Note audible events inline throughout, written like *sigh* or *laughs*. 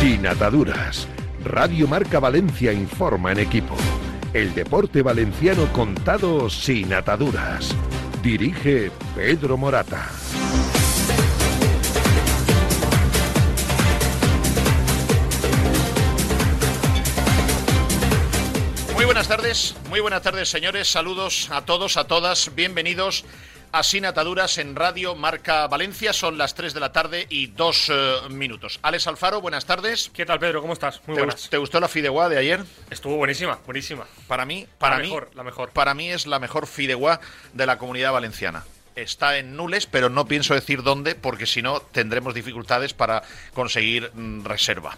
Sin ataduras. Radio Marca Valencia informa en equipo. El deporte valenciano contado sin ataduras. Dirige Pedro Morata. Muy buenas tardes, muy buenas tardes señores, saludos a todos, a todas, bienvenidos a Sin Ataduras en Radio Marca Valencia, son las 3 de la tarde y dos eh, minutos. Alex Alfaro, buenas tardes. ¿Qué tal Pedro? ¿Cómo estás? Muy ¿Te, buenas. ¿Te gustó la fideuá de ayer? Estuvo buenísima, buenísima. Para mí, para la mí, mejor, la mejor. Para mí es la mejor fideuá de la comunidad valenciana. Está en Nules, pero no pienso decir dónde, porque si no tendremos dificultades para conseguir mm, reserva.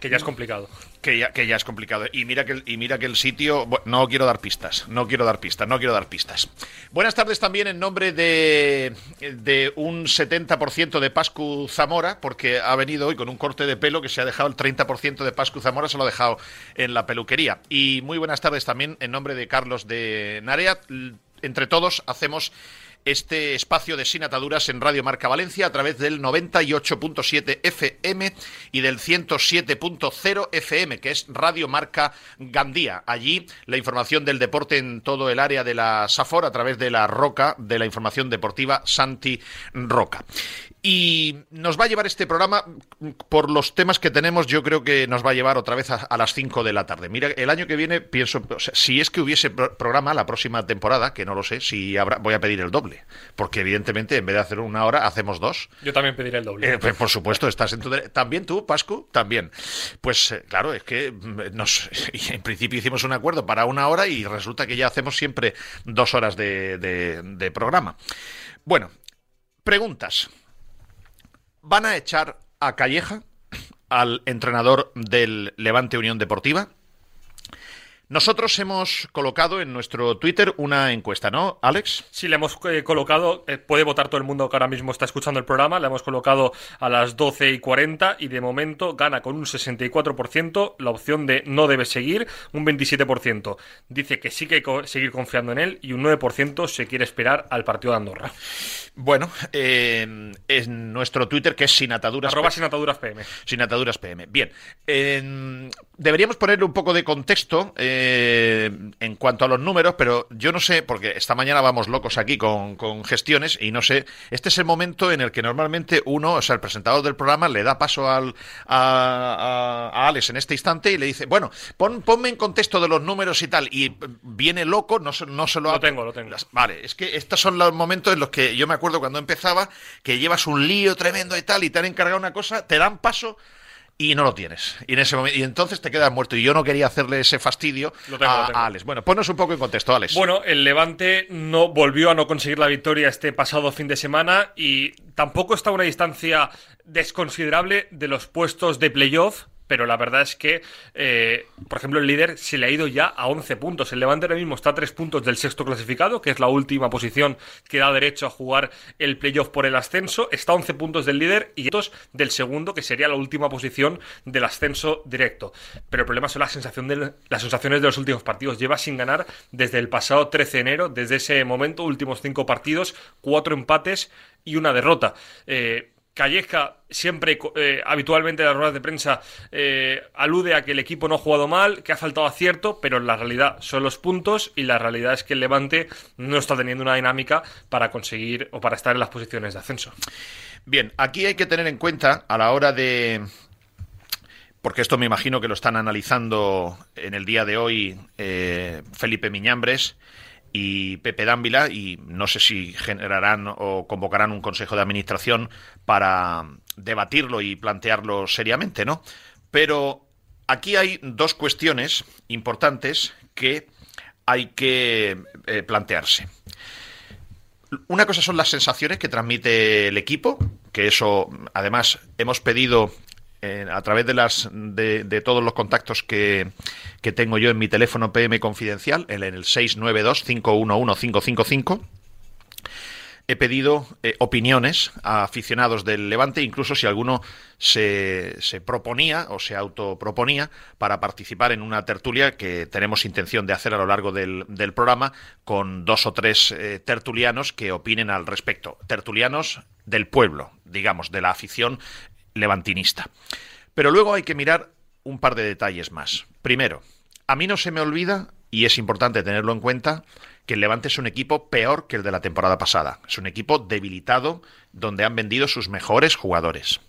Que ya es complicado. Que ya, que ya es complicado. Y mira que, el- y mira que el sitio. No quiero dar pistas. No quiero dar pistas. No quiero dar pistas. Buenas tardes también en nombre de, de un 70% de Pascu Zamora, porque ha venido hoy con un corte de pelo que se ha dejado el 30% de Pascu Zamora, se lo ha dejado en la peluquería. Y muy buenas tardes también en nombre de Carlos de Narea. Entre todos hacemos este espacio de Sin Ataduras en Radio Marca Valencia a través del 98.7 FM y del 107.0 FM, que es Radio Marca Gandía. Allí la información del deporte en todo el área de la Safor a través de la Roca, de la información deportiva Santi Roca. Y nos va a llevar este programa, por los temas que tenemos, yo creo que nos va a llevar otra vez a, las 5 de la tarde. Mira, el año que viene pienso, si es que hubiese pro- programa la próxima temporada, que no lo sé, si habrá, voy a pedir el doble. Porque evidentemente en vez de hacer una hora, hacemos dos. Yo también pediré el doble. Eh, pues, por supuesto, estás en tu También tú, Pascu, también. Pues eh, claro, es que mm, nos, *laughs* y en principio hicimos un acuerdo para una hora y resulta que ya hacemos siempre dos horas de, de- de programa. Bueno, preguntas. ¿Van a echar a Calleja, al entrenador del Levante Unión Deportiva? Nosotros hemos colocado en nuestro Twitter una encuesta, ¿no, Alex? Sí, le hemos eh, colocado, eh, puede votar todo el mundo que ahora mismo está escuchando el programa, le hemos colocado a las 12 y 40 y de momento gana con un 64% la opción de no debe seguir, un 27% dice que sí que hay que seguir confiando en él y un 9% se quiere esperar al partido de Andorra. Bueno, eh, en nuestro Twitter, que es sin ataduras. Arroba sin ataduras PM. Sin ataduras PM. Bien. eh, deberíamos ponerle un poco de contexto eh, en cuanto a los números, pero yo no sé, porque esta mañana vamos locos aquí con, con gestiones y no sé. Este es el momento en el que normalmente uno, o sea, el presentador del programa, le da paso al, a, a- a Alex en este instante y le dice, bueno, pon- ponme en contexto de los números y tal. Y eh, viene loco, no, se- no se lo Lo tengo, lo tengo. Vale, es que estos son los momentos en los que yo me acuerdo cuando empezaba que llevas un lío tremendo y tal y te han encargado una cosa, te dan paso y no lo tienes. Y en ese momento y entonces te quedas muerto y yo no quería hacerle ese fastidio Lo tengo, a, lo a Alex. Bueno, ponnos un poco en contexto, Alex. Bueno, el Levante no volvió a no conseguir la victoria este pasado fin de semana y tampoco está a una distancia desconsiderable de los puestos de playoff. Pero la verdad es que, eh, por ejemplo, el líder se le ha ido ya a 11 puntos. El Levante ahora mismo está a 3 puntos del sexto clasificado, que es la última posición que da derecho a jugar el playoff por el ascenso. Está a 11 puntos del líder y dos del segundo, que sería la última posición del ascenso directo. Pero el problema son la sensación de, las sensaciones de los últimos partidos. Lleva sin ganar desde el pasado 13 de enero. Desde ese momento, últimos 5 partidos, 4 empates y una derrota. Eh, Calleja siempre, eh, habitualmente en las ruedas de prensa, eh, alude a que el equipo no ha jugado mal, que ha faltado acierto, pero la realidad son los puntos y la realidad es que el Levante no está teniendo una dinámica para conseguir o para estar en las posiciones de ascenso. Bien, aquí hay que tener en cuenta a la hora de porque esto me imagino que lo están analizando en el día de hoy eh, Felipe Miñambres y Pepe Dávila y no sé si generarán o convocarán un consejo de administración para debatirlo y plantearlo seriamente, ¿no? Pero aquí hay dos cuestiones importantes que hay que eh, plantearse. Una cosa son las sensaciones que transmite el equipo, que eso, además, hemos pedido a través de las de, todos los contactos que, que, tengo yo en mi teléfono PM confidencial, en el 692-511-555. He pedido eh, opiniones a aficionados del Levante, incluso si alguno se, se, proponía o se autoproponía para participar en una tertulia que tenemos intención de hacer a lo largo del, del programa con dos o tres eh, tertulianos que opinen al respecto. Tertulianos del pueblo, digamos, de la afición levantinista. Pero luego hay que mirar un par de detalles más. Primero, a mí no se me olvida, y es importante tenerlo en cuenta, que el Levante es un equipo peor que el de la temporada pasada. Es un equipo debilitado donde han vendido sus mejores jugadores.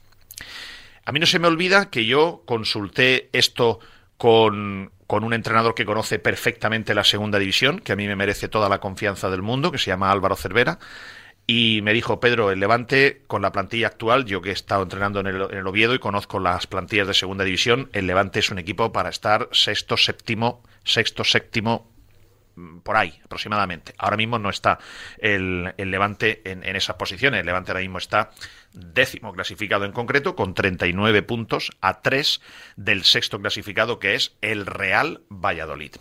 A mí no se me olvida que yo consulté esto con, con, un entrenador que conoce perfectamente la segunda división, que a mí me merece toda la confianza del mundo, que se llama Álvaro Cervera, y me dijo, Pedro, el Levante, con la plantilla actual, yo que he estado entrenando en el, Oviedo y conozco las plantillas de segunda división, el Levante es un equipo para estar sexto, séptimo, sexto, séptimo, mm, por ahí aproximadamente. Ahora mismo no está el, el Levante en, en, esas posiciones. El Levante ahora mismo está décimo clasificado en concreto, con 39 puntos a 3 del sexto clasificado, que es el Real Valladolid.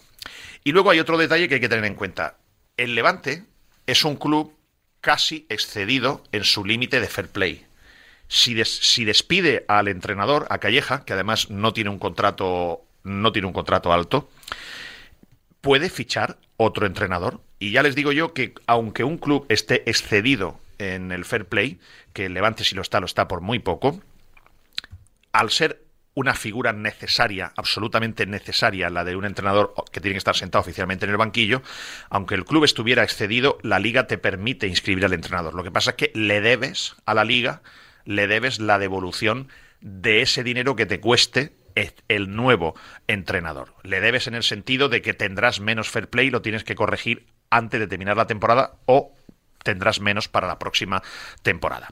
Y luego hay otro detalle que hay que tener en cuenta. El Levante es un club casi excedido en su límite de fair play. Si, des, si, despide al entrenador, a Calleja, que además no tiene un contrato, no tiene un contrato alto, puede fichar otro entrenador. Y ya les digo yo que aunque un club esté excedido en el fair play, que el Levante si lo está, lo está por muy poco, al ser una figura necesaria, absolutamente necesaria, la de un entrenador que tiene que estar sentado oficialmente en el banquillo, aunque el club estuviera excedido, la liga te permite inscribir al entrenador. Lo que pasa es que le debes a la liga, le debes la devolución de ese dinero que te cueste el nuevo entrenador. Le debes en el sentido de que tendrás menos fair play y lo tienes que corregir antes de terminar la temporada o tendrás menos para la próxima temporada.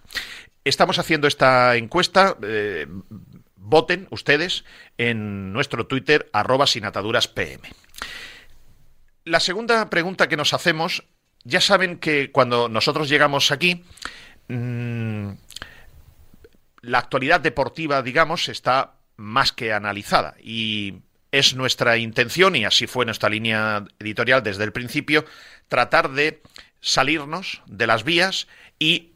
Estamos haciendo esta encuesta. Eh, voten ustedes en nuestro Twitter arroba sin ataduras PM. La segunda pregunta que nos hacemos, ya saben que cuando nosotros llegamos aquí, mmm, la actualidad deportiva, digamos, está más que analizada y es nuestra intención, y así fue nuestra línea editorial desde el principio, tratar de salirnos de las vías y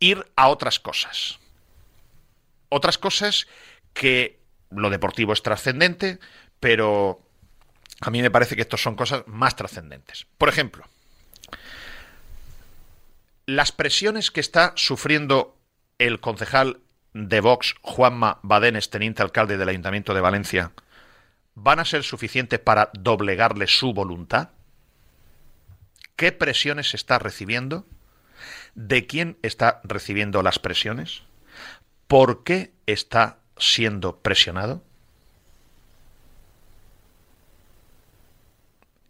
ir a otras cosas otras cosas que lo deportivo es trascendente, pero a mí me parece que estas son cosas más trascendentes. Por ejemplo, las presiones que está sufriendo el concejal de Vox, Juanma Badenes, teniente alcalde del Ayuntamiento de Valencia, van a ser suficientes para doblegarle su voluntad? ¿Qué presiones está recibiendo? ¿De quién está recibiendo las presiones? ¿Por qué está siendo presionado?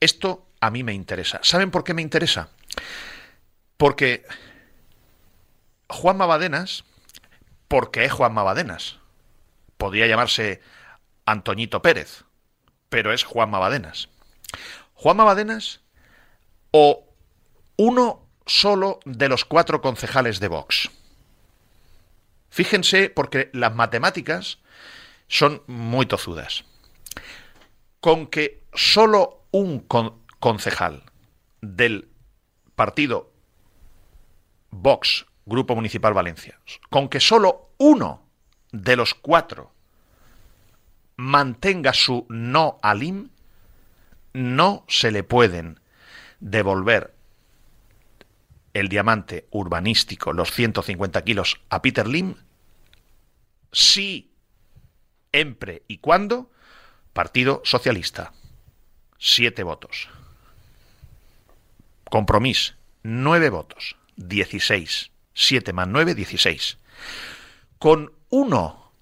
Esto a mí me interesa. ¿Saben por qué me interesa? Porque Juan Mabadenas, porque es Juan Mabadenas, podría llamarse Antoñito Pérez, pero es Juan Mabadenas. Juan Mabadenas o uno solo de los cuatro concejales de Vox. Fíjense porque las matemáticas son muy tozudas. Con que solo un con concejal del partido Vox, Grupo Municipal Valencia, con que solo uno de los cuatro mantenga su no al IM, no se le pueden devolver el diamante urbanístico, los 150 kilos, a Peter Lim, si, empre y cuando, Partido Socialista, siete votos. Compromís, nueve votos, 16. 7 más 9, 16. Con uno,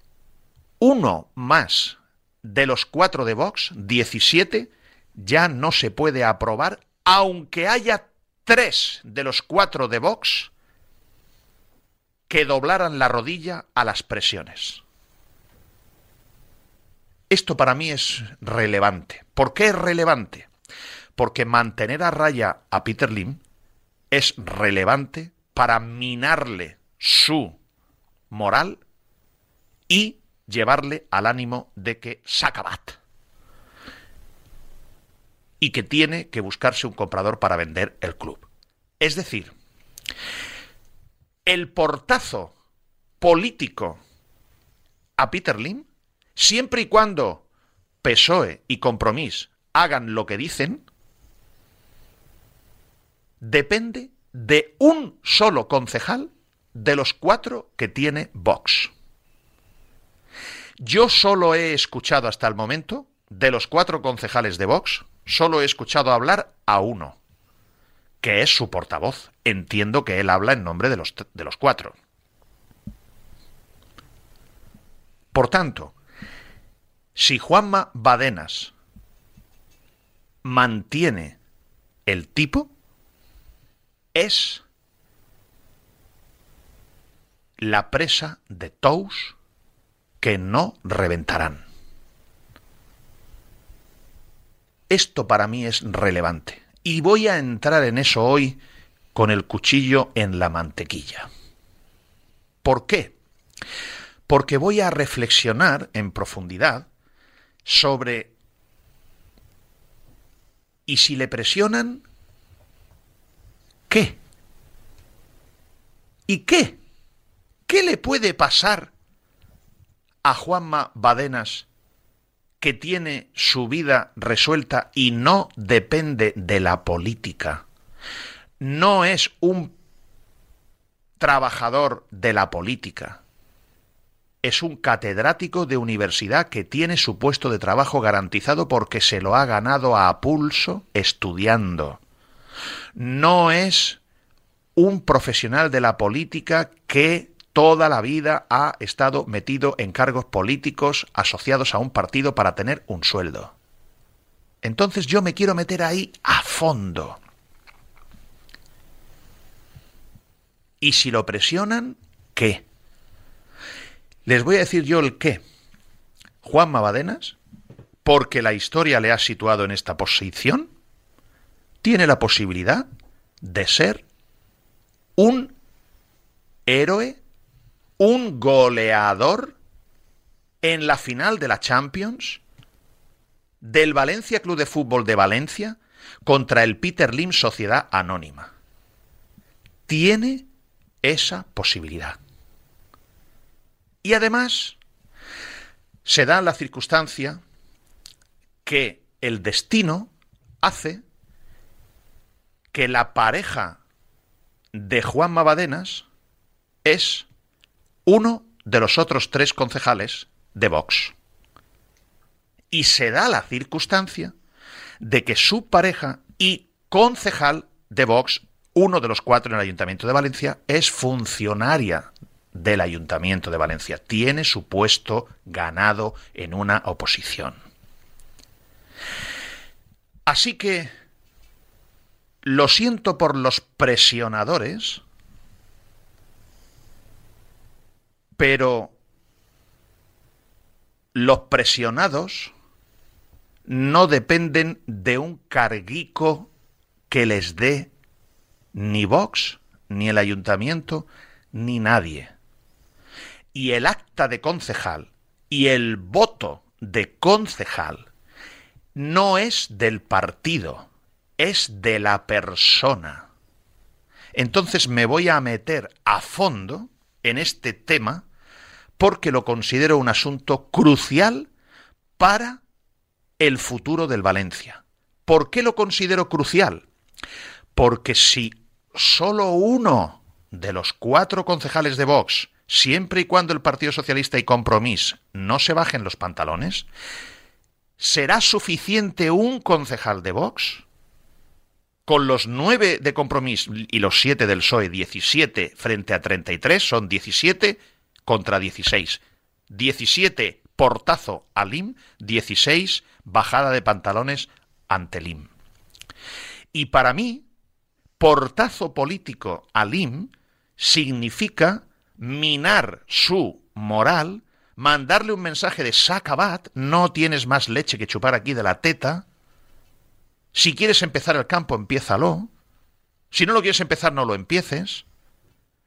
uno más de los cuatro de Vox, 17, ya no se puede aprobar, aunque haya tres de los cuatro de Vox que doblaran la rodilla a las presiones. Esto para mí es relevante. ¿Por qué es relevante? Porque mantener a raya a Peter Lim es relevante para minarle su moral y llevarle al ánimo de que sacabat y que tiene que buscarse un comprador para vender el club. Es decir, el portazo político a Peter Lim, siempre y cuando PSOE y Compromís hagan lo que dicen, depende de un solo concejal de los cuatro que tiene Vox. Yo solo he escuchado hasta el momento, de los cuatro concejales de Vox, solo he escuchado hablar a uno, que es su portavoz. Entiendo que él habla en nombre de los, de los cuatro. Por tanto, si Juanma Badenas mantiene el tipo, es la presa de Tous que no reventarán. Esto para mí es relevante y voy a entrar en eso hoy con el cuchillo en la mantequilla. ¿Por qué? Porque voy a reflexionar en profundidad sobre ¿y si le presionan? ¿Qué? ¿Y qué? ¿Qué le puede pasar a Juanma Badenas que tiene su vida resuelta y no depende de la política? No es un trabajador de la política es un catedrático de universidad que tiene su puesto de trabajo garantizado porque se lo ha ganado a pulso estudiando. No es un profesional de la política que toda la vida ha estado metido en cargos políticos asociados a un partido para tener un sueldo. Entonces yo me quiero meter ahí a fondo. Y si lo presionan, ¿qué? Les voy a decir yo el qué. Juan Mabadenas, porque la historia le ha situado en esta posición, tiene la posibilidad de ser un héroe, un goleador en la final de la Champions del Valencia Club de Fútbol de Valencia contra el Peter Lim Sociedad Anónima. Tiene esa posibilidad. Y además, se da la circunstancia que el destino hace que la pareja de Juan Mabadenas es uno de los otros tres concejales de Vox. Y se da la circunstancia de que su pareja y concejal de Vox, uno de los cuatro en el Ayuntamiento de Valencia, es funcionaria del Ayuntamiento de Valencia. Tiene su puesto ganado en una oposición. Así que lo siento por los presionadores, pero los presionados no dependen de un carguico que les dé ni Vox, ni el ayuntamiento, ni nadie y el acta de concejal y el voto de concejal no es del partido, es de la persona. Entonces me voy a meter a fondo en este tema porque lo considero un asunto crucial para el futuro del Valencia. ¿Por qué lo considero crucial? Porque si solo uno de los cuatro concejales de Vox siempre y cuando el Partido Socialista y Compromís no se bajen los pantalones, ¿será suficiente un concejal de Vox? Con los nueve de Compromís y los siete del PSOE, 17 frente a 33, son 17 contra 16. 17 portazo a LIM, 16 bajada de pantalones ante LIM. Y para mí, portazo político a LIM significa minar su moral, mandarle un mensaje de sacabat, no tienes más leche que chupar aquí de la teta. Si quieres empezar el campo, empiézalo. Si no lo quieres empezar, no lo empieces.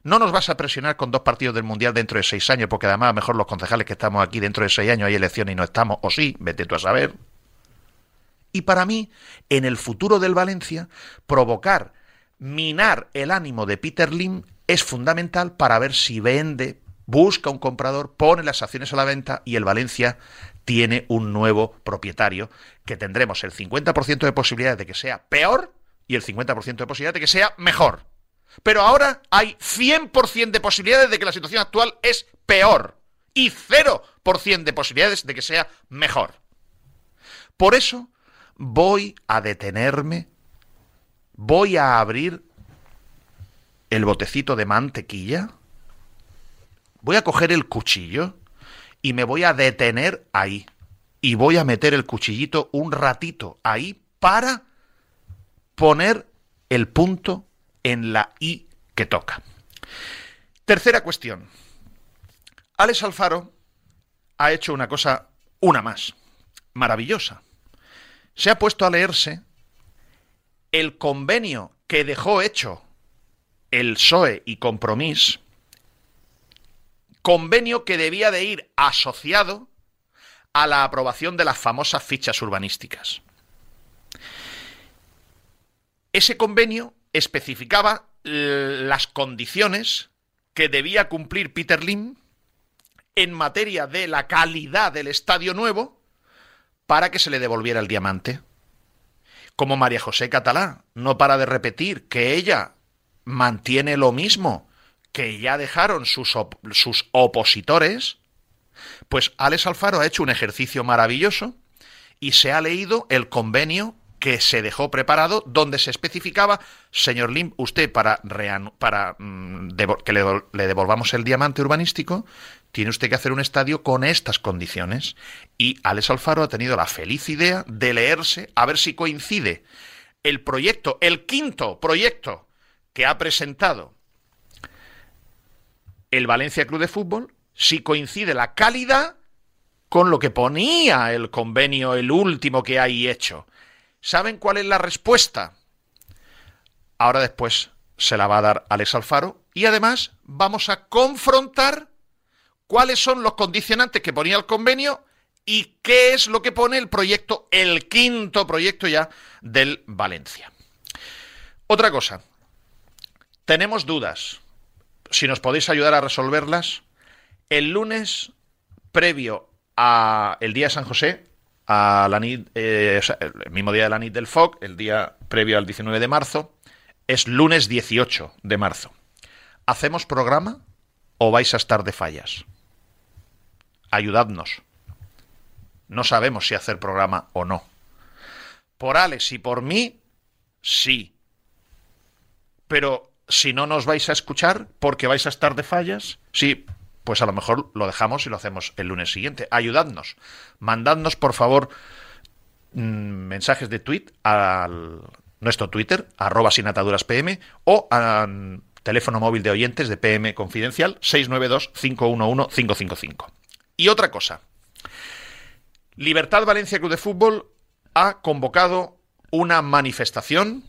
No nos vas a presionar con dos partidos del Mundial dentro de seis años, porque además a lo mejor los concejales que estamos aquí dentro de seis años hay elecciones y no estamos, o sí, vete tú a saber. Y para mí, en el futuro del Valencia, provocar, minar el ánimo de Peter Lim es fundamental para ver si vende, busca un comprador, pone las acciones a la venta y el Valencia tiene un nuevo propietario que tendremos el 50% de posibilidades de que sea peor y el 50% de posibilidades de que sea mejor. Pero ahora hay 100% de posibilidades de que la situación actual es peor y 0% 10% de posibilidades de que sea mejor. Por eso voy a detenerme, voy a abrir el botecito de mantequilla, voy a coger el cuchillo y me voy a detener ahí. Y voy a meter el cuchillito un ratito ahí para poner el punto en la I que toca. Tercera cuestión. Alex Alfaro ha hecho una cosa, una más, maravillosa. Se ha puesto a leerse el convenio que dejó hecho el PSOE y Compromís, convenio que debía de ir asociado a la aprobación de las famosas fichas urbanísticas. Ese convenio especificaba las condiciones que debía cumplir Peter Lim en materia de la calidad del estadio nuevo para que se le devolviera el diamante. Como María José Catalá no para de repetir que ella mantiene lo mismo que ya dejaron sus, sus opositores, pues Alex Alfaro ha hecho un ejercicio maravilloso y se ha leído el convenio que se dejó preparado donde se especificaba, señor Lim, usted para, para mm, que le, le, devolvamos el diamante urbanístico, tiene usted que hacer un estadio con estas condiciones. Y Alex Alfaro ha tenido la feliz idea de leerse a ver si coincide el proyecto, el quinto proyecto que ha presentado el Valencia Club de Fútbol, si coincide la calidad con lo que ponía el convenio, el último que hay hecho. ¿Saben cuál es la respuesta? Ahora después se la va a dar Alex Alfaro y además vamos a confrontar cuáles son los condicionantes que ponía el convenio y qué es lo que pone el proyecto, el quinto proyecto ya del Valencia. Otra cosa, tenemos dudas. Si nos podéis ayudar a resolverlas, el lunes previo a el día de San José a la eh, el mismo día de la NIT del FOC, el día previo al 19 de marzo, es lunes 18 de marzo. ¿Hacemos programa o vais a estar de fallas? Ayudadnos. No sabemos si hacer programa o no. Por Alex y por mí, sí. Pero si no nos vais a escuchar porque vais a estar de fallas, sí, pues a lo mejor lo dejamos y lo hacemos el lunes siguiente. Ayudadnos. Mandadnos, por favor, mm, mensajes de tweet al nuestro Twitter, arroba sin PM, o al teléfono móvil de oyentes de PM Confidencial, 692-511-555. Y otra cosa. Libertad Valencia Club de Fútbol ha convocado una manifestación,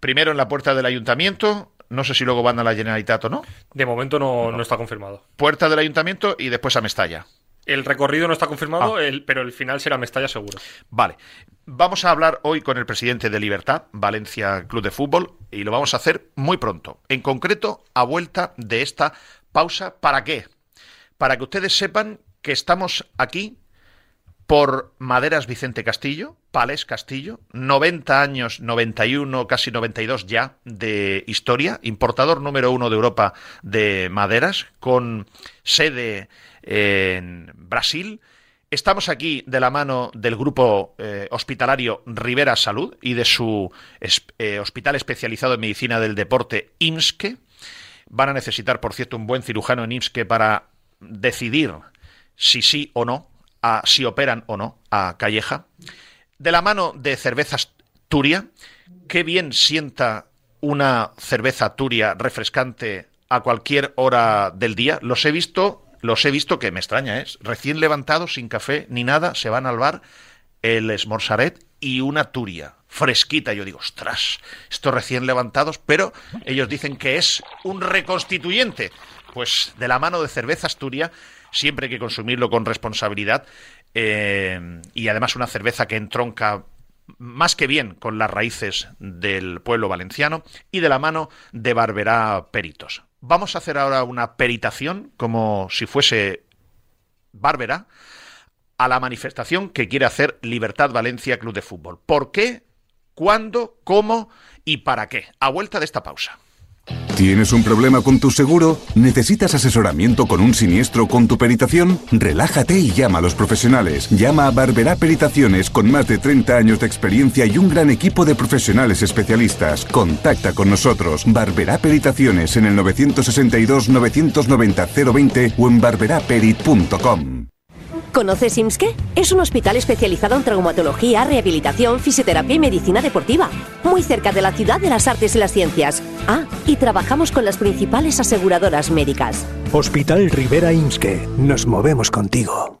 primero en la puerta del ayuntamiento, no sé si luego van a la Generalitat o no. De momento no, no. está confirmado. Puerta del Ayuntamiento y después a Mestalla. El recorrido no está confirmado, ah. pero el final será Mestalla seguro. Vale. Vamos a hablar hoy con el presidente de Libertad, Valencia Club de Fútbol, y lo vamos a hacer muy pronto. En concreto, a vuelta de esta pausa. ¿Para qué? Para que ustedes sepan que estamos aquí por Maderas Vicente Castillo, Pales Castillo, 90 años, 91, casi 92 ya de historia, importador número uno de Europa de maderas, con sede en Brasil. Estamos aquí de la mano del grupo eh, hospitalario Rivera Salud y de su eh, hospital especializado en medicina del deporte IMSKE. Van a necesitar, por cierto, un buen cirujano en IMSKE para decidir si sí o no a si operan o no a Calleja. De la mano de cervezas Turia, qué bien sienta una cerveza Turia refrescante a cualquier hora del día. Los he visto, los he visto que me extraña, es ¿eh? recién levantados, sin café ni nada, se van al bar el esmorzaret y una Turia fresquita. Yo digo, ostras, estos recién levantados, pero ellos dicen que es un reconstituyente. Pues de la mano de cervezas Turia siempre hay que consumirlo con responsabilidad eh, y además una cerveza que entronca más que bien con las raíces del pueblo valenciano y de la mano de Barberá Peritos. Vamos a hacer ahora una peritación como si fuese Bárbara a la manifestación que quiere hacer Libertad Valencia Club de Fútbol. ¿Por qué? ¿Cuándo? ¿Cómo? ¿Y para qué? A vuelta de esta pausa. ¿Tienes un problema con tu seguro? ¿Necesitas asesoramiento con un siniestro con tu peritación? Relájate y llama a los profesionales. Llama a Barberá Peritaciones con más de 30 años de experiencia y un gran equipo de profesionales especialistas. Contacta con nosotros. Barberá Peritaciones en el 962 990 020 o en barberaperit.com. ¿Conoces IMSKE? Es un hospital especializado en traumatología, rehabilitación, fisioterapia y medicina deportiva. Muy cerca de la ciudad de las artes y las ciencias. Ah, y trabajamos con las principales aseguradoras médicas. Hospital Rivera IMSKE. Nos movemos contigo.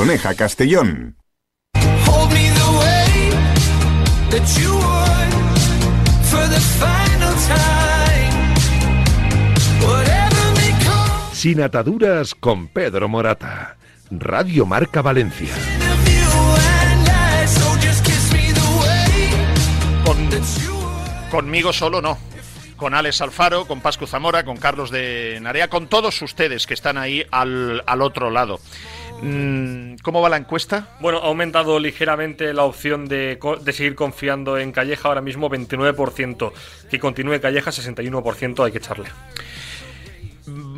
Castellón. Sin ataduras con Pedro Morata. Radio Marca Valencia. conmigo solo no. Con Alex Alfaro, con Pascu Zamora, con Carlos de Narea, con todos ustedes que están ahí al, al otro lado. Mm, ¿Cómo va la encuesta? Bueno, ha aumentado ligeramente la opción de, de, seguir confiando en Calleja, ahora mismo 29%. Que continúe Calleja, 61% hay que echarle.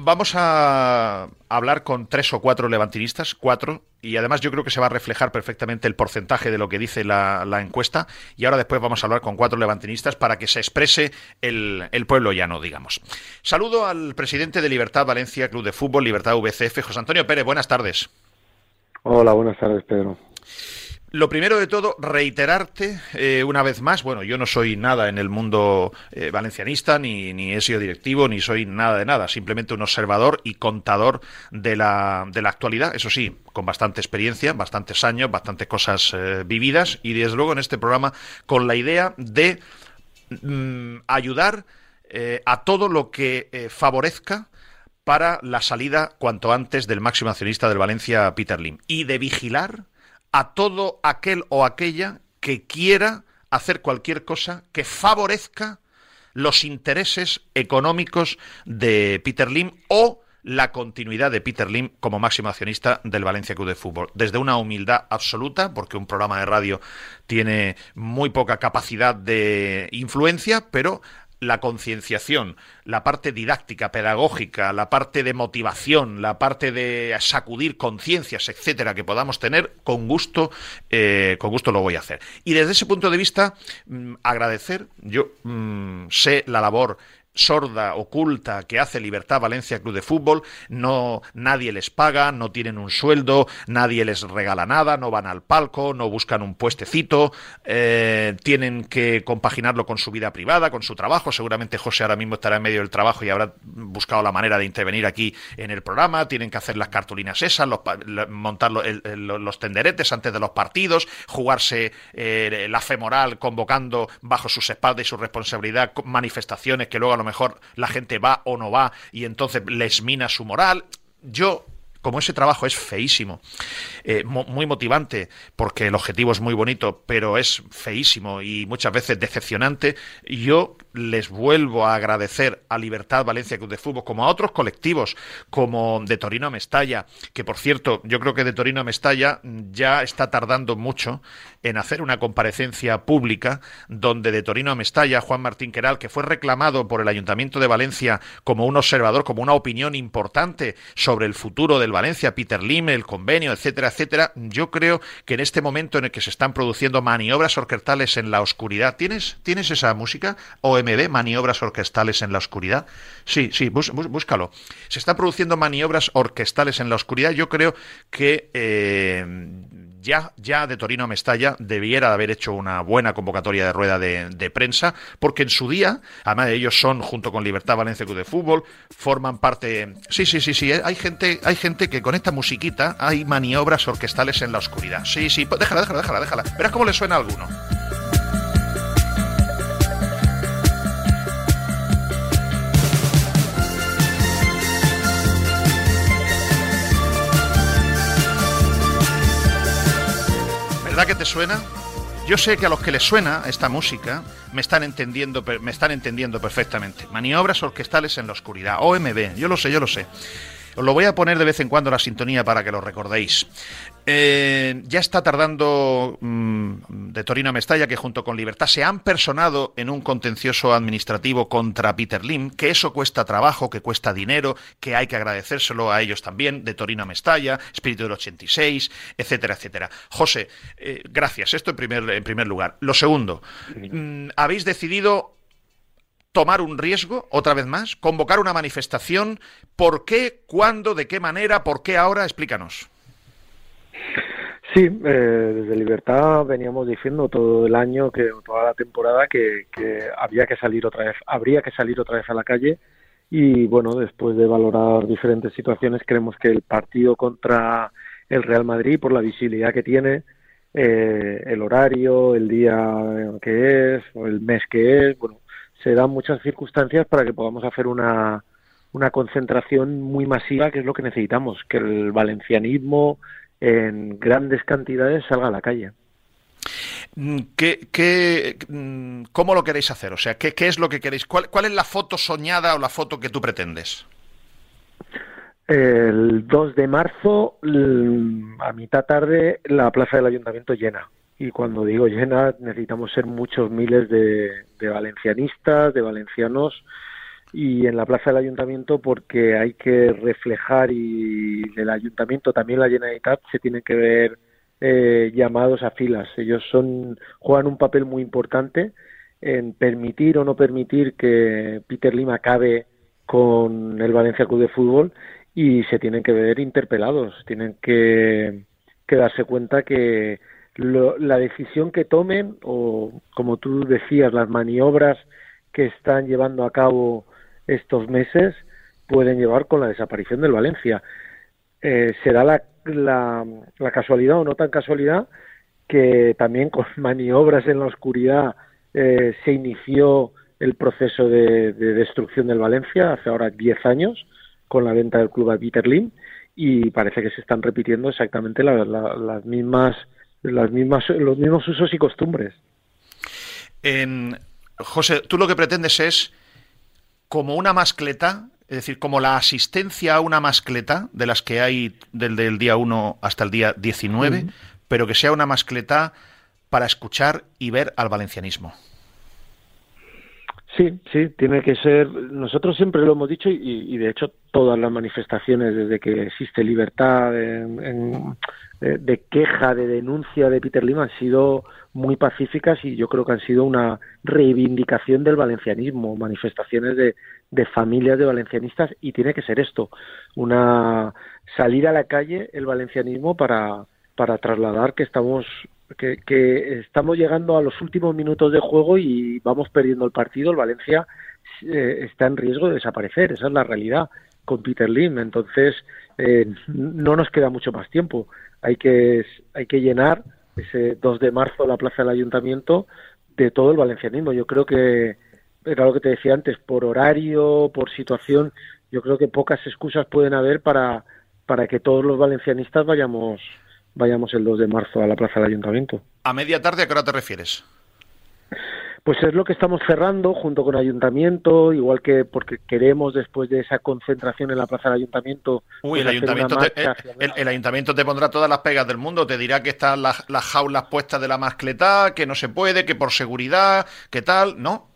Vamos a hablar con tres o cuatro levantinistas, cuatro, y además yo creo que se va a reflejar perfectamente el porcentaje de lo que dice la, la encuesta. Y ahora después vamos a hablar con cuatro levantinistas para que se exprese el, el, pueblo llano, digamos. Saludo al presidente de Libertad Valencia, Club de Fútbol, Libertad VCF, José Antonio Pérez. Buenas tardes. Hola, buenas tardes, Pedro. Lo primero de todo, reiterarte eh, una vez más, bueno, yo no soy nada en el mundo eh, valencianista, ni, ni, he sido directivo, ni soy nada de nada, simplemente un observador y contador de la, de la actualidad, eso sí, con bastante experiencia, bastantes años, bastantes cosas eh, vividas, y desde luego en este programa con la idea de mm, ayudar a todo lo que favorezca para la salida cuanto antes del máximo accionista del Valencia, Peter Lim, y de vigilar a todo aquel o aquella que quiera hacer cualquier cosa que favorezca los intereses económicos de Peter Lim o la continuidad de Peter Lim como máximo accionista del Valencia Club de Fútbol. Desde una humildad absoluta, porque un programa de radio tiene muy poca capacidad de influencia, pero la concienciación, la parte didáctica, pedagógica, la parte de motivación, la parte de sacudir conciencias, etcétera, que podamos tener, con gusto, eh, con gusto lo voy a hacer. Y desde ese punto de vista, mmm, agradecer, yo mmm, sé la labor sorda, oculta que hace Libertad Valencia Club de Fútbol, no nadie les paga, no tienen un sueldo, nadie les regala nada, no van al palco, no buscan un puestecito, eh, tienen que compaginarlo con su vida privada, con su trabajo. Seguramente José ahora mismo estará en medio del trabajo y habrá buscado la manera de intervenir aquí en el programa. Tienen que hacer las cartulinas esas, los, montar los, tenderetes antes de los partidos, jugarse eh, la femoral convocando bajo sus espaldas y su responsabilidad manifestaciones que luego a lo mejor la gente va o no va y entonces les mina su moral. Yo como ese trabajo es feísimo, eh, muy motivante, porque el objetivo es muy bonito, pero es feísimo y muchas veces decepcionante, yo les vuelvo a agradecer a Libertad Valencia Club de Fútbol, como a otros colectivos, como de Torino a Mestalla, que por cierto, yo creo que de Torino a Mestalla ya está tardando mucho en hacer una comparecencia pública donde de Torino a Mestalla, Juan Martín Queral, que fue reclamado por el Ayuntamiento de Valencia como un observador, como una opinión importante sobre el futuro del Valencia, Peter Lim, el convenio, etcétera, etcétera, yo creo que en este momento en el que se están produciendo maniobras orquestales en la oscuridad, ¿tienes, ¿tienes esa música? OMB, maniobras orquestales en la oscuridad. Sí, sí, bús, bús, búscalo. Se están produciendo maniobras orquestales en la oscuridad. Yo creo que eh, ya, ya de Torino a Mestalla debiera haber hecho una buena convocatoria de rueda de, de, prensa, porque en su día, además ellos son, junto con Libertad Valencia Club de Fútbol, forman parte. Sí, sí, sí, sí. Hay gente, hay gente que con esta musiquita hay maniobras orquestales en la oscuridad. Sí, sí, déjala, déjala, déjala, déjala. Verás cómo le suena a alguno. ¿Verdad que te suena? Yo sé que a los que les suena esta música me están entendiendo, me están entendiendo perfectamente. Maniobras orquestales en la oscuridad, OMB, yo lo sé, yo lo sé. Os lo voy a poner de vez en cuando la sintonía para que lo recordéis. Eh, ya está tardando mm, de Torino a Mestalla, que junto con Libertad se han personado en un contencioso administrativo contra Peter Lim, que eso cuesta trabajo, que cuesta dinero, que hay que agradecérselo a ellos también, de Torino a Mestalla, Espíritu del 86, etcétera, etcétera. José, eh, gracias. Esto en primer, en primer lugar. Lo segundo, mm, habéis decidido tomar un riesgo, otra vez más, convocar una manifestación. ¿Por qué? ¿Cuándo? ¿De qué manera? ¿Por qué ahora? Explícanos. Sí, eh, desde Libertad veníamos diciendo todo el año, que toda la temporada, que, había que salir otra vez, habría que salir otra vez a la calle. Y bueno, después de valorar diferentes situaciones, creemos que el partido contra el Real Madrid, por la visibilidad que tiene, eh, el horario, el día que es, o el mes que es, bueno, se dan muchas circunstancias para que podamos hacer una, una concentración muy masiva, que es lo que necesitamos, que el valencianismo en grandes cantidades salga a la calle. Mm, ¿Qué, qué, mm, cómo lo queréis hacer? O sea, ¿qué, qué es lo que queréis? ¿Cuál, ¿Cuál, es la foto soñada o la foto que tú pretendes? El 2 de marzo, a mitad tarde, la plaza del ayuntamiento llena y cuando digo llena necesitamos ser muchos miles de, valencianistas, de valencianos y en la plaza del ayuntamiento porque hay que reflejar y del ayuntamiento también la Generalitat se tienen que ver eh, llamados a filas. Ellos son juegan un papel muy importante en permitir o no permitir que Peter Lima acabe con el Valencia Club de Fútbol y se tienen que ver interpelados, tienen que darse cuenta que la decisión que tomen o, como tú decías, las maniobras que están llevando a cabo estos meses pueden llevar con la desaparición del Valencia. Eh, será la, la, casualidad o no tan casualidad que también con *laughs* maniobras en la oscuridad eh, se inició el proceso de, destrucción del Valencia hace ahora 10 años con la venta del club a Peter Lim y parece que se están repitiendo exactamente las mismas las mismas, los mismos usos y costumbres. José, tú lo que pretendes es como una mascleta, es decir, como la asistencia a una mascleta de las que hay desde el día 1 hasta el día 19, pero que sea una mascleta para escuchar y ver al valencianismo. Sí, sí, tiene que ser. Nosotros siempre lo hemos dicho y, de hecho todas las manifestaciones desde que existe libertad de, queja, de denuncia de Peter Lim han sido muy pacíficas y yo creo que han sido una reivindicación del valencianismo, manifestaciones de, de familias de valencianistas y tiene que ser esto, una salir a la calle el valencianismo para para trasladar que estamos que, estamos llegando a los últimos minutos de juego y vamos perdiendo el partido. El Valencia eh, está en riesgo de desaparecer, esa es la realidad con Peter Lim. Entonces, eh, no nos queda mucho más tiempo. Hay que, hay que llenar ese 2 de marzo la plaza del ayuntamiento de todo el valencianismo. Yo creo que, era lo que te decía antes, por horario, por situación, yo creo que pocas excusas pueden haber para, para que todos los valencianistas vayamos vayamos el 2 de marzo a la plaza del ayuntamiento. ¿A media tarde a qué hora te refieres? Pues es lo que estamos cerrando junto con el ayuntamiento, igual que porque queremos después de esa concentración en la plaza del ayuntamiento. Uy, el ayuntamiento, te, el, ayuntamiento te pondrá todas las pegas del mundo, te dirá que están las, las jaulas puestas de la mascleta, que no se puede, que por seguridad, que tal, ¿no?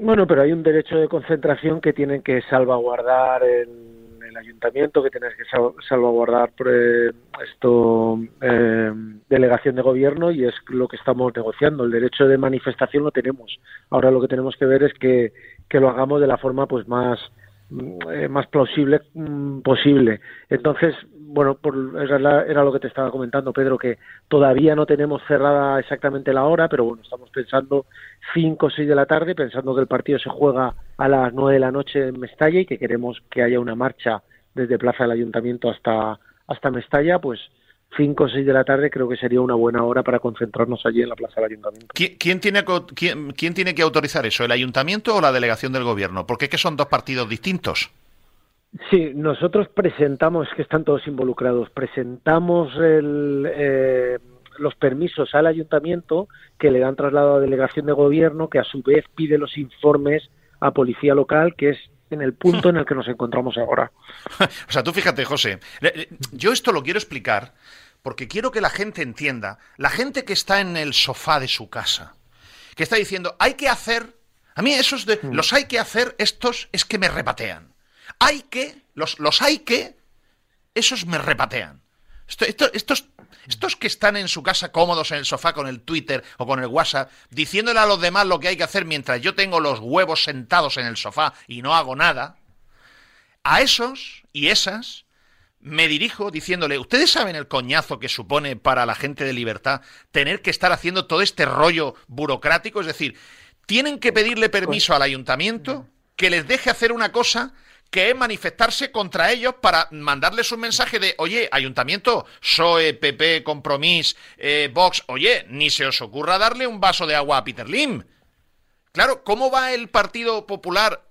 Bueno, pero hay un derecho de concentración que tienen que salvaguardar el el ayuntamiento que tienes que salvaguardar eh, esto eh, delegación de gobierno y es lo que estamos negociando. El derecho de manifestación lo tenemos. Ahora lo que tenemos que ver es que, que lo hagamos de la forma pues más eh, más plausible mm, posible. Entonces bueno por, era, era, lo que te estaba comentando Pedro que todavía no tenemos cerrada exactamente la hora pero bueno estamos pensando cinco o seis de la tarde pensando que el partido se juega a las nueve de la noche en Mestalla y que queremos que haya una marcha desde Plaza del Ayuntamiento hasta, hasta Mestalla, pues 5 o 6 de la tarde creo que sería una buena hora para concentrarnos allí en la Plaza del Ayuntamiento. ¿Quién, tiene, quién, quién tiene que autorizar eso, el Ayuntamiento o la delegación del Gobierno? Porque es que son dos partidos distintos. Sí, nosotros presentamos, que están todos involucrados, presentamos el, eh, los permisos al ayuntamiento que le dan traslado a delegación de gobierno que a su vez pide los informes a policía local que es en el punto en el que nos encontramos ahora. *laughs* o sea, tú fíjate, José, yo esto lo quiero explicar porque quiero que la gente entienda, la gente que está en el sofá de su casa, que está diciendo, hay que hacer, a mí esos de, mm. los hay que hacer, estos es que me repatean. Hay que, los, los hay que, esos me repatean. estos, estos que están en su casa cómodos en el sofá con el Twitter o con el WhatsApp, diciéndole a los demás lo que hay que hacer mientras yo tengo los huevos sentados en el sofá y no hago nada, a esos y esas me dirijo diciéndole, ¿ustedes saben el coñazo que supone para la gente de libertad tener que estar haciendo todo este rollo burocrático? Es decir, tienen que pedirle permiso al ayuntamiento que les deje hacer una cosa que es manifestarse contra ellos para mandarles un mensaje de, oye, ayuntamiento, PSOE, PP, Compromís, eh, Vox, oye, ni se os ocurra darle un vaso de agua a Peter Lim. Claro, ¿cómo va el Partido Popular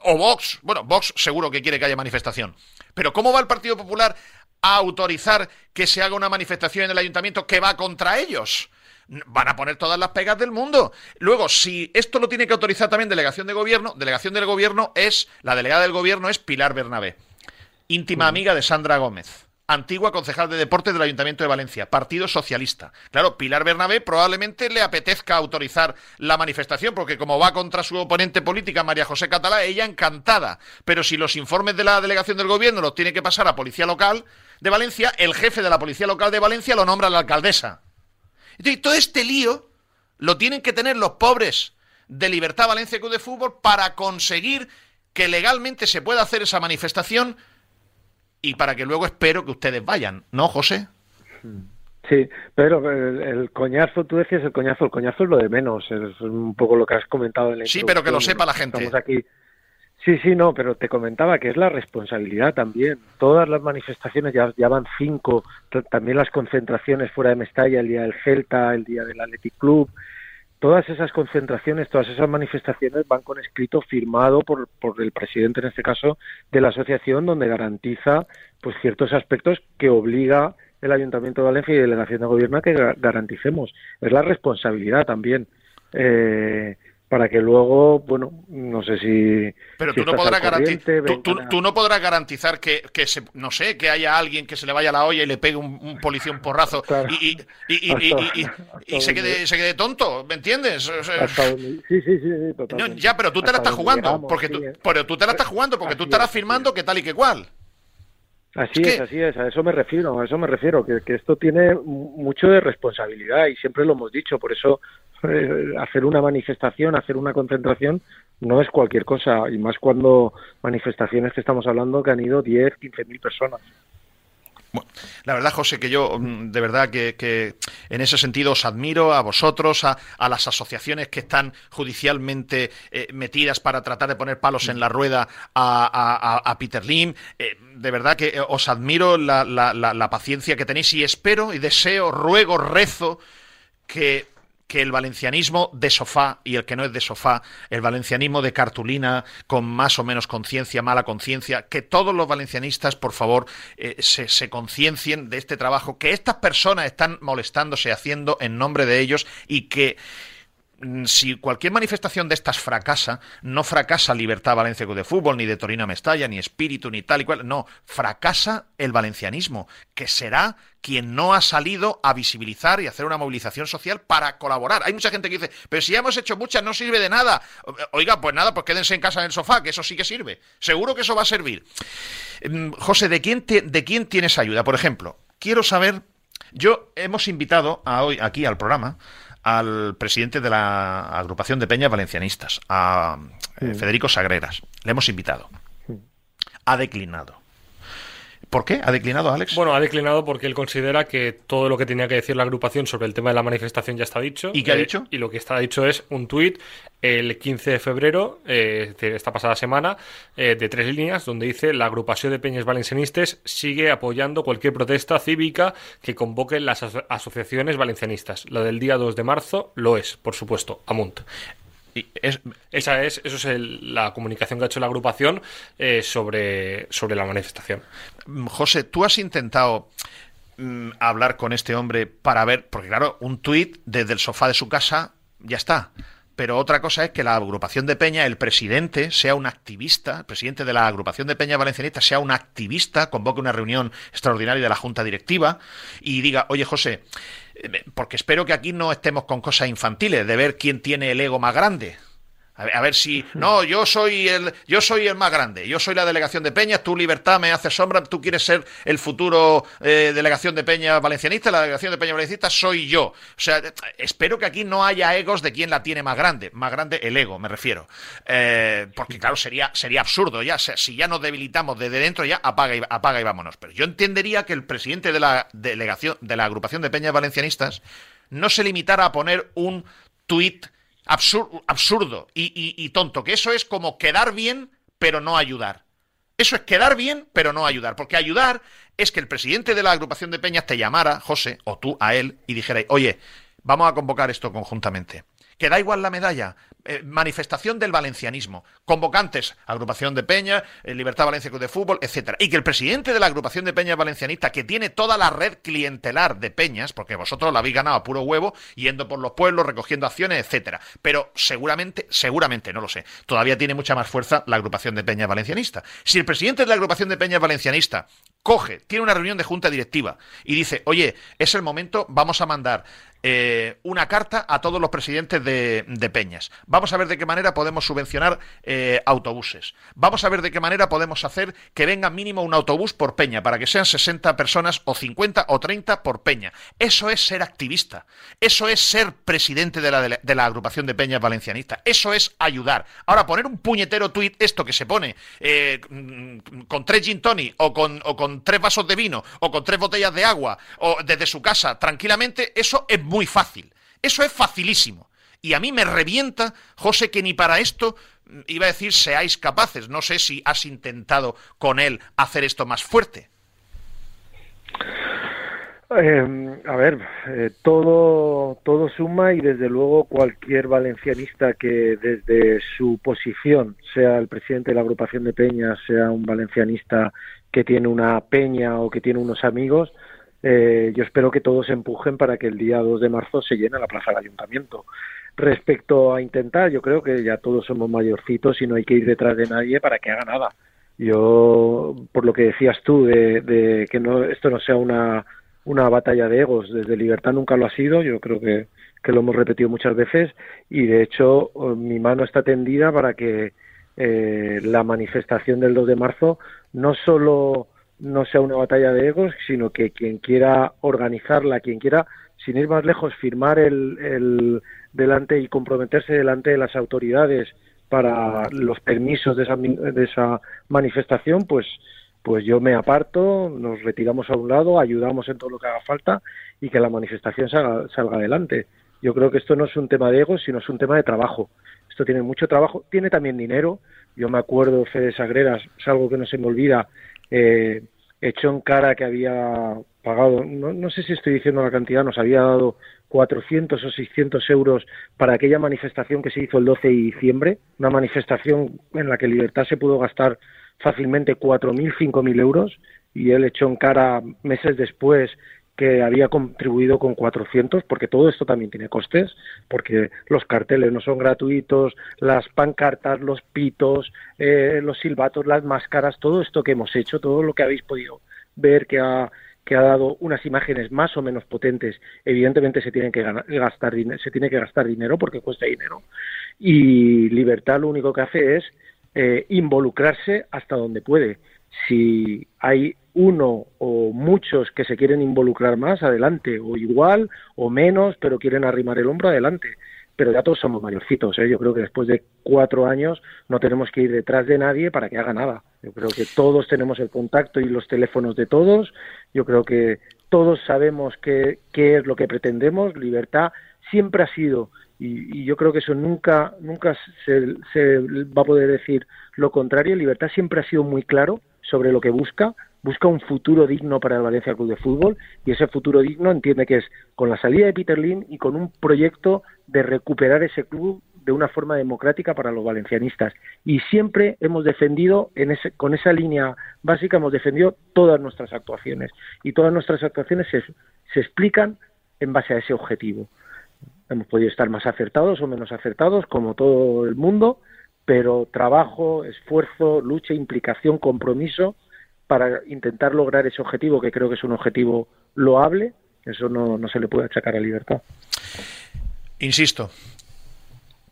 o Vox? Bueno, Vox seguro que quiere que haya manifestación. Pero ¿cómo va el Partido Popular a autorizar que se haga una manifestación en el ayuntamiento que va contra ellos? van a poner todas las pegas del mundo. Luego, si esto lo tiene que autorizar también delegación de gobierno, delegación del gobierno es, la delegada del gobierno es Pilar Bernabé, íntima amiga de Sandra Gómez. Antigua concejal de deportes del Ayuntamiento de Valencia, Partido Socialista. Claro, Pilar Bernabé probablemente le apetezca autorizar la manifestación, porque como va contra su oponente política, María José Catalá, ella encantada. Pero si los informes de la delegación del gobierno los tiene que pasar a Policía Local de Valencia, el jefe de la Policía Local de Valencia lo nombra la alcaldesa. Entonces, todo este lío lo tienen que tener los pobres de Libertad Valencia Club de Fútbol para conseguir que legalmente se pueda hacer esa manifestación y para que luego espero que ustedes vayan, ¿no, José? Sí, pero el, coñazo, tú decías el coñazo, el coñazo es lo de menos, es un poco lo que has comentado en la Sí, pero que lo sepa la gente. Estamos aquí Sí, sí, no, pero te comentaba que es la responsabilidad también. Todas las manifestaciones, ya, ya van cinco, también las concentraciones fuera de Mestalla, el día del Celta, el día del Athletic Club, todas esas concentraciones, todas esas manifestaciones van con escrito firmado por, por el presidente, en este caso, de la asociación, donde garantiza pues ciertos aspectos que obliga el Ayuntamiento de Valencia y Delegación de Gobierno a que garanticemos. Es la responsabilidad también. Eh, para que luego, bueno, no sé si... Pero tú, no podrás garantizar, tú, no podrás garantizar que, que se, no sé, que haya alguien que se le vaya la olla y le pegue un, un policía un porrazo y, y, y, y se, quede, se quede tonto, ¿me entiendes? sí, sí, sí, totalmente. ya, pero tú te la estás jugando, porque tú, pero tú te la estás jugando porque tú estarás firmando que tal y que cual. Así es, así es, a eso me refiero, a eso me refiero, que, que esto tiene mucho de responsabilidad y siempre lo hemos dicho, por eso eh, hacer una manifestación, hacer una concentración, no es cualquier cosa, y más cuando manifestaciones que estamos hablando que han ido 10, 15 mil personas. la verdad, José, que yo mm, de verdad que, en ese sentido os admiro a vosotros, a, las asociaciones que están judicialmente eh, metidas para tratar de poner palos en la rueda a, Peter Lim. Eh, de verdad que os admiro la, la paciencia que tenéis y espero y deseo, ruego, rezo que que el valencianismo de sofá y el que no es de sofá, el valencianismo de cartulina con más o menos conciencia, mala conciencia, que todos los valencianistas, por favor, eh, se, se conciencien de este trabajo que estas personas están molestándose haciendo en nombre de ellos y que si cualquier manifestación de estas fracasa, no fracasa Libertad Valencia de Fútbol, ni de Torino Mestalla, ni Espíritu, ni tal y cual, no, fracasa el valencianismo, que será quien no ha salido a visibilizar y hacer una movilización social para colaborar. Hay mucha gente que dice, pero si ya hemos hecho muchas, no sirve de nada. Oiga, pues nada, pues quédense en casa en el sofá, que eso sí que sirve. Seguro que eso va a servir. Mm, José, ¿de quién, ¿de quién tienes ayuda? Por ejemplo, quiero saber, yo hemos invitado a hoy aquí al programa al presidente de la agrupación de peñas valencianistas, a eh, Federico Sagreras. Le hemos invitado. Ha declinado. ¿Por qué? ¿Ha declinado, Alex? Bueno, ha declinado porque él considera que todo lo que tenía que decir la agrupación sobre el tema de la manifestación ya está dicho. ¿Y qué ha eh, dicho? Y lo que está dicho es un tuit el 15 de febrero, eh, de esta pasada semana, eh, de tres líneas, donde dice la agrupación de peñas valencianistas sigue apoyando cualquier protesta cívica que convoquen las asociaciones valencianistas. La del día 2 de marzo lo es, por supuesto, Amunt. Esa es, eso es la comunicación que ha hecho la agrupación eh, sobre, sobre la manifestación. José, tú has intentado mm, hablar con este hombre para ver, porque claro, un tuit desde el sofá de su casa, ya está. Pero otra cosa es que la agrupación de Peña, el presidente, sea un activista, el presidente de la agrupación de Peña Valencianista sea un activista, convoque una reunión extraordinaria de la Junta Directiva y diga, oye José, porque espero que aquí no estemos con cosas infantiles, de ver quién tiene el ego más grande. A ver, si. No, yo soy el. Yo soy el más grande. Yo soy la delegación de Peña. Tu libertad me hace sombra. Tú quieres ser el futuro eh, delegación de Peña valencianista. La delegación de Peña valencianista soy yo. O sea, espero que aquí no haya egos de quién la tiene más grande. Más grande el ego, me refiero. Eh, porque, claro, sería, sería absurdo ya. si ya nos debilitamos desde dentro, ya apaga y, apaga y vámonos. Pero yo entendería que el presidente de la delegación, de la agrupación de Peñas valencianistas, no se limitara a poner un tuit absurdo y, tonto, que eso es como quedar bien, pero no ayudar. Eso es quedar bien, pero no ayudar. Porque ayudar es que el presidente de la agrupación de Peñas te llamara, José, o tú a él, y dijera, oye, vamos a convocar esto conjuntamente. Que da igual la medalla, eh, manifestación del valencianismo, convocantes, agrupación de Peña, eh, Libertad Valencia Club de Fútbol, etcétera. Y que el presidente de la agrupación de Peñas Valencianista, que tiene toda la red clientelar de Peñas, porque vosotros la habéis ganado a puro huevo, yendo por los pueblos, recogiendo acciones, etcétera. Pero seguramente, seguramente, no lo sé, todavía tiene mucha más fuerza la agrupación de Peñas Valencianista. Si el presidente de la agrupación de Peñas Valencianista coge, tiene una reunión de junta directiva y dice, oye, es el momento, vamos a mandar eh, una carta a todos los presidentes de, Peñas. Vamos a ver de qué manera podemos subvencionar eh, autobuses. Vamos a ver de qué manera podemos hacer que venga mínimo un autobús por Peña, para que sean 60 personas o 50 o 30 por Peña. Eso es ser activista. Eso es ser presidente de la, de la agrupación de Peñas valencianista. Eso es ayudar. Ahora, poner un puñetero tuit, esto que se pone eh, mm, con tres gin tonic o con, o con tres vasos de vino o con tres botellas de agua o desde su casa tranquilamente, eso es muy fácil. Eso es facilísimo. Y a mí me revienta, José, que ni para esto mm, iba a decir seáis capaces. No sé si has intentado con él hacer esto más fuerte. Eh, a ver, eh, todo, todo suma y desde luego cualquier valencianista que desde su posición, sea el presidente de la agrupación de peñas, sea un valencianista que tiene una peña o que tiene unos amigos, eh, yo espero que todos empujen para que el día 2 de marzo se llene la plaza del ayuntamiento. Respecto a intentar, yo creo que ya todos somos mayorcitos y no hay que ir detrás de nadie para que haga nada. Yo, por lo que decías tú, de, que no, esto no sea una, una batalla de egos, desde Libertad nunca lo ha sido, yo creo que, que lo hemos repetido muchas veces y de hecho mi mano está tendida para que eh, la manifestación del 2 de marzo no solo no sea una batalla de egos, sino que quien quiera organizarla, quien quiera, sin ir más lejos, firmar el, el delante y comprometerse delante de las autoridades para los permisos de esa, de esa manifestación, pues, pues yo me aparto, nos retiramos a un lado, ayudamos en todo lo que haga falta y que la manifestación salga, salga adelante. Yo creo que esto no es un tema de egos, sino es un tema de trabajo. Esto tiene mucho trabajo, tiene también dinero. Yo me acuerdo, Fede Sagreras, es algo que no se me olvida, eh, echó en cara que había pagado, no, no, sé si estoy diciendo la cantidad, nos había dado 400 o 600 euros para aquella manifestación que se hizo el 12 de diciembre, una manifestación en la que Libertad se pudo gastar fácilmente 4.000, 5.000 euros y él echó en cara meses después que había contribuido con 400, porque todo esto también tiene costes, porque los carteles no son gratuitos, las pancartas, los pitos, eh, los silbatos, las máscaras, todo esto que hemos hecho, todo lo que habéis podido ver que ha, que ha dado unas imágenes más o menos potentes, evidentemente se tiene que gastar se tiene que gastar dinero porque cuesta dinero y Libertad lo único que hace es eh, involucrarse hasta donde puede. Si hay uno o muchos que se quieren involucrar más, adelante, o igual o menos, pero quieren arrimar el hombro, adelante. Pero ya todos somos mayorcitos, ¿eh? yo creo que después de cuatro años no tenemos que ir detrás de nadie para que haga nada. Yo creo que todos tenemos el contacto y los teléfonos de todos, yo creo que todos sabemos qué, qué es lo que pretendemos, libertad siempre ha sido y, yo creo que eso nunca nunca se, se, va a poder decir lo contrario. Libertad siempre ha sido muy claro sobre lo que busca busca un futuro digno para el Valencia Club de Fútbol y ese futuro digno entiende que es con la salida de Peter Lim y con un proyecto de recuperar ese club de una forma democrática para los valencianistas. Y siempre hemos defendido, en ese, con esa línea básica, hemos defendido todas nuestras actuaciones. Y todas nuestras actuaciones se, se explican en base a ese objetivo. Hemos podido estar más acertados o menos acertados, como todo el mundo, pero trabajo, esfuerzo, lucha, implicación, compromiso para intentar lograr ese objetivo, que creo que es un objetivo loable, eso no, se le puede achacar a libertad. Insisto,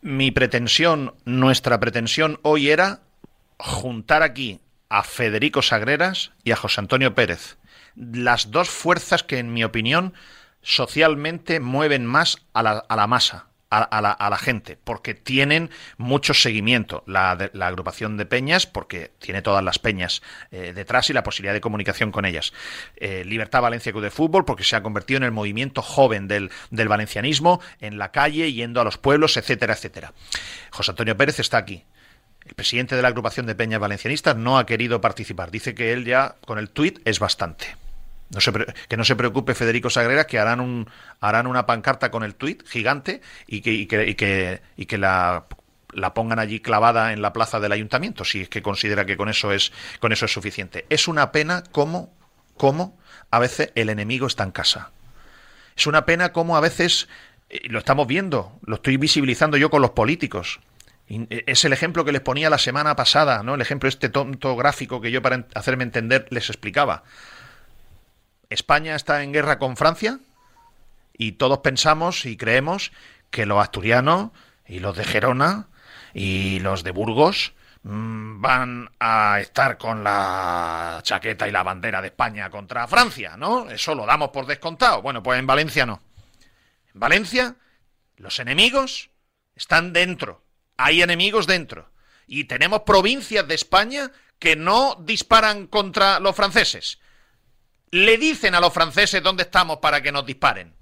mi pretensión, nuestra pretensión hoy era juntar aquí a Federico Sagreras y a José Antonio Pérez, las dos fuerzas que, en mi opinión, socialmente mueven más a la, a la masa, a, la, gente, porque tienen mucho seguimiento. La, agrupación de peñas, porque tiene todas las peñas eh, detrás y la posibilidad de comunicación con ellas. Eh, Libertad Valencia Club de Fútbol, porque se ha convertido en el movimiento joven del, del valencianismo, en la calle, yendo a los pueblos, etcétera, etcétera. José Antonio Pérez está aquí. El presidente de la agrupación de peñas valencianistas no ha querido participar. Dice que él ya con el tuit es bastante que no se preocupe Federico Sagrera, que harán, un, harán una pancarta con el tuit gigante y que, y que, que, la, la, pongan allí clavada en la plaza del ayuntamiento, si es que considera que con eso es, con eso es suficiente. Es una pena cómo, cómo a veces el enemigo está en casa. Es una pena cómo a veces, y lo estamos viendo, lo estoy visibilizando yo con los políticos, es el ejemplo que les ponía la semana pasada, ¿no? El ejemplo este tonto gráfico que yo para hacerme entender les explicaba. España está en guerra con Francia y todos pensamos y creemos que los asturianos y los de Gerona y los de Burgos mm, van a estar con la chaqueta y la bandera de España contra Francia, ¿no? Eso lo damos por descontado. Bueno, pues en Valencia no. En Valencia los enemigos están dentro. Hay enemigos dentro. Y tenemos provincias de España que no disparan contra los franceses le dicen a los franceses dónde estamos para que nos disparen.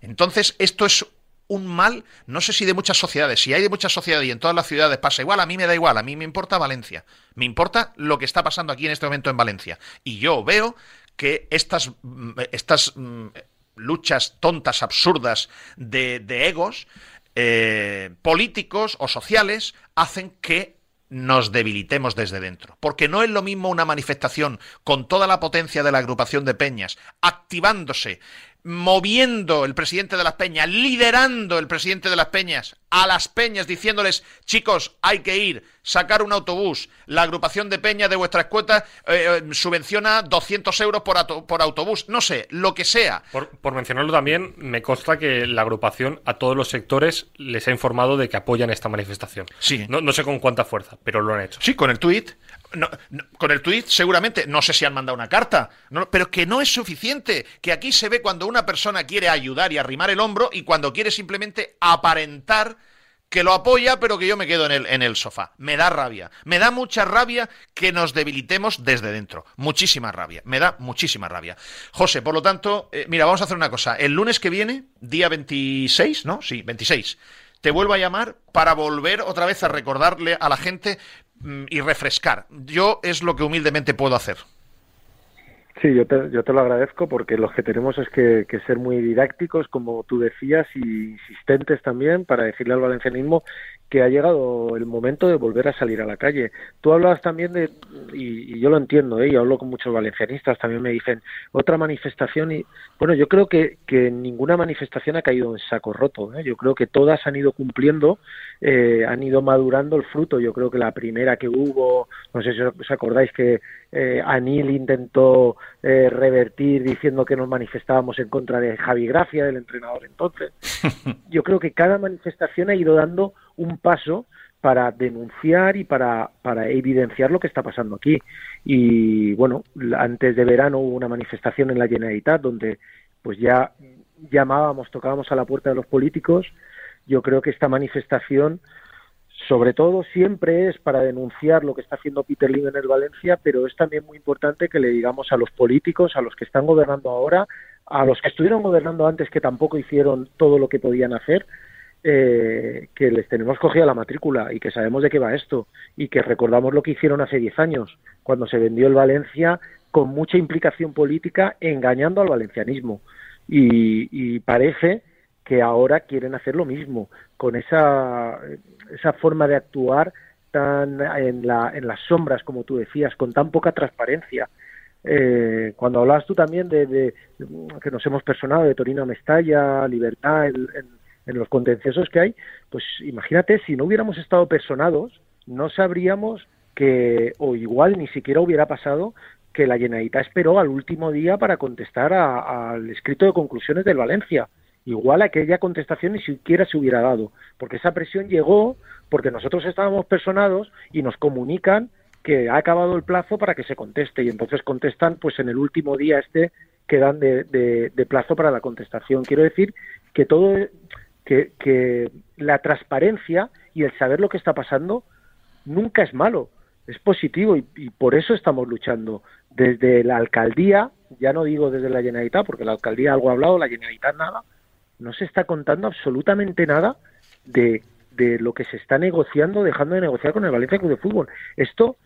Entonces, esto es un mal, no sé si de muchas sociedades, si hay de muchas sociedades y en todas las ciudades pasa igual, a mí me da igual, a mí me importa Valencia, me importa lo que está pasando aquí en este momento en Valencia. Y yo veo que estas, mm, estas mm, luchas tontas, absurdas de, egos eh, políticos o sociales hacen que nos debilitemos desde dentro. Porque no es lo mismo una manifestación con toda la potencia de la agrupación de peñas, activándose moviendo el presidente de las peñas, liderando el presidente de las peñas a las peñas, diciéndoles, chicos, hay que ir, sacar un autobús, la agrupación de peñas de vuestra escueta eh, eh, subvenciona 200 euros por, por, autobús, no sé, lo que sea. Por, mencionarlo también, me consta que la agrupación a todos los sectores les ha informado de que apoyan esta manifestación. Sí. No, no sé con cuánta fuerza, pero lo han hecho. Sí, con el tuit con el tuit seguramente, no sé si han mandado una carta, pero que no es suficiente, que aquí se ve cuando una persona quiere ayudar y arrimar el hombro y cuando quiere simplemente aparentar que lo apoya, pero que yo me quedo en el, en el sofá. Me da rabia. Me da mucha rabia que nos debilitemos desde dentro. Muchísima rabia. Me da muchísima rabia. José, por lo tanto, eh, mira, vamos a hacer una cosa. El lunes que viene, día 26, ¿no? Sí, 26 te vuelvo a llamar para volver otra vez a recordarle a la gente Mm, y refrescar. Yo es lo que humildemente puedo hacer. Sí, yo te, lo agradezco porque lo que tenemos es que, ser muy didácticos, como tú decías, y insistentes también para decirle al valencianismo que ha llegado el momento de volver a salir a la calle. Tú hablabas también de, y, yo lo entiendo, ¿eh? yo hablo con muchos valencianistas, también me dicen, otra manifestación, y bueno, yo creo que, que ninguna manifestación ha caído en saco roto, ¿eh? yo creo que todas han ido cumpliendo, eh, han ido madurando el fruto, yo creo que la primera que hubo, no sé si os acordáis que eh, Anil intentó eh, revertir diciendo que nos manifestábamos en contra de Javi Gracia, del entrenador entonces. *laughs* Yo creo que cada manifestación ha ido dando un paso para denunciar y para, para evidenciar lo que está pasando aquí. Y bueno, antes de verano hubo una manifestación en la Generalitat donde pues ya llamábamos, tocábamos a la puerta de los políticos. Yo creo que esta manifestación sobre todo siempre es para denunciar lo que está haciendo Peter Lim en el Valencia, pero es también muy importante que le digamos a los políticos, a los que están gobernando ahora, a los que estuvieron gobernando antes que tampoco hicieron todo lo que podían hacer, eh, que les tenemos cogida la matrícula y que sabemos de qué va esto y que recordamos lo que hicieron hace 10 años, cuando se vendió el Valencia con mucha implicación política engañando al valencianismo. Y, parece que ahora quieren hacer lo mismo, con esa, esa forma de actuar tan en, la, en las sombras, como tú decías, con tan poca transparencia. Eh, cuando hablabas tú también de, que nos hemos personado de Torino a Mestalla, Libertad, en, en, los contenciosos que hay, pues imagínate, si no hubiéramos estado personados, no sabríamos que, o igual ni siquiera hubiera pasado que la Generalitat esperó al último día para contestar al escrito de conclusiones del Valencia. Igual aquella contestación ni siquiera se hubiera dado, porque esa presión llegó porque nosotros estábamos personados y nos comunican que ha acabado el plazo para que se conteste y entonces contestan pues en el último día este que dan de, de, plazo para la contestación. Quiero decir que todo que, que la transparencia y el saber lo que está pasando nunca es malo, es positivo y, y, por eso estamos luchando desde la alcaldía, ya no digo desde la Generalitat, porque la alcaldía algo ha hablado, la Generalitat nada, no se está contando absolutamente nada de, de lo que se está negociando, dejando de negociar con el Valencia Club de Fútbol. Esto,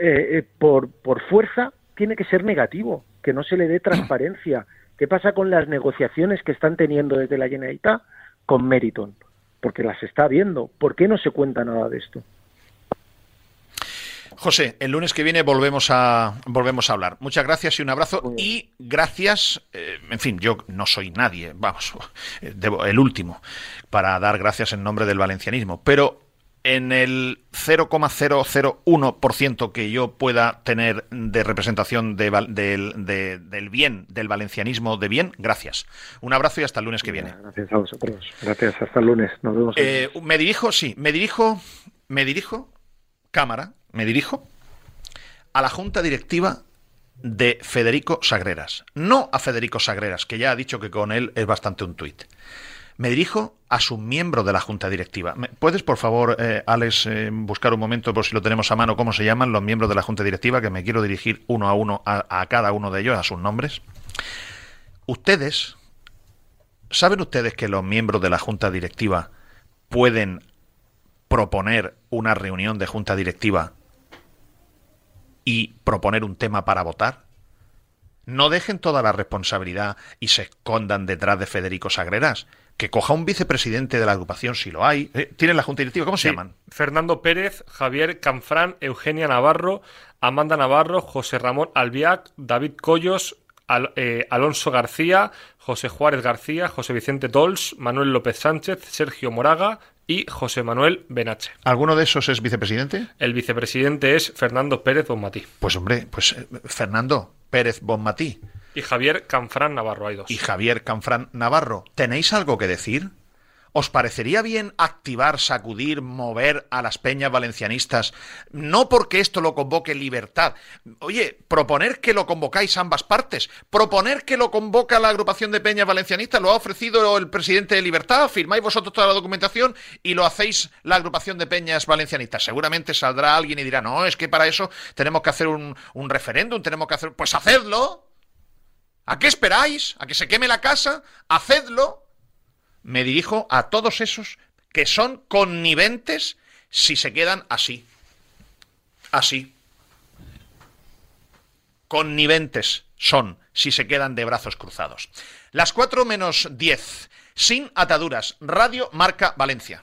eh, eh, por, por fuerza, tiene que ser negativo, que no se le dé *clears throat* transparencia. ¿Qué pasa con las negociaciones que están teniendo desde la Generalitat con Meriton? Porque las está viendo. ¿Por qué no se cuenta nada de esto? José, el lunes que viene volvemos a volvemos a hablar. Muchas gracias y un abrazo. Y gracias, eh, en fin, yo no soy nadie, vamos, *laughs* el último, para dar gracias en nombre del valencianismo. Pero en el 0,001% que yo pueda tener de representación del bien, del valencianismo de bien, gracias. Un abrazo y hasta el lunes que viene. Gracias a vosotros. Gracias, hasta el lunes. Nos vemos. Eh, me dirijo, sí, me dirijo, me dirijo, cámara, me dirijo a la junta directiva de Federico Sagreras. No a Federico Sagreras, que ya ha dicho que con él es bastante un tuit. Me dirijo a su miembro de la junta directiva. ¿Puedes, por favor, eh, Alex, eh, buscar un momento, por si lo tenemos a mano, cómo se llaman los miembros de la junta directiva, que me quiero dirigir uno a uno a, a cada uno de ellos, a sus nombres? Ustedes, ¿saben ustedes que los miembros de la junta directiva pueden proponer una reunión de junta directiva y proponer un tema para votar? No dejen toda la responsabilidad y se escondan detrás de Federico Sagreras. Que coja un vicepresidente de la agrupación si lo hay. Eh, ¿Tienen la junta directiva? ¿Cómo se llaman? Fernando Pérez, Javier Canfrán, Eugenia Navarro, Amanda Navarro, José Ramón Albiac, David Collos, eh, Alonso García, José Juárez García, José Vicente Dols, Manuel López Sánchez, Sergio Moraga y José Manuel Benache. ¿Alguno de esos es vicepresidente? El vicepresidente es Fernando Pérez Bonmatí. Pues hombre, pues eh, Fernando Pérez Bonmatí. Y Javier Canfrán Navarro, hay dos. Y Javier Canfrán Navarro. ¿Tenéis algo que decir? ¿Os parecería bien activar, sacudir, mover a las peñas valencianistas? No porque esto lo convoque libertad. Oye, proponer que lo convocáis ambas partes. Proponer que lo convoca la agrupación de peñas valencianistas. Lo ha ofrecido el presidente de Libertad. Firmáis vosotros toda la documentación y lo hacéis la agrupación de peñas valencianistas. Seguramente saldrá alguien y dirá, no, es que para eso tenemos que hacer un, un referéndum, tenemos que hacer... Pues hacedlo. ¿A qué esperáis? ¿A que se queme la casa? Hacedlo me dirijo a todos esos que son conniventes si se quedan así. Así. Conniventes son si se quedan de brazos cruzados. Las 4 menos 10. Sin ataduras. Radio Marca Valencia.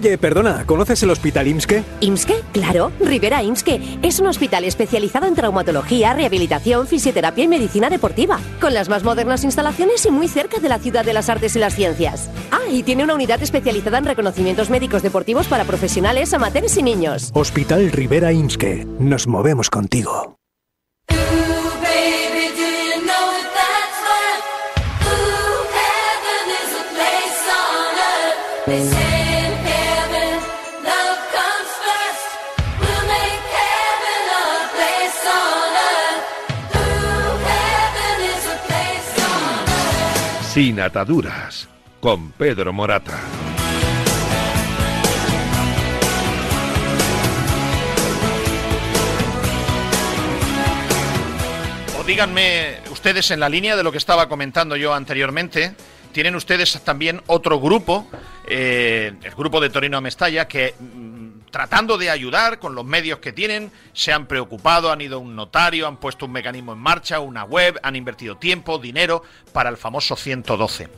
Oye, perdona, ¿conoces el Hospital IMSKE? ¿IMSKE? Claro, Rivera IMSKE. Es un hospital especializado en traumatología, rehabilitación, fisioterapia y medicina deportiva, con las más modernas instalaciones y muy cerca de la ciudad de las artes y las ciencias. Ah, y tiene una unidad especializada en reconocimientos médicos deportivos para profesionales, amateurs y niños. Hospital Rivera IMSKE. Nos movemos contigo. Sin ataduras. con Pedro Morata. O díganme ustedes en la línea de lo que estaba comentando yo anteriormente, tienen ustedes también otro grupo, eh, el grupo de Torino Mestalla, que mm, tratando de ayudar con los medios que tienen, se han preocupado, han ido a un notario, han puesto un mecanismo en marcha, una web, han invertido tiempo, dinero para el famoso 112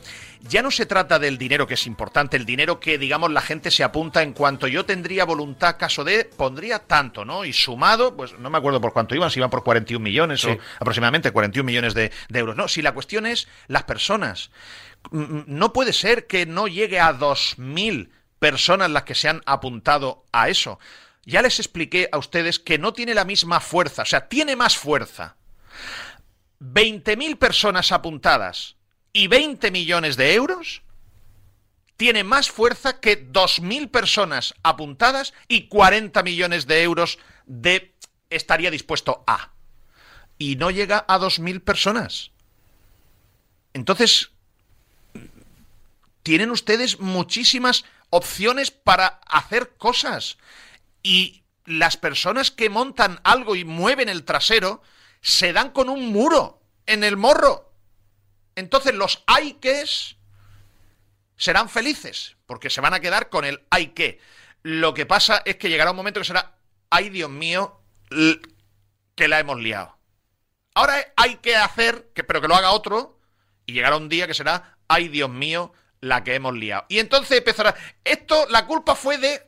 ya no se trata del dinero que es importante, el dinero que, digamos, la gente se apunta en cuanto yo tendría voluntad, caso de, pondría tanto, ¿no? Y sumado, pues no me acuerdo por cuánto iban, si iban por 41 millones o aproximadamente 41 millones de, de euros. No, si la cuestión es las personas. Mm, mm, No puede ser que no llegue a 2.000 personas las que se han apuntado a eso. Ya les expliqué a ustedes que no tiene la misma fuerza, o sea, tiene más fuerza. 20.000 personas apuntadas y 20 millones de euros tiene más fuerza que 2.000 personas apuntadas y 40 millones de euros de estaría dispuesto a. Y no llega a 2.000 personas. Entonces, tienen ustedes muchísimas opciones para hacer cosas. Y las personas que montan algo y mueven el trasero se dan con un muro en el morro. Entonces los hay es serán felices, porque se van a quedar con el hay que. Lo que pasa es que llegará un momento que será, ay Dios mío, que la hemos liado. Ahora hay que hacer, que, pero que lo haga otro, y llegará un día que será, ay Dios mío, la que hemos liado. Y entonces empezará, esto, la culpa fue de,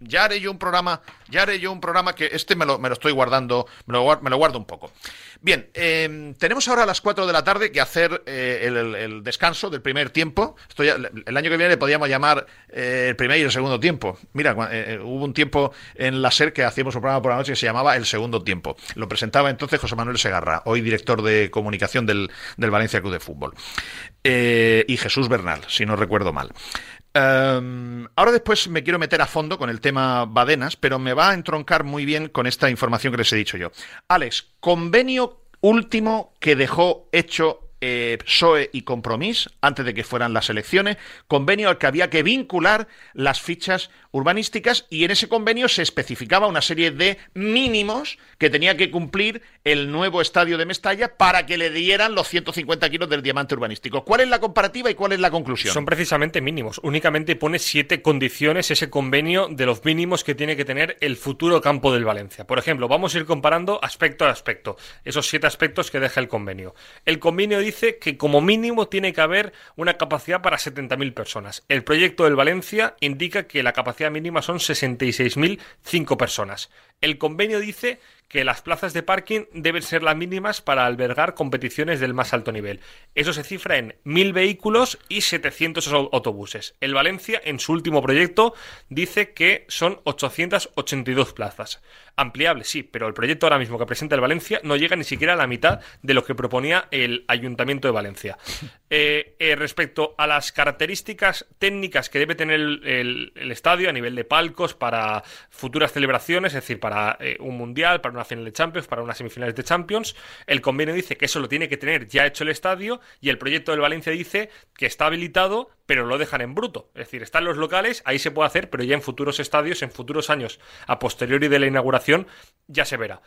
ya haré yo un programa, ya haré yo un programa que este me lo, me lo estoy guardando, me lo, me lo, guardo un poco. Bien, eh, tenemos ahora a las 4 de la tarde que hacer eh, el, descanso del primer tiempo. Esto el año que viene le podríamos llamar eh, el primer y el segundo tiempo. Mira, eh, hubo un tiempo en la SER que hacíamos un programa por la noche que se llamaba El Segundo Tiempo. Lo presentaba entonces José Manuel Segarra, hoy director de comunicación del, del Valencia Club de Fútbol. Eh, y Jesús Bernal, si no recuerdo mal. Um, ahora después me quiero meter a fondo con el tema Badenas, pero me va a entroncar muy bien con esta información que les he dicho yo. Alex, convenio último que dejó hecho eh, PSOE y Compromís antes de que fueran las elecciones, convenio al que había que vincular las fichas urbanísticas y en ese convenio se especificaba una serie de mínimos que tenía que cumplir el nuevo estadio de Mestalla para que le dieran los 150 kilos del diamante urbanístico. ¿Cuál es la comparativa y cuál es la conclusión? Son precisamente mínimos. Únicamente pone siete condiciones ese convenio de los mínimos que tiene que tener el futuro campo del Valencia. Por ejemplo, vamos a ir comparando aspecto a aspecto, esos siete aspectos que deja el convenio. El convenio dice que como mínimo tiene que haber una capacidad para 70.000 personas. El proyecto del Valencia indica que la capacidad mínima son 66.005 personas. El convenio dice que las plazas de parking deben ser las mínimas para albergar competiciones del más alto nivel. Eso se cifra en 1.000 vehículos y 700 autobuses. El Valencia, en su último proyecto, dice que son 882 plazas. Ampliable, sí, pero el proyecto ahora mismo que presenta el Valencia no llega ni siquiera a la mitad de lo que proponía el Ayuntamiento de Valencia. *laughs* Eh, eh, respecto a las características técnicas que debe tener el, el, el, estadio a nivel de palcos para futuras celebraciones, es decir, para eh, un mundial, para una final de Champions, para unas semifinales de Champions, el convenio dice que eso lo tiene que tener ya hecho el estadio y el proyecto del Valencia dice que está habilitado pero lo dejan en bruto. Es decir, están los locales, ahí se puede hacer, pero ya en futuros estadios, en futuros años, a posteriori de la inauguración, ya se verá.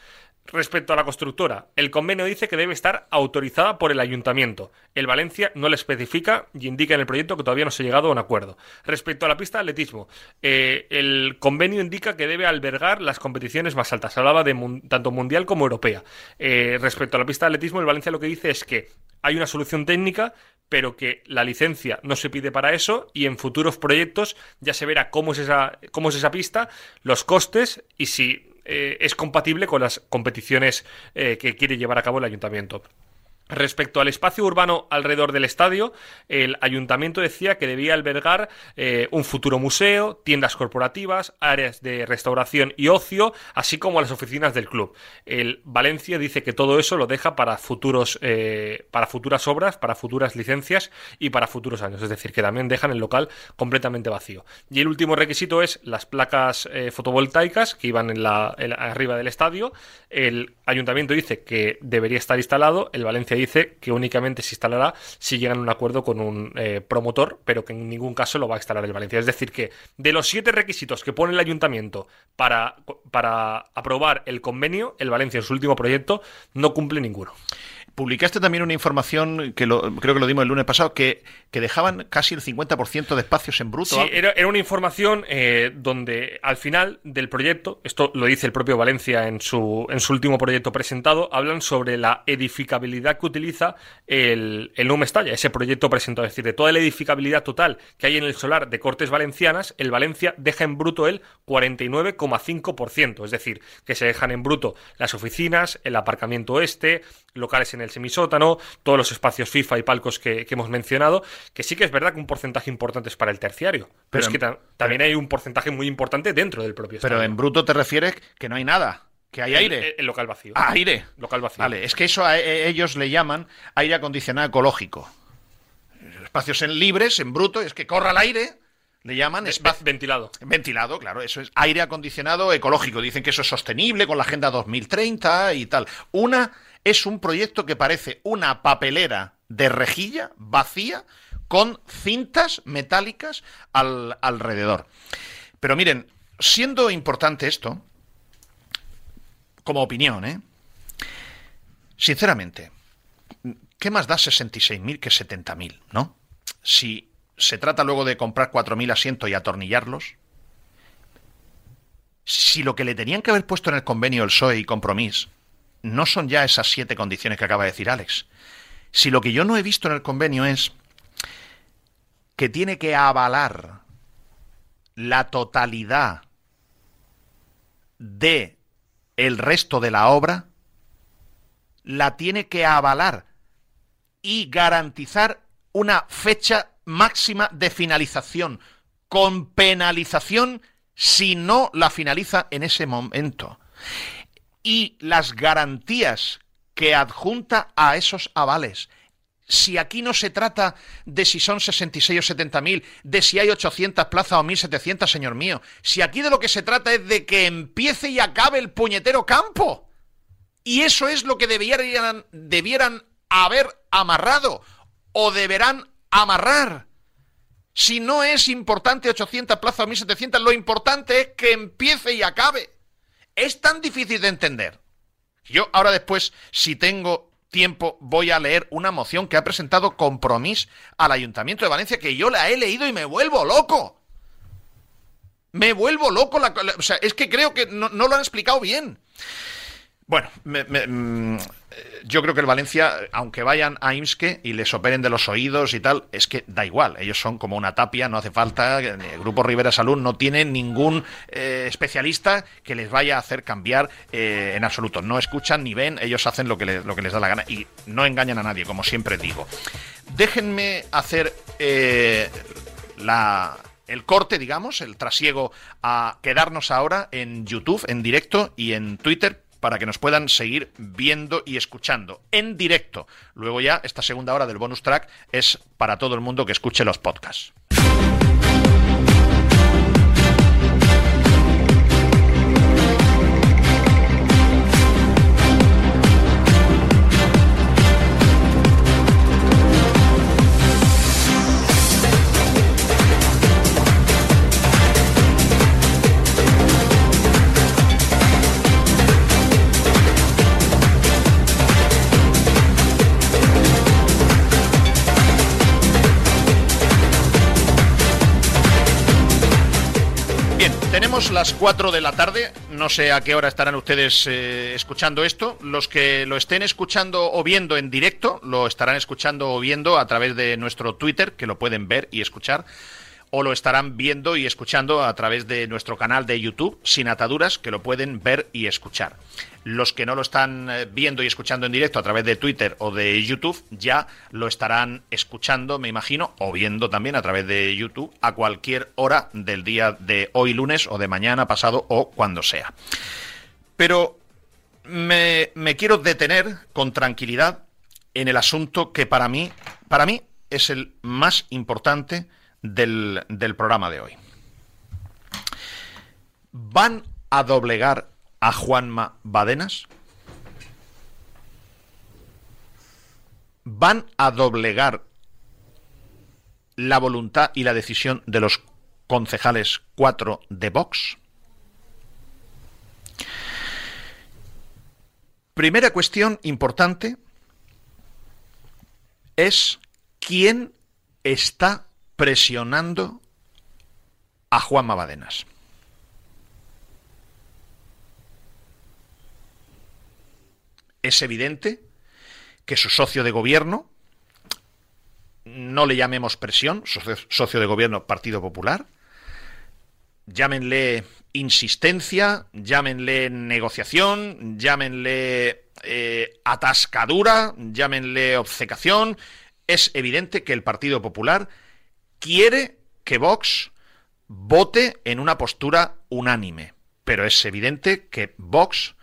Respecto a la constructora, el convenio dice que debe estar autorizada por el ayuntamiento. El Valencia no le especifica y indica en el proyecto que todavía no se ha llegado a un acuerdo. Respecto a la pista de atletismo, eh, el convenio indica que debe albergar las competiciones más altas. Hablaba de tanto mundial como europea. Eh, respecto a la pista de atletismo, el Valencia lo que dice es que hay una solución técnica, pero que la licencia no se pide para eso y en futuros proyectos ya se verá cómo es esa, cómo es esa pista, los costes y si eh, es compatible con las competiciones eh, que quiere llevar a cabo el ayuntamiento. Respecto al espacio urbano alrededor del estadio, el ayuntamiento decía que debía albergar eh, un futuro museo, tiendas corporativas, áreas de restauración y ocio, así como las oficinas del club. El Valencia dice que todo eso lo deja para futuros, eh, para futuras obras, para futuras licencias y para futuros años. Es decir, que también dejan el local completamente vacío. Y el último requisito es las placas eh, fotovoltaicas que iban en la, arriba del estadio. El ayuntamiento dice que debería estar instalado. El Valencia Valencia dice que únicamente se instalará si llegan a un acuerdo con un eh, promotor, pero que en ningún caso lo va a instalar el Valencia. Es decir, que de los siete requisitos que pone el ayuntamiento para, para aprobar el convenio, el Valencia en su último proyecto no cumple ninguno. Publicaste también una información que lo, creo que lo dimos el lunes pasado, que, que dejaban casi el 50% de espacios en bruto. Sí, era, era una información eh, donde al final del proyecto, esto lo dice el propio Valencia en su, en su último proyecto presentado, hablan sobre la edificabilidad que utiliza el, el Estalla, ese proyecto presentado. Es decir, de toda la edificabilidad total que hay en el solar de Cortes Valencianas, el Valencia deja en bruto el 49,5%. Es decir, que se dejan en bruto las oficinas, el aparcamiento este, locales en el semisótano, todos los espacios FIFA y palcos que, hemos mencionado, que sí que es verdad que un porcentaje importante es para el terciario, pero, es que también hay un porcentaje muy importante dentro del propio Pero en bruto te refieres que no hay nada. Que hay aire. El, local vacío. Ah, aire. Local vacío. Vale, es que eso a e, ellos le llaman aire acondicionado ecológico. Espacios en libres, en bruto, es que corra el aire, le llaman espacio ventilado. Ventilado, claro, eso es aire acondicionado ecológico. Dicen que eso es sostenible con la Agenda 2030 y tal. Una es un proyecto que parece una papelera de rejilla vacía con cintas metálicas al, alrededor. Pero miren, siendo importante esto, como opinión, ¿eh? Sinceramente, ¿qué más da 66.000 que 70.000, no? Si se trata luego de comprar 4.000 asientos y atornillarlos, si lo que le tenían que haber puesto en el convenio el PSOE y Compromís no son ya esas siete condiciones que acaba de decir Alex. Si lo que yo no he visto en el convenio es que tiene que avalar la totalidad de el resto de la obra, la tiene que avalar y garantizar una fecha máxima de finalización, con penalización si no la finaliza en ese momento y las garantías que adjunta a esos avales. Si aquí no se trata de si son 66 o 70 mil, de si hay 800 plazas o 1700, señor mío. Si aquí de lo que se trata es de que empiece y acabe el puñetero campo. Y eso es lo que debieran, debieran haber amarrado o deberán amarrar. Si no es importante 800 plazas o 1700, lo importante es que empiece y acabe. Es tan difícil de entender. Yo ahora después, si tengo tiempo, voy a leer una moción que ha presentado Compromís al Ayuntamiento de Valencia que yo la he leído y me vuelvo loco. Me vuelvo loco. o sea, es que creo que no lo han explicado bien. Bueno, mm, yo creo que el Valencia, aunque vayan a Imske y les operen de los oídos y tal, es que da igual. Ellos son como una tapia, no hace falta. El Grupo Rivera Salud no tiene ningún eh, especialista que les vaya a hacer cambiar eh, en absoluto. No escuchan ni ven, ellos hacen lo que, les, lo que les da la gana y no engañan a nadie, como siempre digo. Déjenme hacer eh, la, el corte, digamos, el trasiego a quedarnos ahora en YouTube, en directo y en Twitter para que nos puedan seguir viendo y escuchando en directo. Luego ya esta segunda hora del bonus track es para todo el mundo que escuche los podcasts. Las 4 de la tarde, no sé a qué hora estarán ustedes eh, escuchando esto. Los que lo estén escuchando o viendo en directo, lo estarán escuchando o viendo a través de nuestro Twitter, que lo pueden ver y escuchar o lo estarán viendo y escuchando a través de nuestro canal de YouTube, Sin Ataduras, que lo pueden ver y escuchar. Los que no lo están eh, viendo y escuchando en directo a través de Twitter o de YouTube, ya lo estarán escuchando, me imagino, o viendo también a través de YouTube a cualquier hora del día de hoy lunes o de mañana pasado o cuando sea. Pero me, quiero detener con tranquilidad en el asunto que para mí, para mí es el más importante del, programa de hoy. ¿Van a doblegar a Juanma Badenas? van a doblegar la voluntad y la decisión de los concejales 4 de Vox? Primera cuestión importante es quién está presionando a Juan Mabadenas. Es evidente que su socio de gobierno, no le llamemos presión, socio de gobierno Partido Popular, llámenle insistencia, llámenle negociación, llámenle eh, atascadura, llámenle obcecación, es evidente que el Partido Popular quiere que Vox vote en una postura unánime. Pero es evidente que Vox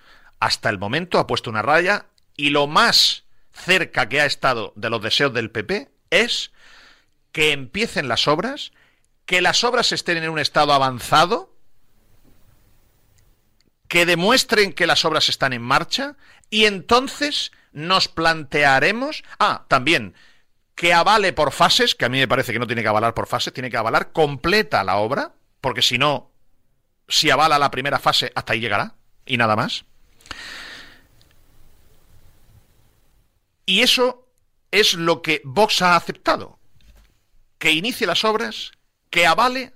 hasta el momento ha puesto una raya y lo más cerca que ha estado de los deseos del PP es que empiecen las obras, que las obras estén en un estado avanzado, que demuestren que las obras están en marcha y entonces nos plantearemos, ah, también que avale por fases, que a mí me parece que no tiene que avalar por fases, tiene que avalar completa la obra, porque si no, si avala la primera fase, hasta ahí llegará, y nada más. Y eso es lo que Vox ha aceptado, que inicie las obras, que avale,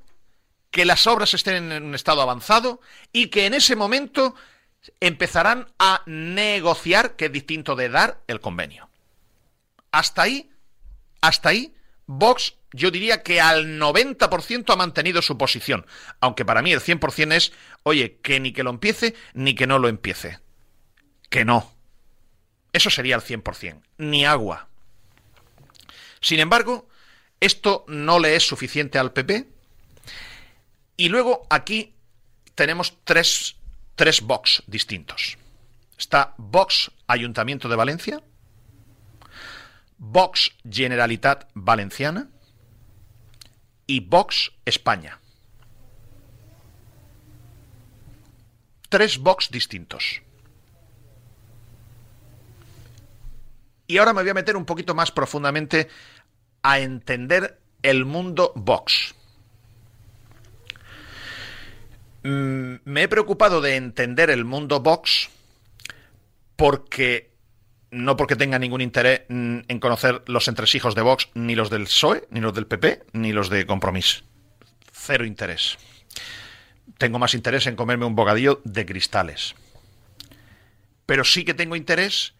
que las obras estén en un estado avanzado y que en ese momento empezarán a negociar, que es distinto de dar el convenio. Hasta ahí hasta ahí, Vox yo diría que al 90% ha mantenido su posición, aunque para mí el 100% es, oye, que ni que lo empiece ni que no lo empiece. Que no. Eso sería el 100%, ni agua. Sin embargo, esto no le es suficiente al PP. Y luego aquí tenemos tres, tres distintos. Está Vox Ayuntamiento de Valencia, Vox Generalitat Valenciana y Vox España. Tres Vox distintos. Y ahora me voy a meter un poquito más profundamente a entender el mundo Vox. Mm, me he preocupado de entender el mundo Vox porque no porque tenga ningún interés mm, en conocer los entresijos de Vox, ni los del PSOE, ni los del PP, ni los de Compromís. Cero interés. Tengo más interés en comerme un bocadillo de cristales. Pero sí que tengo interés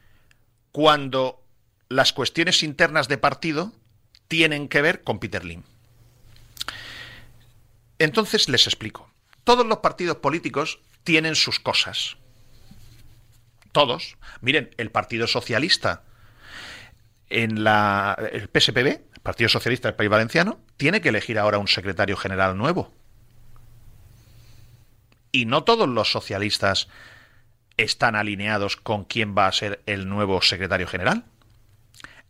cuando las cuestiones internas de partido tienen que ver con Peter Lim. Entonces les explico. Todos los partidos políticos tienen sus cosas todos. Miren, el Partido Socialista en la el PSPB, el Partido Socialista del País Valenciano, tiene que elegir ahora un secretario general nuevo. Y no todos los socialistas están alineados con quién va a ser el nuevo secretario general.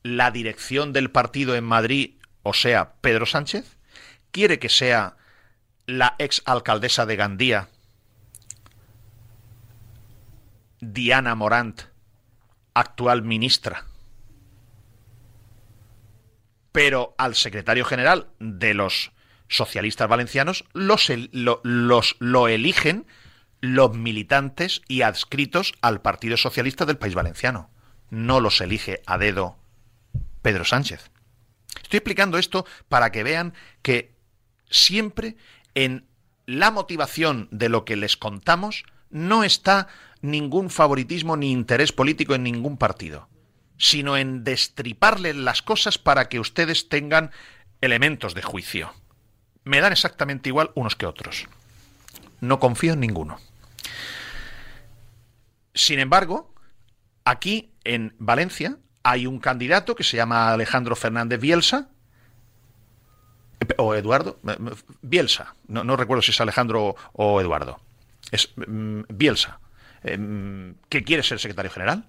La dirección del partido en Madrid, o sea, Pedro Sánchez, quiere que sea la ex alcaldesa de Gandía, Diana Morant, actual ministra. Pero al secretario general de los socialistas valencianos los, lo, eligen los militantes y adscritos al Partido Socialista del País Valenciano. No los elige a dedo Pedro Sánchez. Estoy explicando esto para que vean que siempre en la motivación de lo que les contamos no está ningún favoritismo ni interés político en ningún partido, sino en destriparles las cosas para que ustedes tengan elementos de juicio. Me dan exactamente igual unos que otros. No confío en ninguno. Sin embargo, aquí en Valencia hay un candidato que se llama Alejandro Fernández Bielsa, o Eduardo, Bielsa, no, recuerdo si es Alejandro o Eduardo, es mm, Bielsa, Em, que quiere ser secretario general.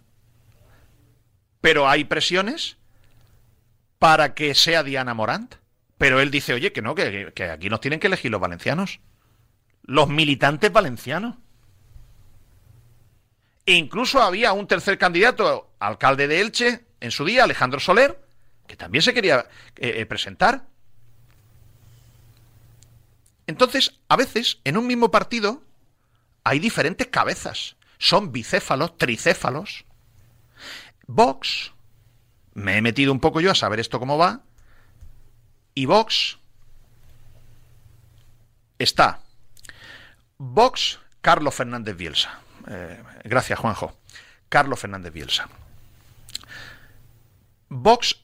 Pero hay presiones para que sea Diana Morant. Pero él dice, oye, que no, que aquí nos tienen que elegir los valencianos. Los militantes valencianos. E incluso había un tercer candidato, alcalde de Elche, en su día Alejandro Soler, que también se quería eh, presentar. Entonces, a veces, en un mismo partido, hay diferentes cabezas. Son bicéfalos, tricéfalos. Vox, me he metido un poco yo a saber esto cómo va, y Vox está Vox, Carlos Fernández Bielsa. Eh, gracias, Juanjo. Carlos Fernández Bielsa. Vox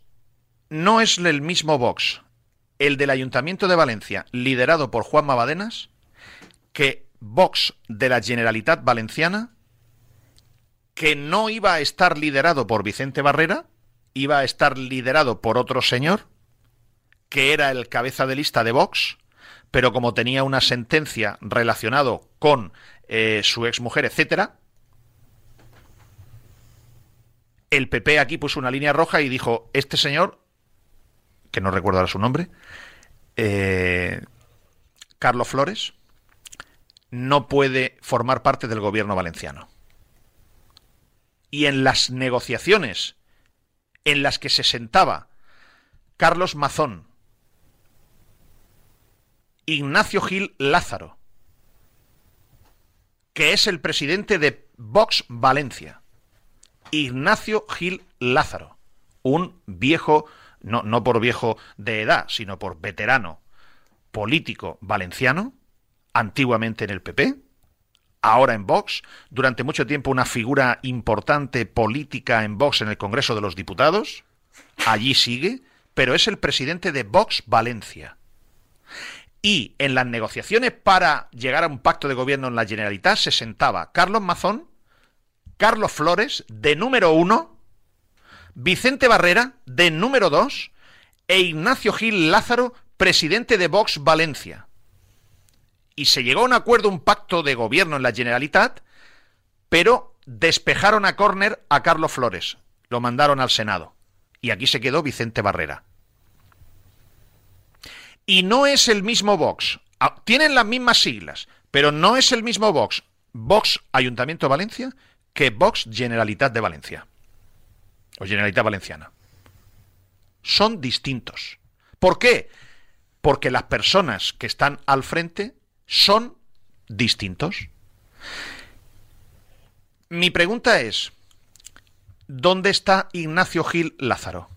no es el mismo Vox, el del Ayuntamiento de Valencia, liderado por Juan Mabadenas, que Vox de la Generalitat Valenciana, que no iba a estar liderado por Vicente Barrera, iba a estar liderado por otro señor, que era el cabeza de lista de Vox, pero como tenía una sentencia relacionado con eh, su exmujer, etcétera, el PP aquí puso una línea roja y dijo, este señor, que no recuerdo ahora su nombre, eh, Carlos Flores, no puede formar parte del gobierno valenciano. Y en las negociaciones en las que se sentaba Carlos Mazón, Ignacio Gil Lázaro, que es el presidente de Vox Valencia. Ignacio Gil Lázaro, un viejo, no, por viejo de edad, sino por veterano político valenciano, antiguamente en el PP, ahora en Vox, durante mucho tiempo una figura importante política en Vox en el Congreso de los Diputados, allí sigue, pero es el presidente de Vox Valencia. Y en las negociaciones para llegar a un pacto de gobierno en la Generalitat se sentaba Carlos Mazón, Carlos Flores, de número uno, Vicente Barrera, de número dos, e Ignacio Gil Lázaro, presidente de Vox Valencia. Y se llegó a un acuerdo, un pacto de gobierno en la Generalitat, pero despejaron a córner a Carlos Flores, lo mandaron al Senado. Y aquí se quedó Vicente Barrera y no es el mismo Vox. Ah, tienen las mismas siglas, pero no es el mismo Vox. Vox Ayuntamiento Valencia que Vox Generalitat de Valencia. O Generalitat Valenciana. Son distintos. ¿Por qué? Porque las personas que están al frente son distintos. Mi pregunta es, ¿dónde está Ignacio Gil Lázaro?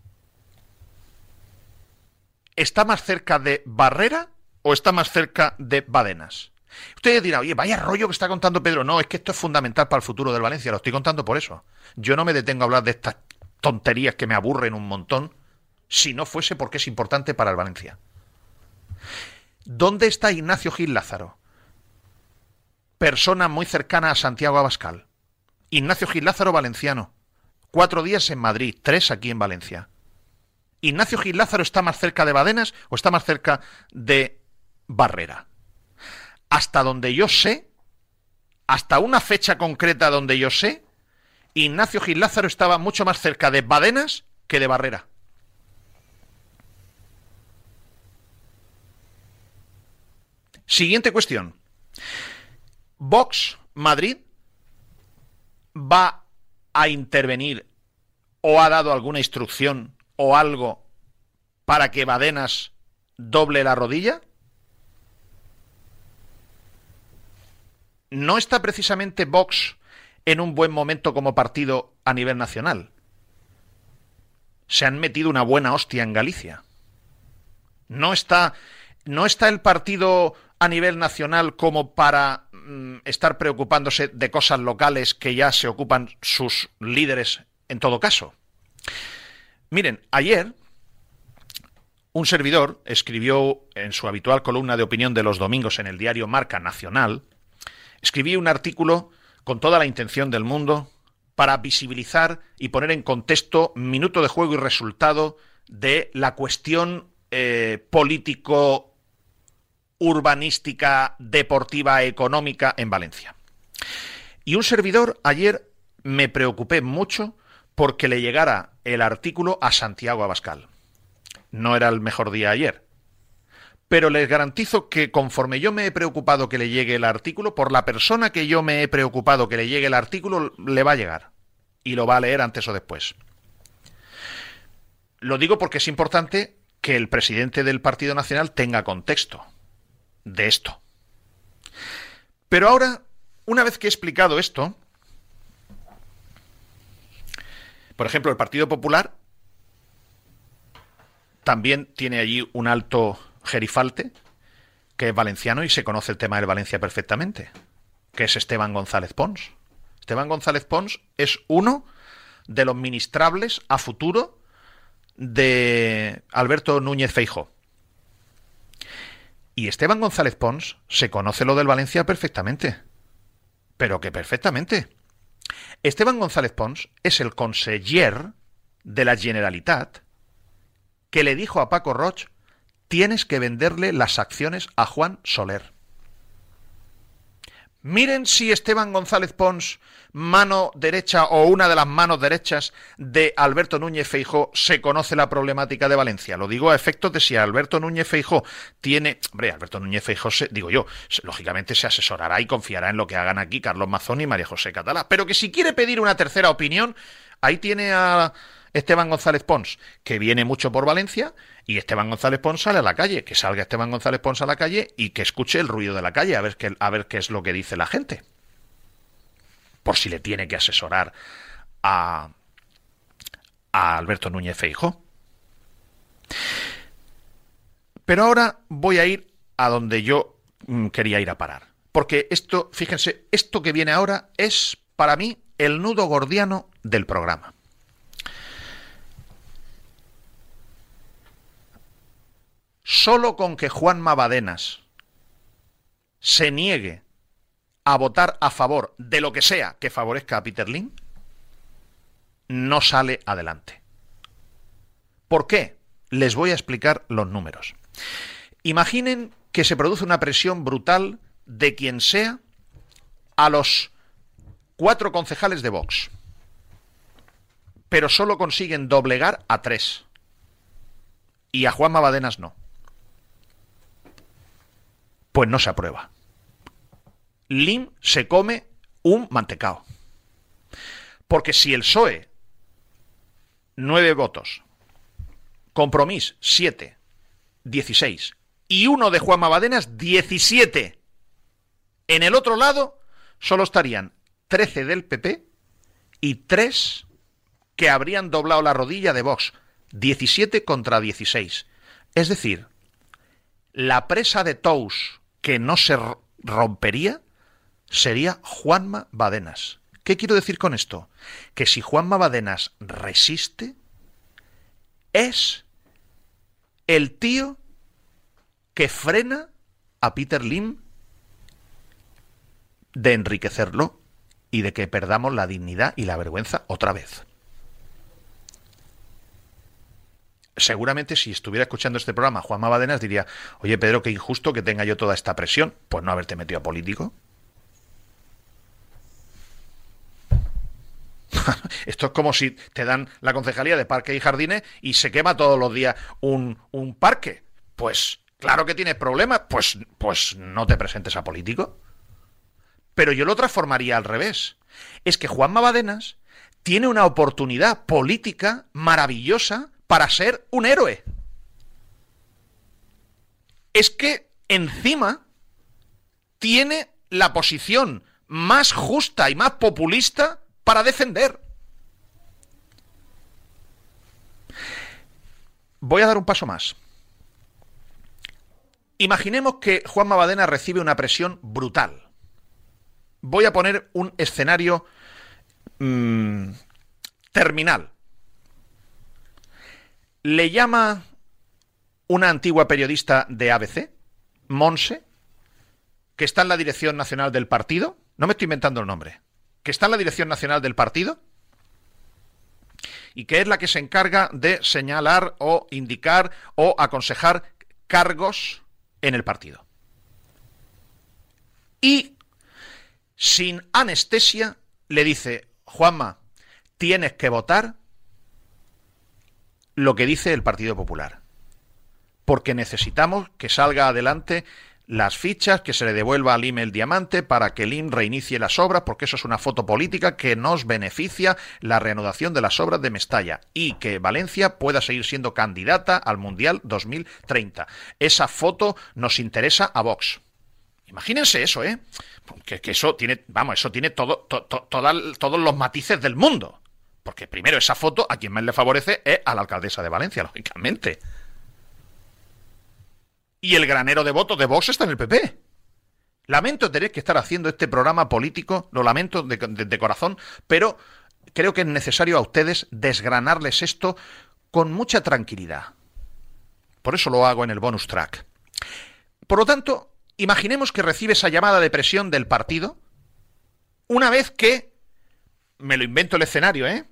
¿Está más cerca de Barrera o está más cerca de Badenas? Ustedes dirán, oye, vaya rollo que está contando Pedro. No, es que esto es fundamental para el futuro del Valencia, lo estoy contando por eso. Yo no me detengo a hablar de estas tonterías que me aburren un montón, si no fuese porque es importante para el Valencia. ¿Dónde está Ignacio Gil Lázaro? Persona muy cercana a Santiago Abascal. Ignacio Gil Lázaro, valenciano. Cuatro días en Madrid, tres aquí en Valencia. ¿Ignacio Gil Lázaro está más cerca de Badenas o está más cerca de Barrera? Hasta donde yo sé, hasta una fecha concreta donde yo sé, Ignacio Gil Lázaro estaba mucho más cerca de Badenas que de Barrera. Siguiente cuestión. Vox Madrid va a intervenir o ha dado alguna instrucción o algo para que Badenas doble la rodilla? ¿No está precisamente Vox en un buen momento como partido a nivel nacional? Se han metido una buena hostia en Galicia. No está, no está el partido a nivel nacional como para mm, estar preocupándose de cosas locales que ya se ocupan sus líderes en todo caso. Miren, ayer un servidor escribió en su habitual columna de opinión de los domingos en el diario Marca Nacional, escribí un artículo con toda la intención del mundo para visibilizar y poner en contexto minuto de juego y resultado de la cuestión eh, político, urbanística, deportiva, económica en Valencia. Y un servidor ayer me preocupé mucho porque le llegara el artículo a Santiago Abascal. No era el mejor día ayer. Pero les garantizo que conforme yo me he preocupado que le llegue el artículo, por la persona que yo me he preocupado que le llegue el artículo, le va a llegar. Y lo va a leer antes o después. Lo digo porque es importante que el presidente del Partido Nacional tenga contexto de esto. Pero ahora, una vez que he explicado esto, por ejemplo, el Partido Popular también tiene allí un alto gerifalte que es valenciano y se conoce el tema del Valencia perfectamente, que es Esteban González Pons. Esteban González Pons es uno de los ministrables a futuro de Alberto Núñez Feijo. Y Esteban González Pons se conoce lo del Valencia perfectamente. Pero que perfectamente. Esteban González Pons es el conseller de la Generalitat que le dijo a Paco Roch tienes que venderle las acciones a Juan Soler. Miren si Esteban González Pons, mano derecha o una de las manos derechas de Alberto Núñez Feijó, se conoce la problemática de Valencia. Lo digo a efectos de si Alberto Núñez Feijó tiene. Hombre, Alberto Núñez Feijó, digo yo, lógicamente se asesorará y confiará en lo que hagan aquí Carlos Mazón y María José Catalá. Pero que si quiere pedir una tercera opinión, ahí tiene a Esteban González Pons, que viene mucho por Valencia, y Esteban González Pons sale a la calle, que salga Esteban González Pons a la calle y que escuche el ruido de la calle, a ver qué, a ver qué es lo que dice la gente. Por si le tiene que asesorar a, a Alberto Núñez Feijo. Pero ahora voy a ir a donde yo mm, quería ir a parar. Porque esto, fíjense, esto que viene ahora es para mí el nudo gordiano del programa. Solo con que Juan Mabadenas se niegue a votar a favor de lo que sea que favorezca a Peter Lim, no sale adelante. ¿Por qué? Les voy a explicar los números. Imaginen que se produce una presión brutal de quien sea a los cuatro concejales de Vox, pero solo consiguen doblegar a tres. Y a Juan Mabadenas no pues no se aprueba. Lim se come un mantecao. Porque si el PSOE, nueve votos, Compromís, siete, dieciséis, y uno de Juan Mabadenas, diecisiete. En el otro lado solo estarían trece del PP y tres que habrían doblado la rodilla de Vox. 17 contra 16. Es decir, la presa de Tous que no se rompería sería Juanma Badenas. ¿Qué quiero decir con esto? Que si Juanma Badenas resiste, es el tío que frena a Peter Lim de enriquecerlo y de que perdamos la dignidad y la vergüenza otra vez. Seguramente si estuviera escuchando este programa Juanma Badenas diría, oye Pedro, qué injusto que tenga yo toda esta presión, pues no haberte metido a político. *laughs* Esto es como si te dan la concejalía de parque y jardines y se quema todos los días un, un parque. Pues claro que tienes problemas, pues, pues no te presentes a político. Pero yo lo transformaría al revés. Es que Juanma Badenas tiene una oportunidad política maravillosa para ser un héroe. Es que encima tiene la posición más justa y más populista para defender. Voy a dar un paso más. Imaginemos que Juan Mabadena recibe una presión brutal. Voy a poner un escenario mm, terminal le llama una antigua periodista de ABC, Monse, que está en la dirección nacional del partido, no me estoy inventando el nombre, que está en la dirección nacional del partido y que es la que se encarga de señalar o indicar o aconsejar cargos en el partido. Y sin anestesia le dice, Juanma, tienes que votar lo que dice el Partido Popular. Porque necesitamos que salga adelante las fichas, que se le devuelva al IM el diamante para que el IM reinicie las obras, porque eso es una foto política que nos beneficia la reanudación de las obras de Mestalla y que Valencia pueda seguir siendo candidata al Mundial 2030. Esa foto nos interesa a Vox. Imagínense eso, ¿eh? Que, eso tiene, vamos, eso tiene todo, todos los matices del mundo. Porque primero esa foto a quien más le favorece es a la alcaldesa de Valencia, lógicamente. Y el granero de votos de Vox está en el PP. Lamento tener que estar haciendo este programa político, lo lamento de, corazón, pero creo que es necesario a ustedes desgranarles esto con mucha tranquilidad. Por eso lo hago en el bonus track. Por lo tanto, imaginemos que recibe esa llamada de presión del partido una vez que, me lo invento el escenario, ¿eh?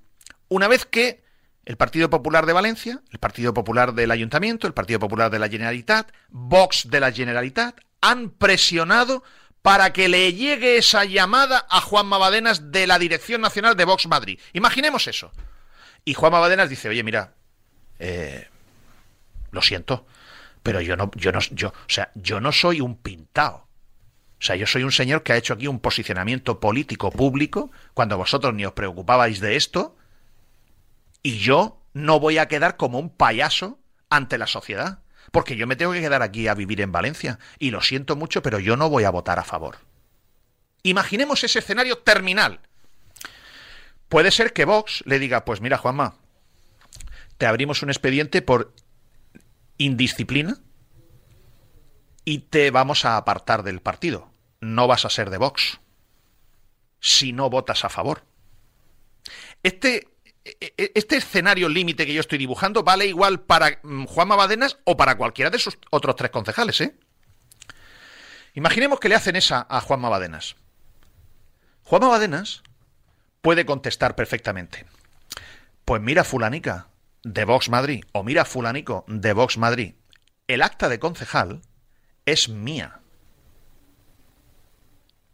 Una vez que el Partido Popular de Valencia, el Partido Popular del Ayuntamiento, el Partido Popular de la Generalitat, Vox de la Generalitat, han presionado para que le llegue esa llamada a Juan Mabadenas de la Dirección Nacional de Vox Madrid. Imaginemos eso. Y Juan Mabadenas dice, oye, mira, eh, lo siento, pero yo no, yo no, yo, o sea, yo no soy un pintado. O sea, yo soy un señor que ha hecho aquí un posicionamiento político público cuando vosotros ni os preocupabais de esto y yo no voy a quedar como un payaso ante la sociedad, porque yo me tengo que quedar aquí a vivir en Valencia, y lo siento mucho, pero yo no voy a votar a favor. Imaginemos ese escenario terminal. Puede ser que Vox le diga, pues mira, Juanma, te abrimos un expediente por indisciplina y te vamos a apartar del partido. No vas a ser de Vox si no votas a favor. Este este escenario límite que yo estoy dibujando vale igual para mm, Juan Badenas o para cualquiera de sus otros tres concejales, ¿eh? Imaginemos que le hacen esa a Juan Badenas. Juan Badenas puede contestar perfectamente. Pues mira, fulanica, de Vox Madrid, o mira, fulanico, de Vox Madrid, el acta de concejal es mía.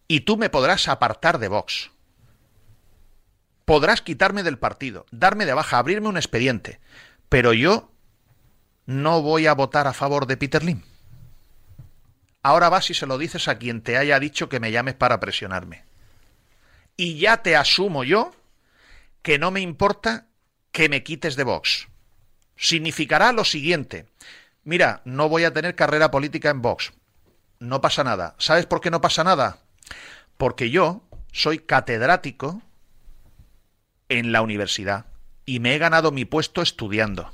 Y tú me podrás apartar de Vox podrás quitarme del partido, darme de baja, abrirme un expediente, pero yo no voy a votar a favor de Peter Lim. Ahora vas y se lo dices a quien te haya dicho que me llames para presionarme. Y ya te asumo yo que no me importa que me quites de Vox. Significará lo siguiente. Mira, no voy a tener carrera política en Vox. No pasa nada. ¿Sabes por qué no pasa nada? Porque yo soy catedrático en la universidad y me he ganado mi puesto estudiando.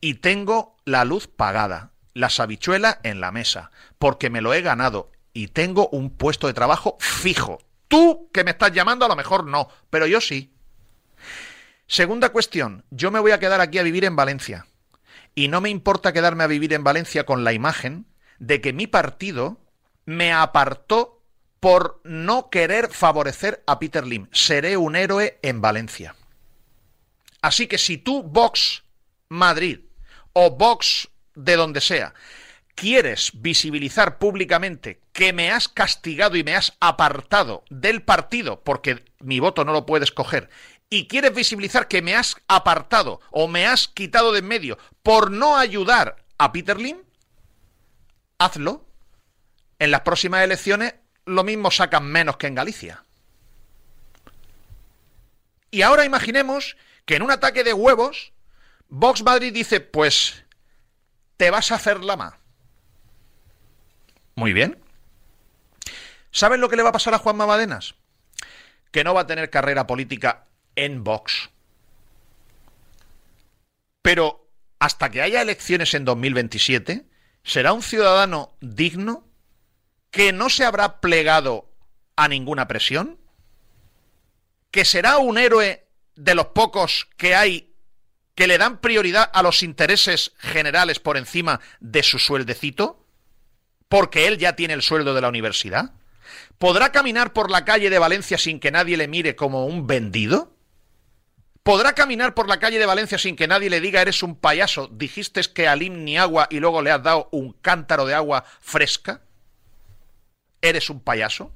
Y tengo la luz pagada, las habichuelas en la mesa, porque me lo he ganado y tengo un puesto de trabajo fijo. Tú que me estás llamando a lo mejor no, pero yo sí. Segunda cuestión, yo me voy a quedar aquí a vivir en Valencia. Y no me importa quedarme a vivir en Valencia con la imagen de que mi partido me apartó por no querer favorecer a Peter Lim. Seré un héroe en Valencia. Así que si tú, Vox Madrid o Vox de donde sea, quieres visibilizar públicamente que me has castigado y me has apartado del partido porque mi voto no lo puedes coger, y quieres visibilizar que me has apartado o me has quitado de en medio por no ayudar a Peter Lim, hazlo. En las próximas elecciones lo mismo sacan menos que en Galicia. Y ahora imaginemos que en un ataque de huevos, Vox Madrid dice, pues te vas a hacer lama. Muy bien. ¿Saben lo que le va a pasar a Juan Mamadenas? Que no va a tener carrera política en Vox. Pero hasta que haya elecciones en 2027, será un ciudadano digno que no se habrá plegado a ninguna presión, que será un héroe de los pocos que hay que le dan prioridad a los intereses generales por encima de su sueldecito, porque él ya tiene el sueldo de la universidad. ¿Podrá caminar por la calle de Valencia sin que nadie le mire como un vendido? ¿Podrá caminar por la calle de Valencia sin que nadie le diga eres un payaso? Dijiste que Alim ni agua y luego le has dado un cántaro de agua fresca. ¿Eres un payaso?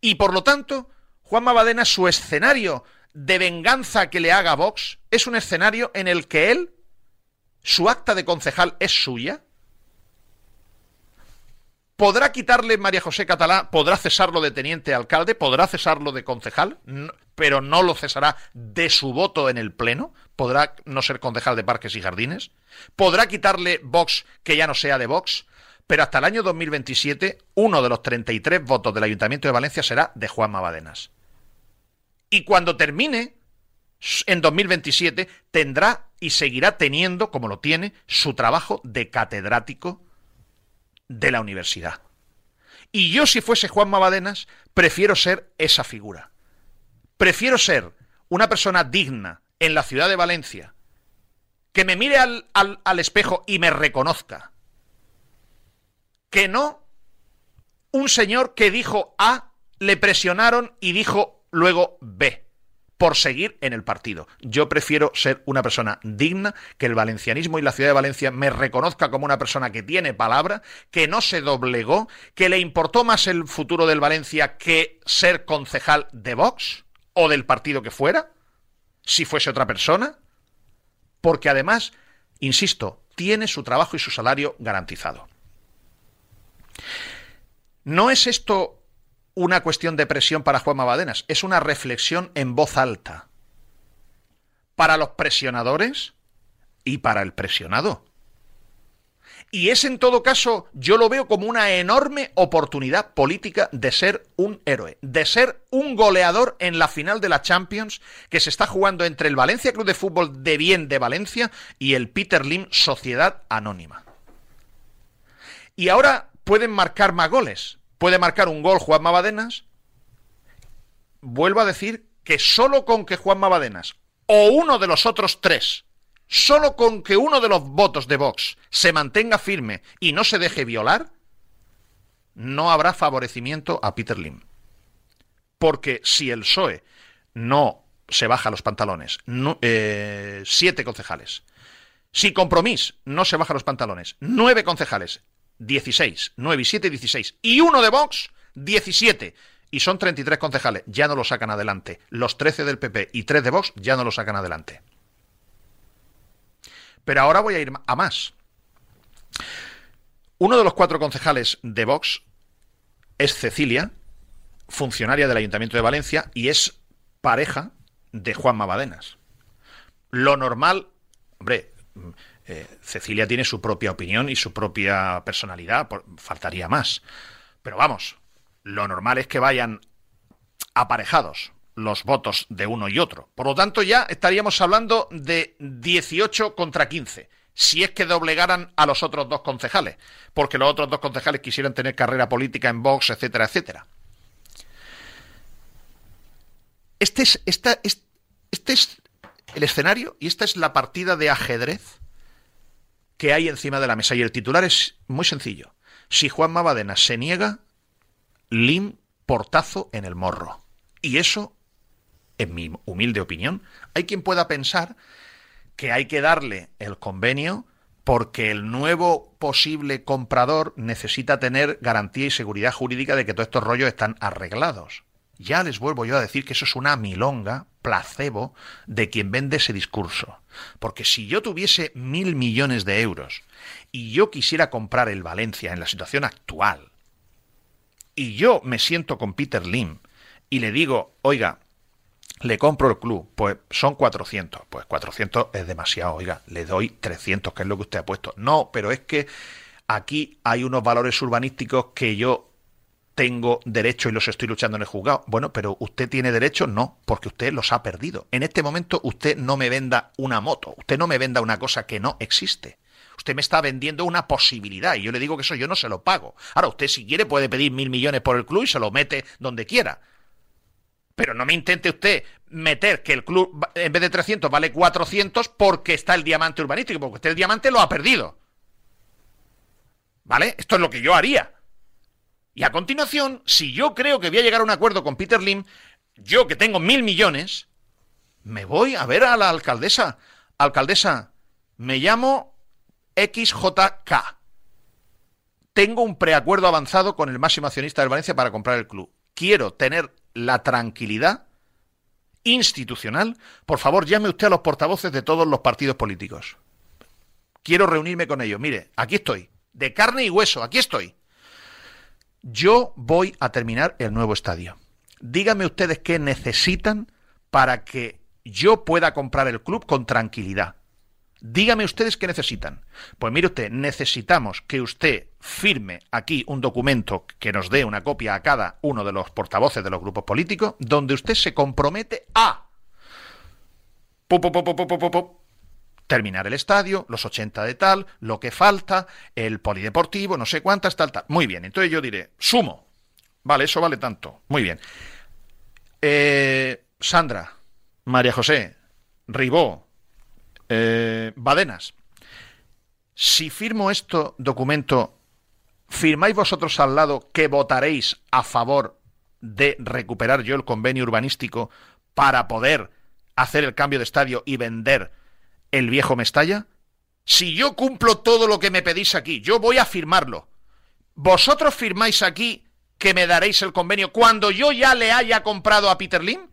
Y por lo tanto, Juan Mabadena, su escenario de venganza que le haga Vox es un escenario en el que él, su acta de concejal es suya, ¿Podrá quitarle María José Catalá? ¿Podrá cesarlo de teniente alcalde? ¿Podrá cesarlo de concejal? pero no lo cesará de su voto en el Pleno. ¿Podrá no ser concejal de Parques y Jardines? ¿Podrá quitarle Vox que ya no sea de Vox? Pero hasta el año 2027, uno de los 33 votos del Ayuntamiento de Valencia será de Juan Mabadenas. Y cuando termine, en 2027, tendrá y seguirá teniendo, como lo tiene, su trabajo de catedrático de la universidad. Y yo, si fuese Juan Mabadenas, prefiero ser esa figura. Prefiero ser una persona digna en la ciudad de Valencia, que me mire al, al, espejo y me reconozca, que no un señor que dijo A, le presionaron y dijo luego B por seguir en el partido. Yo prefiero ser una persona digna, que el valencianismo y la ciudad de Valencia me reconozca como una persona que tiene palabra, que no se doblegó, que le importó más el futuro del Valencia que ser concejal de Vox o del partido que fuera, si fuese otra persona, porque además, insisto, tiene su trabajo y su salario garantizado. ¿No es esto una cuestión de presión para Juan Mabadenas, es una reflexión en voz alta. Para los presionadores y para el presionado. Y es en todo caso, yo lo veo como una enorme oportunidad política de ser un héroe, de ser un goleador en la final de la Champions que se está jugando entre el Valencia Club de Fútbol de Bien de Valencia y el Peter Lim Sociedad Anónima. Y ahora pueden marcar más goles, puede marcar un gol Juan Mabadenas, vuelvo a decir que solo con que Juan Mabadenas o uno de los otros tres, solo con que uno de los votos de Vox se mantenga firme y no se deje violar, no habrá favorecimiento a Peter Lim. Porque si el PSOE no se baja los pantalones, eh, siete concejales, si Compromís no se baja los pantalones, nueve concejales, 16. 9 y 7, 16. Y uno de Vox, 17. Y son 33 concejales. Ya no lo sacan adelante. Los 13 del PP y 3 de Vox ya no lo sacan adelante. Pero ahora voy a ir a más. Uno de los cuatro concejales de Vox es Cecilia, funcionaria del Ayuntamiento de Valencia, y es pareja de Juan Mabadenas. Lo normal, hombre, eh, Cecilia tiene su propia opinión y su propia personalidad, faltaría más. Pero vamos, lo normal es que vayan aparejados los votos de uno y otro. Por lo tanto, ya estaríamos hablando de 18 contra 15, si es que doblegaran a los otros dos concejales, porque los otros dos concejales quisieran tener carrera política en Vox, etcétera, etcétera. Este es, este es el escenario y esta es la partida de ajedrez que hay encima de la mesa. Y el titular es muy sencillo. Si Juan Mabadena se niega, Lim portazo en el morro. Y eso, en mi humilde opinión, hay quien pueda pensar que hay que darle el convenio porque el nuevo posible comprador necesita tener garantía y seguridad jurídica de que todos estos rollos están arreglados. Ya les vuelvo yo a decir que eso es una milonga, placebo, de quien vende ese discurso. Porque si yo tuviese mil millones de euros y yo quisiera comprar el Valencia en la situación actual, y yo me siento con Peter Lim y le digo, oiga, le compro el club, pues son 400. Pues 400 es demasiado, oiga, le doy 300, que es lo que usted ha puesto. No, pero es que aquí hay unos valores urbanísticos que yo tengo derecho y los estoy luchando en el juzgado. Bueno, pero usted tiene derecho, no, porque usted los ha perdido. En este momento usted no me venda una moto, usted no me venda una cosa que no existe. Usted me está vendiendo una posibilidad y yo le digo que eso yo no se lo pago. Ahora, usted si quiere puede pedir mil millones por el club y se lo mete donde quiera. Pero no me intente usted meter que el club en vez de 300 vale 400 porque está el diamante urbanístico, porque usted el diamante lo ha perdido. ¿Vale? Esto es lo que yo haría. Y a continuación, si yo creo que voy a llegar a un acuerdo con Peter Lim, yo que tengo mil millones, me voy a ver a la alcaldesa. Alcaldesa, me llamo XJK. Tengo un preacuerdo avanzado con el máximo accionista del Valencia para comprar el club. Quiero tener la tranquilidad institucional. Por favor, llame usted a los portavoces de todos los partidos políticos. Quiero reunirme con ellos. Mire, aquí estoy. De carne y hueso, aquí estoy. Yo voy a terminar el nuevo estadio. Díganme ustedes qué necesitan para que yo pueda comprar el club con tranquilidad. Dígame ustedes qué necesitan. Pues mire usted, necesitamos que usted firme aquí un documento que nos dé una copia a cada uno de los portavoces de los grupos políticos, donde usted se compromete a terminar el estadio, los 80 de tal, lo que falta, el polideportivo, no sé cuántas, tal, tal. Muy bien, entonces yo diré, sumo. Vale, eso vale tanto. Muy bien. Eh, Sandra, María José, Ribó, eh, Badenas. Si firmo esto documento, ¿firmáis vosotros al lado que votaréis a favor de recuperar yo el convenio urbanístico para poder hacer el cambio de estadio y vender el viejo Mestalla? Si yo cumplo todo lo que me pedís aquí, yo voy a firmarlo. ¿Vosotros firmáis aquí que me daréis el convenio cuando yo ya le haya comprado a Peter Lim?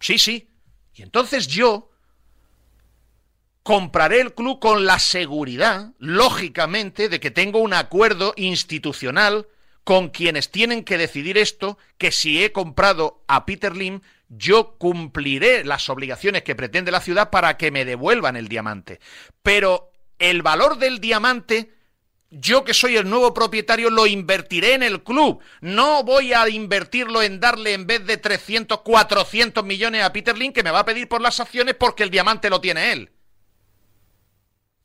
Sí, sí. Y entonces yo compraré el club con la seguridad, lógicamente, de que tengo un acuerdo institucional con quienes tienen que decidir esto, que si he comprado a Peter Lim, yo cumpliré las obligaciones que pretende la ciudad para que me devuelvan el diamante. Pero el valor del diamante, yo que soy el nuevo propietario, lo invertiré en el club. No voy a invertirlo en darle en vez de 300, 400 millones a Peter Lim, que me va a pedir por las acciones porque el diamante lo tiene él.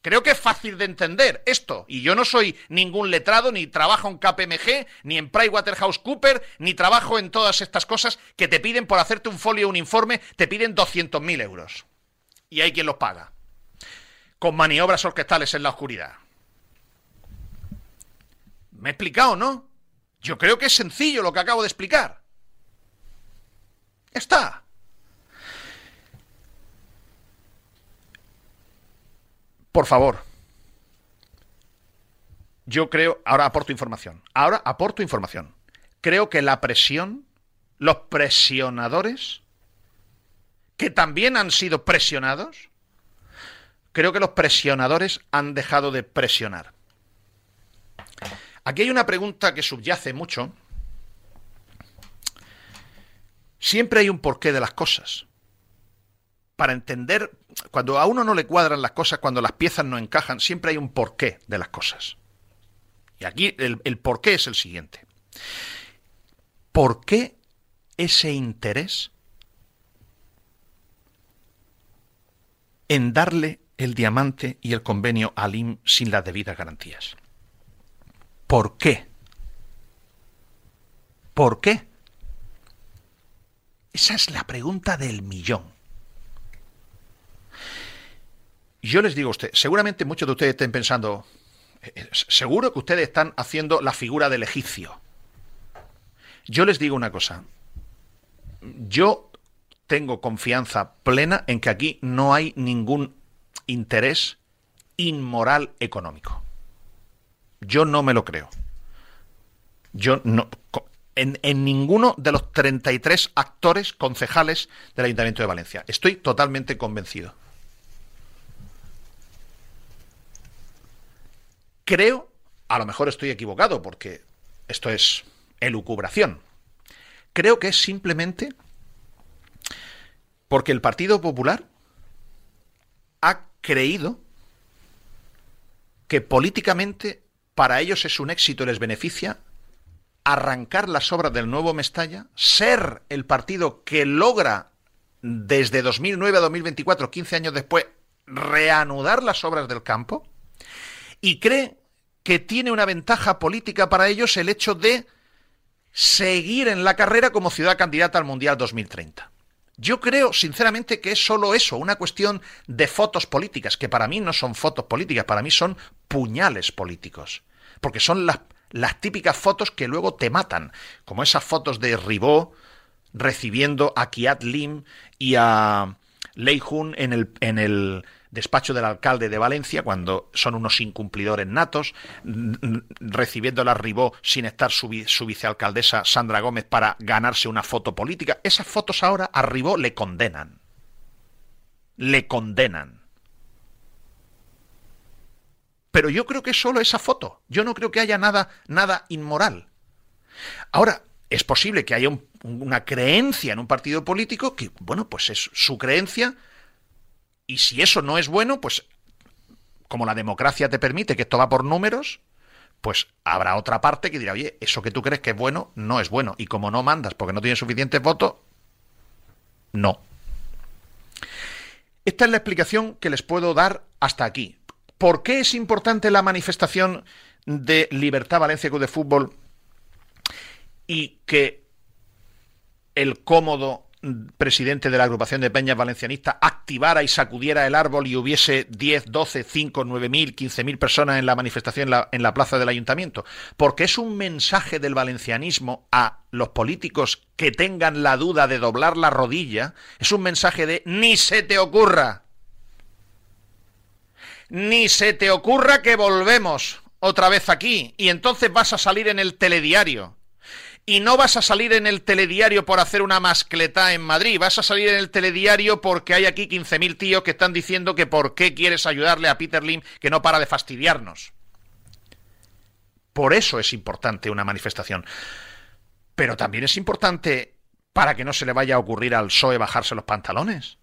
Creo que es fácil de entender esto. Y yo no soy ningún letrado, ni trabajo en KPMG, ni en PricewaterhouseCooper, ni trabajo en todas estas cosas que te piden por hacerte un folio un informe, te piden 200.000 euros. Y hay quien los paga. Con maniobras orquestales en la oscuridad. ¿Me he explicado, no? Yo creo que es sencillo lo que acabo de explicar. Está. Por favor. Yo creo, ahora aporto información. Ahora aporto información. Creo que la presión, los presionadores, que también han sido presionados, creo que los presionadores han dejado de presionar. Aquí hay una pregunta que subyace mucho. Siempre hay un porqué de las cosas para entender, cuando a uno no le cuadran las cosas, cuando las piezas no encajan, siempre hay un porqué de las cosas. Y aquí el, porqué es el siguiente. ¿Por qué ese interés en darle el diamante y el convenio a LIM sin las debidas garantías? ¿Por qué? ¿Por qué? Esa es la pregunta del millón. Yo les digo a usted, seguramente muchos de ustedes estén pensando, eh, eh, seguro que ustedes están haciendo la figura del egipcio. Yo les digo una cosa, yo tengo confianza plena en que aquí no hay ningún interés inmoral económico. Yo no me lo creo. Yo no. En, en, ninguno de los 33 actores concejales del Ayuntamiento de Valencia. Estoy totalmente convencido. Creo, a lo mejor estoy equivocado porque esto es elucubración, creo que es simplemente porque el Partido Popular ha creído que políticamente para ellos es un éxito y les beneficia arrancar las obras del nuevo Mestalla, ser el partido que logra desde 2009 a 2024, 15 años después, reanudar las obras del campo, y cree que tiene una ventaja política para ellos el hecho de seguir en la carrera como ciudad candidata al Mundial 2030. Yo creo, sinceramente, que es solo eso, una cuestión de fotos políticas, que para mí no son fotos políticas, para mí son puñales políticos, porque son las, típicas fotos que luego te matan, como esas fotos de Ribó recibiendo a Kiat Lim y a Lei Jun en el, en el despacho del alcalde de Valencia, cuando son unos incumplidores natos, recibiendo la Ribó sin estar su, vicealcaldesa Sandra Gómez para ganarse una foto política. Esas fotos ahora a Ribó le condenan. Le condenan. Pero yo creo que es solo esa foto. Yo no creo que haya nada, nada inmoral. Ahora, es posible que haya una creencia en un partido político que, bueno, pues es su creencia. Y si eso no es bueno, pues como la democracia te permite que esto va por números, pues habrá otra parte que dirá, oye, eso que tú crees que es bueno, no es bueno. Y como no mandas porque no tienes suficientes votos, no. Esta es la explicación que les puedo dar hasta aquí. ¿Por qué es importante la manifestación de Libertad Valencia Club de Fútbol y que el cómodo presidente de la agrupación de peñas valencianistas activara y sacudiera el árbol y hubiese 10, 12, 5, 9 mil, 15 mil personas en la manifestación en la, en la, plaza del ayuntamiento, porque es un mensaje del valencianismo a los políticos que tengan la duda de doblar la rodilla, es un mensaje de ni se te ocurra, ni se te ocurra que volvemos otra vez aquí y entonces vas a salir en el telediario y no vas a salir en el telediario por hacer una mascleta en Madrid, vas a salir en el telediario porque hay aquí 15.000 tíos que están diciendo que por qué quieres ayudarle a Peter Lim que no para de fastidiarnos. Por eso es importante una manifestación. Pero también es importante para que no se le vaya a ocurrir al PSOE bajarse los pantalones.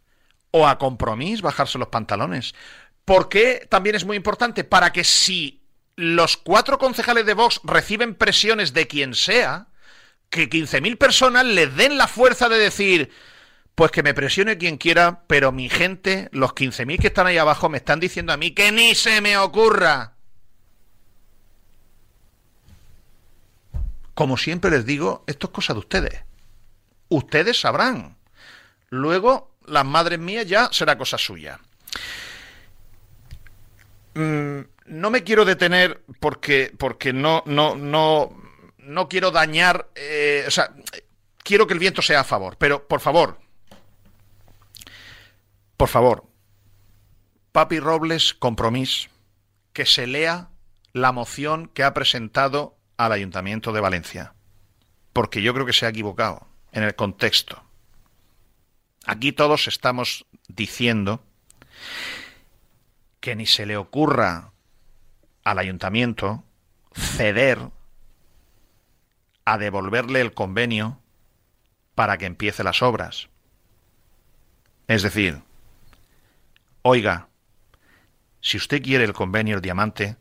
O a Compromís bajarse los pantalones. ¿Por qué también es muy importante? Para que si los cuatro concejales de Vox reciben presiones de quien sea, que 15.000 personas les den la fuerza de decir, pues que me presione quien quiera, pero mi gente, los 15.000 que están ahí abajo, me están diciendo a mí que ni se me ocurra. Como siempre les digo, esto es cosa de ustedes. Ustedes sabrán. Luego, las madres mías ya será cosa suya. Mm, no me quiero detener porque, porque no, no, no, no quiero dañar, eh, o sea, quiero que el viento sea a favor, pero por favor, por favor, Papi Robles, compromiso, que se lea la moción que ha presentado al Ayuntamiento de Valencia, porque yo creo que se ha equivocado en el contexto. Aquí todos estamos diciendo que ni se le ocurra al ayuntamiento ceder a devolverle el convenio para que empiece las obras. Es decir, oiga, si usted quiere el convenio el diamante,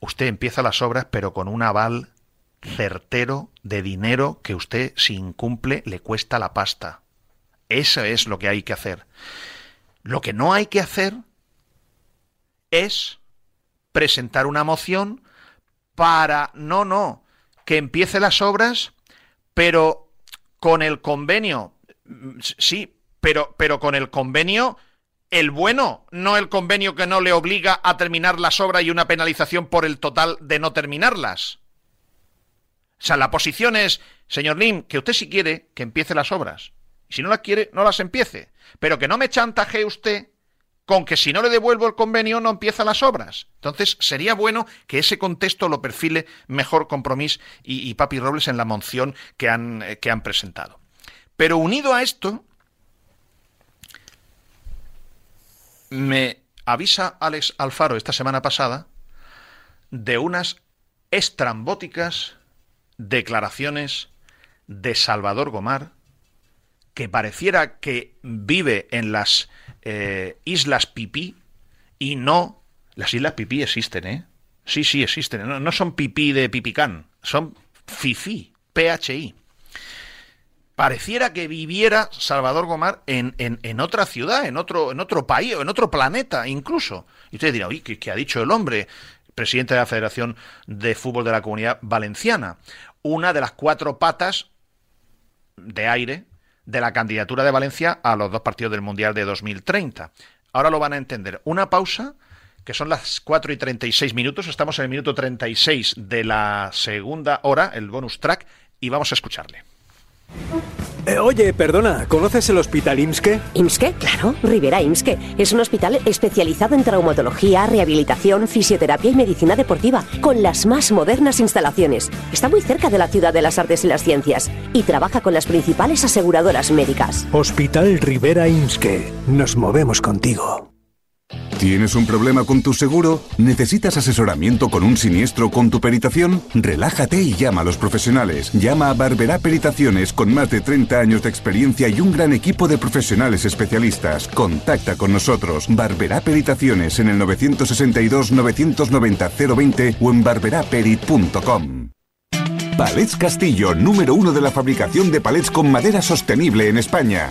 usted empieza las obras pero con un aval certero de dinero que usted si incumple le cuesta la pasta. Eso es lo que hay que hacer. Lo que no hay que hacer es presentar una moción para... No, no que empiece las obras, pero con el convenio, sí, pero, pero con el convenio el bueno, no el convenio que no le obliga a terminar las obras y una penalización por el total de no terminarlas. O sea, la posición es, señor Lim, que usted si quiere que empiece las obras. Y si no las quiere, no las empiece. Pero que no me chantaje usted con que si no le devuelvo el convenio no empieza las obras. Entonces sería bueno que ese contexto lo perfile mejor Compromís y, Papi Robles en la moción que han, eh, que han presentado. Pero unido a esto, me avisa Alex Alfaro esta semana pasada de unas estrambóticas declaraciones de Salvador Gomar, que pareciera que vive en las eh, islas pipí y no... Las islas pipí existen, ¿eh? Sí, sí, existen. No, son pipí de pipicán, son fifi, PHI. Pareciera que viviera Salvador Gomar en, en, otra ciudad, en otro, en otro país, en otro planeta incluso. Y usted dirá, oye, ¿qué, ha dicho el hombre? Presidente de la Federación de Fútbol de la Comunidad Valenciana. Una de las cuatro patas de aire de la candidatura de Valencia a los dos partidos del Mundial de 2030. Ahora lo van a entender. Una pausa, que son las 4 y 36 minutos. Estamos en el minuto 36 de la segunda hora, el bonus track, y vamos a escucharle. Eh, oye, perdona, ¿conoces el hospital IMSKE? ¿IMSKE? Claro, Rivera IMSKE. Es un hospital especializado en traumatología, rehabilitación, fisioterapia y medicina deportiva, con las más modernas instalaciones. Está muy cerca de la ciudad de las artes y las ciencias y trabaja con las principales aseguradoras médicas. Hospital Rivera IMSKE. Nos movemos contigo. ¿Tienes un problema con tu seguro? ¿Necesitas asesoramiento con un siniestro con tu peritación? Relájate y llama a los profesionales. Llama a Barberá Peritaciones con más de 30 años de experiencia y un gran equipo de profesionales especialistas. Contacta con nosotros. Barberá Peritaciones en el 962 990 020 o en barberaperit.com. Palets Castillo, número uno de la fabricación de palets con madera sostenible en España.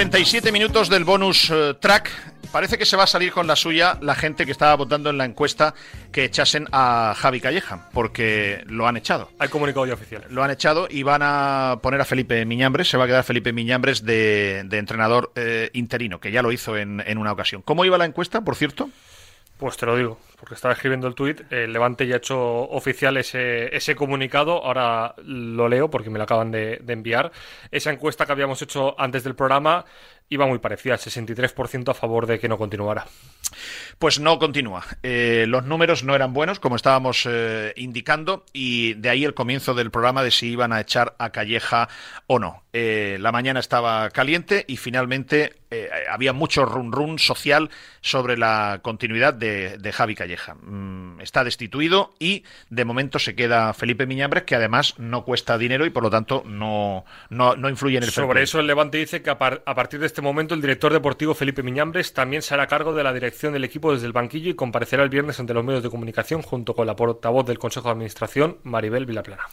37 minutos del bonus eh, track. Parece que se va a salir con la suya la gente que estaba votando en la encuesta que echasen a Javi Calleja, porque lo han echado. Hay comunicado ya oficial. Lo han echado y van a poner a Felipe Miñambres. Se va a quedar Felipe Miñambres de, de entrenador eh, interino, que ya lo hizo en, en una ocasión. ¿Cómo iba la encuesta, por cierto? Pues te lo digo, porque estaba escribiendo el tuit. El Levante ya ha hecho oficial ese, ese comunicado. Ahora lo leo porque me lo acaban de, de enviar. Esa encuesta que habíamos hecho antes del programa iba muy parecida, 63% a favor de que no continuara. Pues no continúa. Eh, los números no eran buenos, como estábamos eh, indicando, y de ahí el comienzo del programa de si iban a echar a Calleja o no. Eh, la mañana estaba caliente y finalmente había mucho run run social sobre la continuidad de, de Javi Calleja. Mm, está destituido y de momento se queda Felipe Miñambres, que además no cuesta dinero y por lo tanto no, no, no influye en el Sobre eso el Levante dice que a, par- a partir de este momento el director deportivo Felipe Miñambres también se hará cargo de la dirección del equipo desde el banquillo y comparecerá el viernes ante los medios de comunicación junto con la portavoz del Consejo de Administración, Maribel Vilaplana.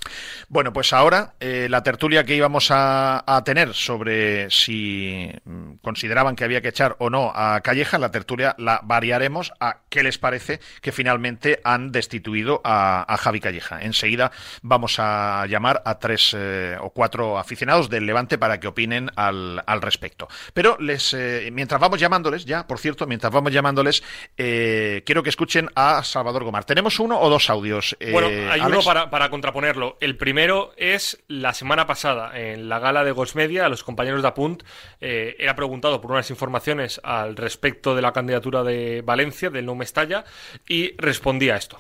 Bueno, pues ahora eh, la tertulia que íbamos a, tener sobre si mm, consideraban que había que echar o no a Calleja, la tertulia la variaremos a qué les parece que finalmente han destituido a, Javi Calleja. Enseguida vamos a llamar a tres eh, o cuatro aficionados del Levante para que opinen al, al respecto. Pero les, eh, mientras vamos llamándoles, ya, por cierto, mientras vamos llamándoles, eh, quiero que escuchen a Salvador Gomar. ¿Tenemos uno o dos audios? eh, Bueno, hay uno para, para contraponerlo. El primero es la semana pasada, en la gala de Gos Media, a los compañeros de Apunt, eh, era preguntado por unas informaciones al respecto de la candidatura de Valencia, del No Mestalla, y respondía a esto.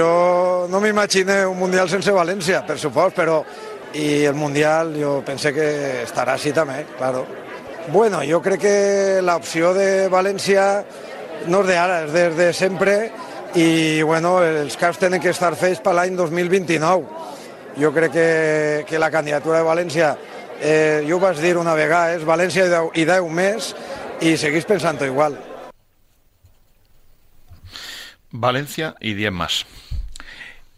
Jo no m'imaginé un Mundial sense València, per supost, però i el Mundial jo pense que estarà així també, claro. Bueno, jo crec que l'opció de València no és d'ara, és des de sempre i bueno, els caps tenen que estar fets per l'any 2029. Jo crec que, que la candidatura de València, eh, jo ho vaig dir una vegada, és València i deu, i deu més i seguís pensant igual. Valencia y 10 más.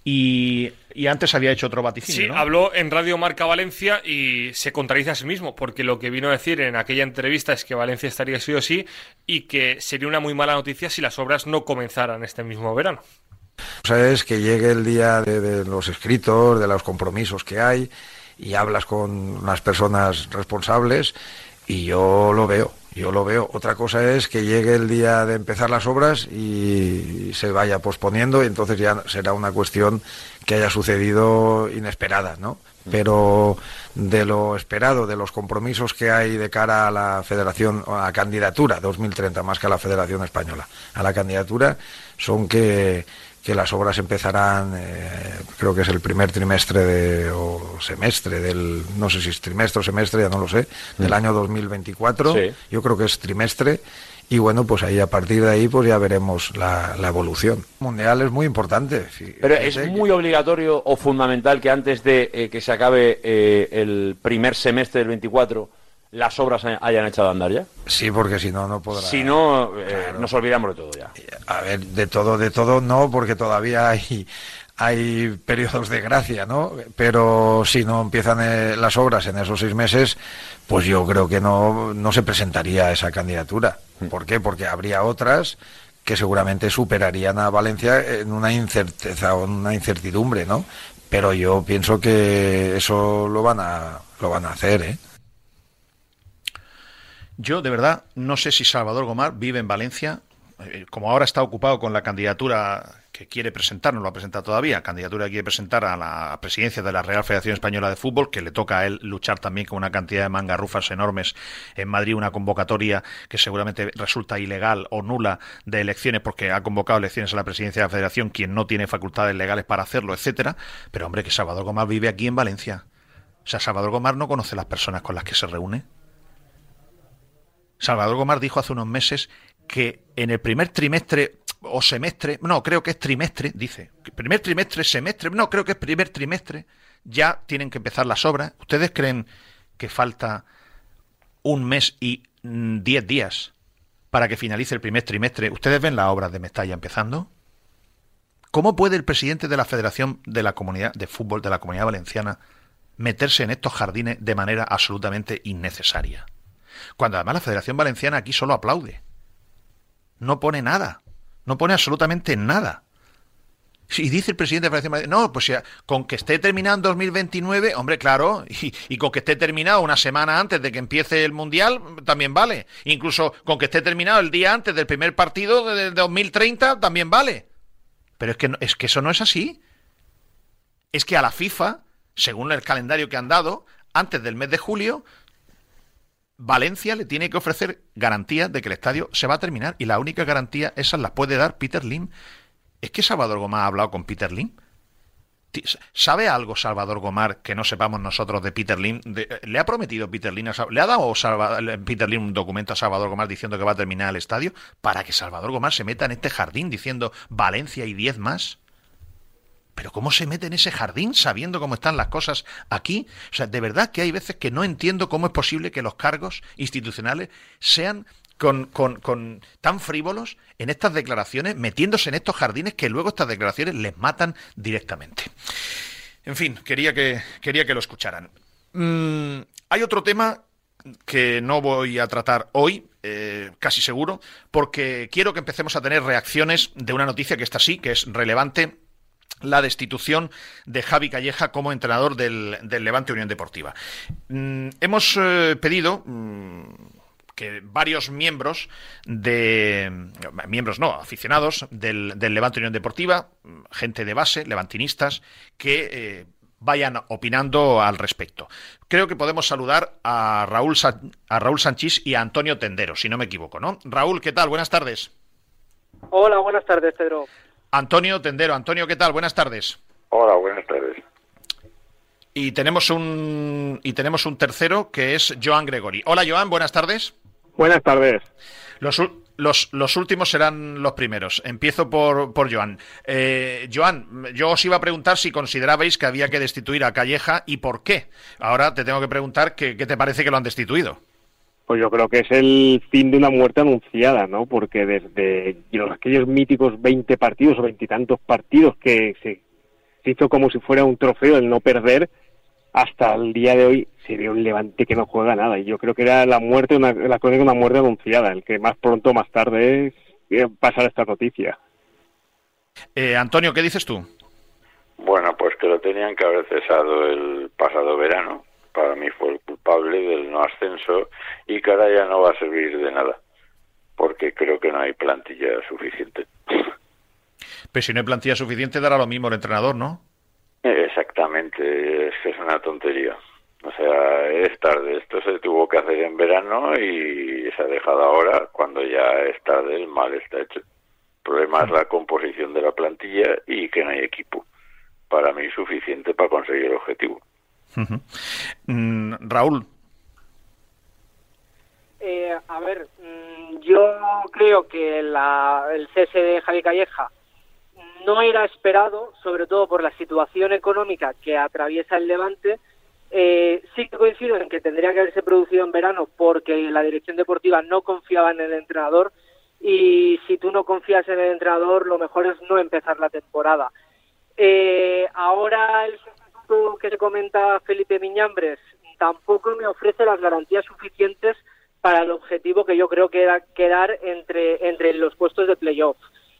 Y, y antes había hecho otro vaticinio, Sí, ¿no? habló en Radio Marca Valencia y se contradice a sí mismo, porque lo que vino a decir en aquella entrevista es que Valencia estaría sí o sí y que sería una muy mala noticia si las obras no comenzaran este mismo verano. cosa es que llegue el día de, de los escritos, de los compromisos que hay, y hablas con las personas responsables, y yo lo veo, yo lo veo. Otra cosa es que llegue el día de empezar las obras y se vaya posponiendo, y entonces ya será una cuestión que haya sucedido inesperada, ¿no? Pero de lo esperado, de los compromisos que hay de cara a la Federación, a la candidatura 2030, más que a la Federación Española, a la candidatura, son que, que las obras empezarán, eh, creo que es el primer trimestre de, o semestre del, no sé si es trimestre o semestre, ya no lo sé, del año 2024. Sí. Yo creo que es trimestre. Y bueno, pues ahí a partir de ahí pues ya veremos la, la evolución. Mundial es muy importante. Pero es que- muy obligatorio o fundamental que antes de eh, que se acabe eh, el primer semestre del 24 las obras hay- hayan echado a andar ya. Sí, porque si no, no podrá. Si no, eh, nos olvidamos de todo ya. A ver, de todo, de todo no, porque todavía hay, hay periodos de gracia, ¿no? Pero si no empiezan eh, las obras en esos seis meses, pues yo creo que no, no se presentaría esa candidatura. ¿Por qué? Porque habría otras que seguramente superarían a Valencia en una incerteza o en una incertidumbre, ¿no? Pero yo pienso que eso lo van a lo van a hacer, ¿eh? Yo, de verdad, no sé si Salvador Gomar vive en Valencia, eh, como ahora está ocupado con la candidatura que quiere presentar, no lo ha presentado todavía, candidatura que quiere presentar a la presidencia de la Real Federación Española de Fútbol, que le toca a él luchar también con una cantidad de mangarrufas enormes en Madrid, una convocatoria que seguramente resulta ilegal o nula de elecciones porque ha convocado elecciones a la presidencia de la Federación quien no tiene facultades legales para hacerlo, etcétera. Pero hombre, que Salvador Gomar vive aquí en Valencia. O sea, Salvador Gomar no conoce las personas con las que se reúne. Salvador Gomar dijo hace unos meses que en el primer trimestre o semestre, no, creo que es trimestre, dice, primer trimestre, semestre, no, creo que es primer trimestre, ya tienen que empezar las obras. ¿Ustedes creen que falta un mes y mm, diez días para que finalice el primer trimestre? ¿Ustedes ven las obras de Mestalla empezando? ¿Cómo puede el presidente de la Federación de la Comunidad de Fútbol de la Comunidad Valenciana meterse en estos jardines de manera absolutamente innecesaria? Cuando además la Federación Valenciana aquí solo aplaude. No pone nada. No pone absolutamente nada. Y dice el presidente de la Federación Valenciana, no, pues con que esté terminado en 2029, hombre, claro, *laughs* y, con que esté terminado una semana antes de que empiece el Mundial, también vale. Incluso con que esté terminado el día antes del primer partido de, de 2030, también vale. Pero es que, es que eso no es así. Es que a la FIFA, según el calendario que han dado, antes del mes de julio, Valencia le tiene que ofrecer garantías de que el estadio se va a terminar y la única garantía esas las puede dar Peter Lim. ¿Es que Salvador Gomar ha hablado con Peter Lim? ¿Sabe algo Salvador Gomar que no sepamos nosotros de Peter Lim? De- ¿Le ha prometido Peter Lim? a ¿Le ha dado Peter Lim un documento a Salvador Gomar diciendo que va a terminar el estadio para que Salvador Gomar se meta en este jardín diciendo Valencia y 10 más? Pero ¿cómo se mete en ese jardín sabiendo cómo están las cosas aquí? O sea, de verdad que hay veces que no entiendo cómo es posible que los cargos institucionales sean con, tan frívolos en estas declaraciones, metiéndose en estos jardines que luego estas declaraciones les matan directamente. En fin, quería que, quería que lo escucharan. Mm, hay otro tema que no voy a tratar hoy, eh, casi seguro, porque quiero que empecemos a tener reacciones de una noticia que está así, que es relevante la destitución de Javi Calleja como entrenador del, del Levante Unión Deportiva. Mm, hemos eh, pedido mm, que varios miembros de miembros no aficionados del, del Levante Unión Deportiva mm, gente de base levantinistas que eh, vayan opinando al respecto creo que podemos saludar a Raúl a Raúl Sanchís y a Antonio Tendero si no me equivoco no Raúl qué tal buenas tardes Hola, buenas tardes, Pedro. Antonio Tendero Antonio qué tal buenas tardes Hola, buenas tardes. y tenemos un y tenemos un tercero que es Joan Gregori hola Joan buenas tardes Buenas tardes. Los, los, los últimos serán los primeros. Empiezo por, por Joan. Eh, Joan, yo os iba a preguntar si considerabais que había que destituir a Calleja y por qué. Ahora te tengo que preguntar que- qué te parece que lo han destituido. Pues yo creo que es el fin de una muerte anunciada, ¿no? Porque desde los- aquellos míticos 20 partidos o veintitantos partidos que se, se hizo como si fuera un trofeo el no perder, hasta el día de hoy se ve un levante que no juega nada. Y yo creo que era la muerte, una, la crónica de una muerte anunciada, el que más pronto o más tarde pasará esta noticia. Eh, Antonio, ¿qué dices tú? Bueno, pues que lo tenían que haber cesado el pasado verano. Para mí fue el culpable del no ascenso y que ahora ya no va a servir de nada. Porque creo que no hay plantilla suficiente. Pero si no hay plantilla suficiente, dará lo mismo el entrenador, ¿no? Exactamente, es que es una tontería. O sea, es tarde. Esto se tuvo que hacer en verano y se ha dejado ahora cuando ya es tarde, el mal está hecho. El problema es la composición de la plantilla y que no hay equipo. Para mí suficiente para conseguir el objetivo. Mm, Raúl, Eh, a ver, mm, yo creo que la- el cese de Javi Calleja no era esperado, sobre todo por la situación económica que atraviesa el Levante. Eh, sí que coincido en que tendría que haberse producido en verano porque la dirección deportiva no confiaba en el entrenador y si tú no confías en el entrenador lo mejor es no empezar la temporada. Eh, ahora el que se comenta Felipe Miñambres tampoco me ofrece las garantías suficientes para el objetivo que yo creo que era quedar entre, entre los puestos de playoff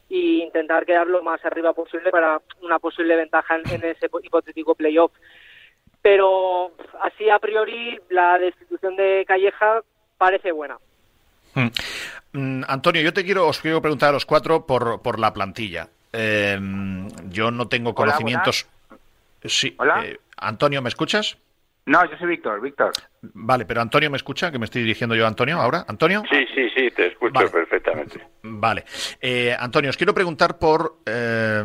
e intentar quedar lo más arriba posible para una posible ventaja en, en ese hipotético playoff. Pero así a priori la destitución de Calleja parece buena. Mm. Mm, Antonio, yo te quiero, os quiero preguntar a los cuatro por, por la plantilla. Eh, yo no tengo Hola, conocimientos. Sí. Hola. eh, Antonio, ¿me escuchas? No, yo soy Víctor, Víctor. Vale, pero Antonio me escucha, que me estoy dirigiendo yo a Antonio ahora. Antonio. Sí, sí, sí, te escucho Vale. perfectamente. Vale. Eh, Antonio, os quiero preguntar por eh,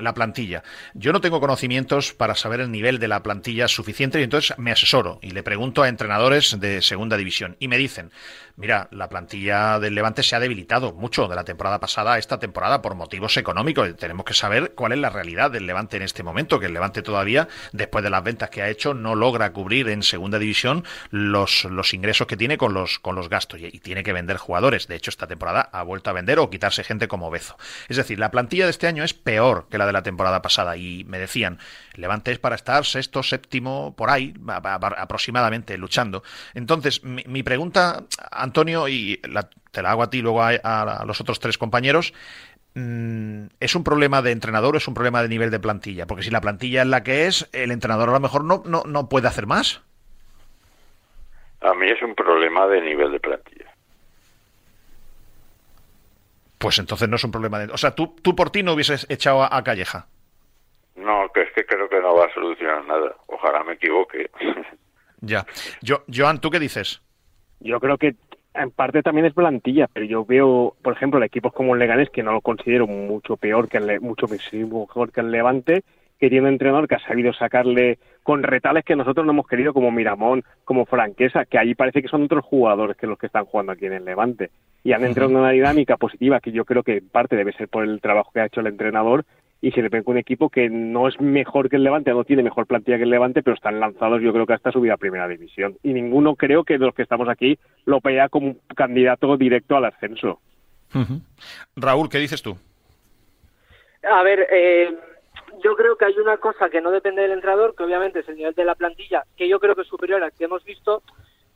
la plantilla. Yo no tengo conocimientos para saber el nivel de la plantilla suficiente y entonces me asesoro y le pregunto a entrenadores de segunda división y me dicen, mira, la plantilla del Levante se ha debilitado mucho de la temporada pasada a esta temporada por motivos económicos. Tenemos que saber cuál es la realidad del Levante en este momento, que el Levante todavía, después de las ventas que ha hecho, no logra cubrir en segunda división los, los ingresos que tiene con los, con los gastos y, y tiene que vender jugadores. De hecho, esta temporada ha vuelto a vender o quitarse gente como Bezo. Es decir, la plantilla de este año es peor que la de la temporada pasada y me decían, Levante para estar sexto, séptimo, por ahí, aproximadamente, luchando. Entonces, mi, pregunta, Antonio, y la- te la hago a ti y luego a, a los otros tres compañeros, mm, ¿es un problema de entrenador o es un problema de nivel de plantilla? Porque si la plantilla es la que es, el entrenador a lo mejor no, no, no puede hacer más. A mí es un problema de nivel de plantilla. Pues entonces no es un problema de... O sea, tú, tú por ti no hubieses echado a, a Calleja. No, que es que creo que no va a solucionar nada. Ojalá me equivoque. *laughs* Ya. Yo, Joan, ¿tú qué dices? Yo creo que en parte también es plantilla, pero yo veo, por ejemplo, equipos como el Leganés, que no lo considero mucho peor que el, Le- mucho mejor que el Levante, que tiene un entrenador que ha sabido sacarle con retales que nosotros no hemos querido, como Miramón, como Franquesa, que allí parece que son otros jugadores que los que están jugando aquí en el Levante. Y han entrado en una dinámica positiva que yo creo que en parte debe ser por el trabajo que ha hecho el entrenador y se le con un equipo que no es mejor que el Levante, no tiene mejor plantilla que el Levante, pero están lanzados yo creo que hasta subir a primera división. Y ninguno creo que de los que estamos aquí lo vea como un candidato directo al ascenso. Raúl, ¿qué dices tú? A ver, eh, yo creo que hay una cosa que no depende del entrenador, que obviamente es el nivel de la plantilla, que yo creo que es superior al que hemos visto,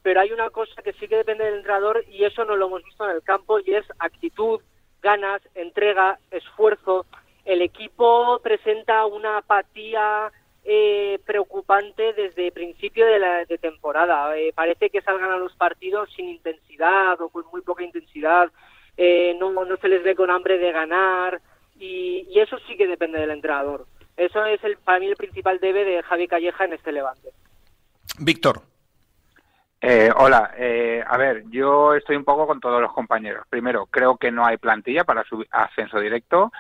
pero hay una cosa que sí que depende del entrenador y eso no lo hemos visto en el campo y es actitud, ganas, entrega, esfuerzo. El equipo presenta una apatía eh, preocupante desde principio de la de temporada. Eh, parece que salgan a los partidos sin intensidad o con muy poca intensidad. Eh, no, no se les ve con hambre de ganar y, y eso sí que depende del entrenador. Eso es el, para mí el principal debe de Javi Calleja en este Levante. Víctor. Eh, hola, eh, a ver, yo estoy un poco con todos los compañeros. Primero, creo que no hay plantilla para su ascenso directo,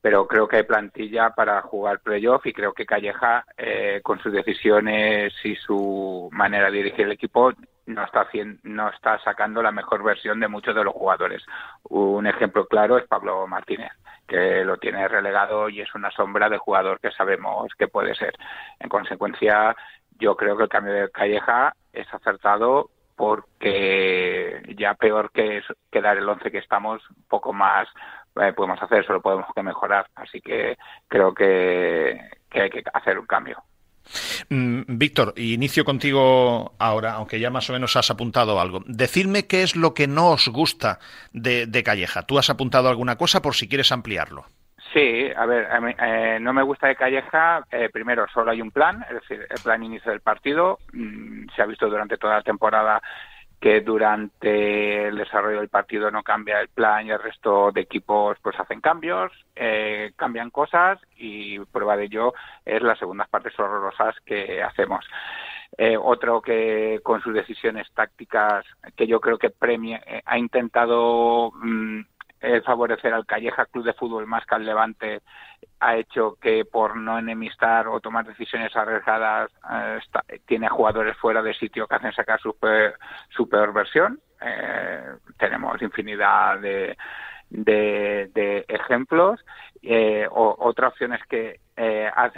pero creo que hay plantilla para jugar playoff y creo que Calleja, eh, con sus decisiones y su manera de dirigir el equipo, no está, no está sacando la mejor versión de muchos de los jugadores. Un ejemplo claro es Pablo Martínez que lo tiene relegado y es una sombra de jugador que sabemos que puede ser. En consecuencia, yo creo que el cambio de Calleja es acertado porque ya peor que quedar el 11 que estamos, poco más eh, podemos hacer, solo podemos que mejorar. Así que creo que, que hay que hacer un cambio. Mm, Víctor, inicio contigo ahora, aunque ya más o menos has apuntado algo. Decidme qué es lo que no os gusta de, de Calleja. ¿Tú has apuntado alguna cosa por si quieres ampliarlo? Sí, a ver, a eh, no me gusta de Calleja. eh, primero, solo hay un plan, es decir, el plan inicio del partido. Mm, se ha visto durante toda la temporada que durante el desarrollo del partido no cambia el plan y el resto de equipos pues hacen cambios, eh, cambian cosas y prueba de ello es las segundas partes horrorosas que hacemos. Eh, otro que con sus decisiones tácticas que yo creo que premia, eh, ha intentado mm, eh, favorecer al Calleja Club de Fútbol más que al Levante ha hecho que por no enemistar o tomar decisiones arriesgadas eh, tiene jugadores fuera de sitio que hacen sacar su, pe- su peor versión. Eh, tenemos infinidad de, de, ejemplos. Eh, o- otra opción es que ha-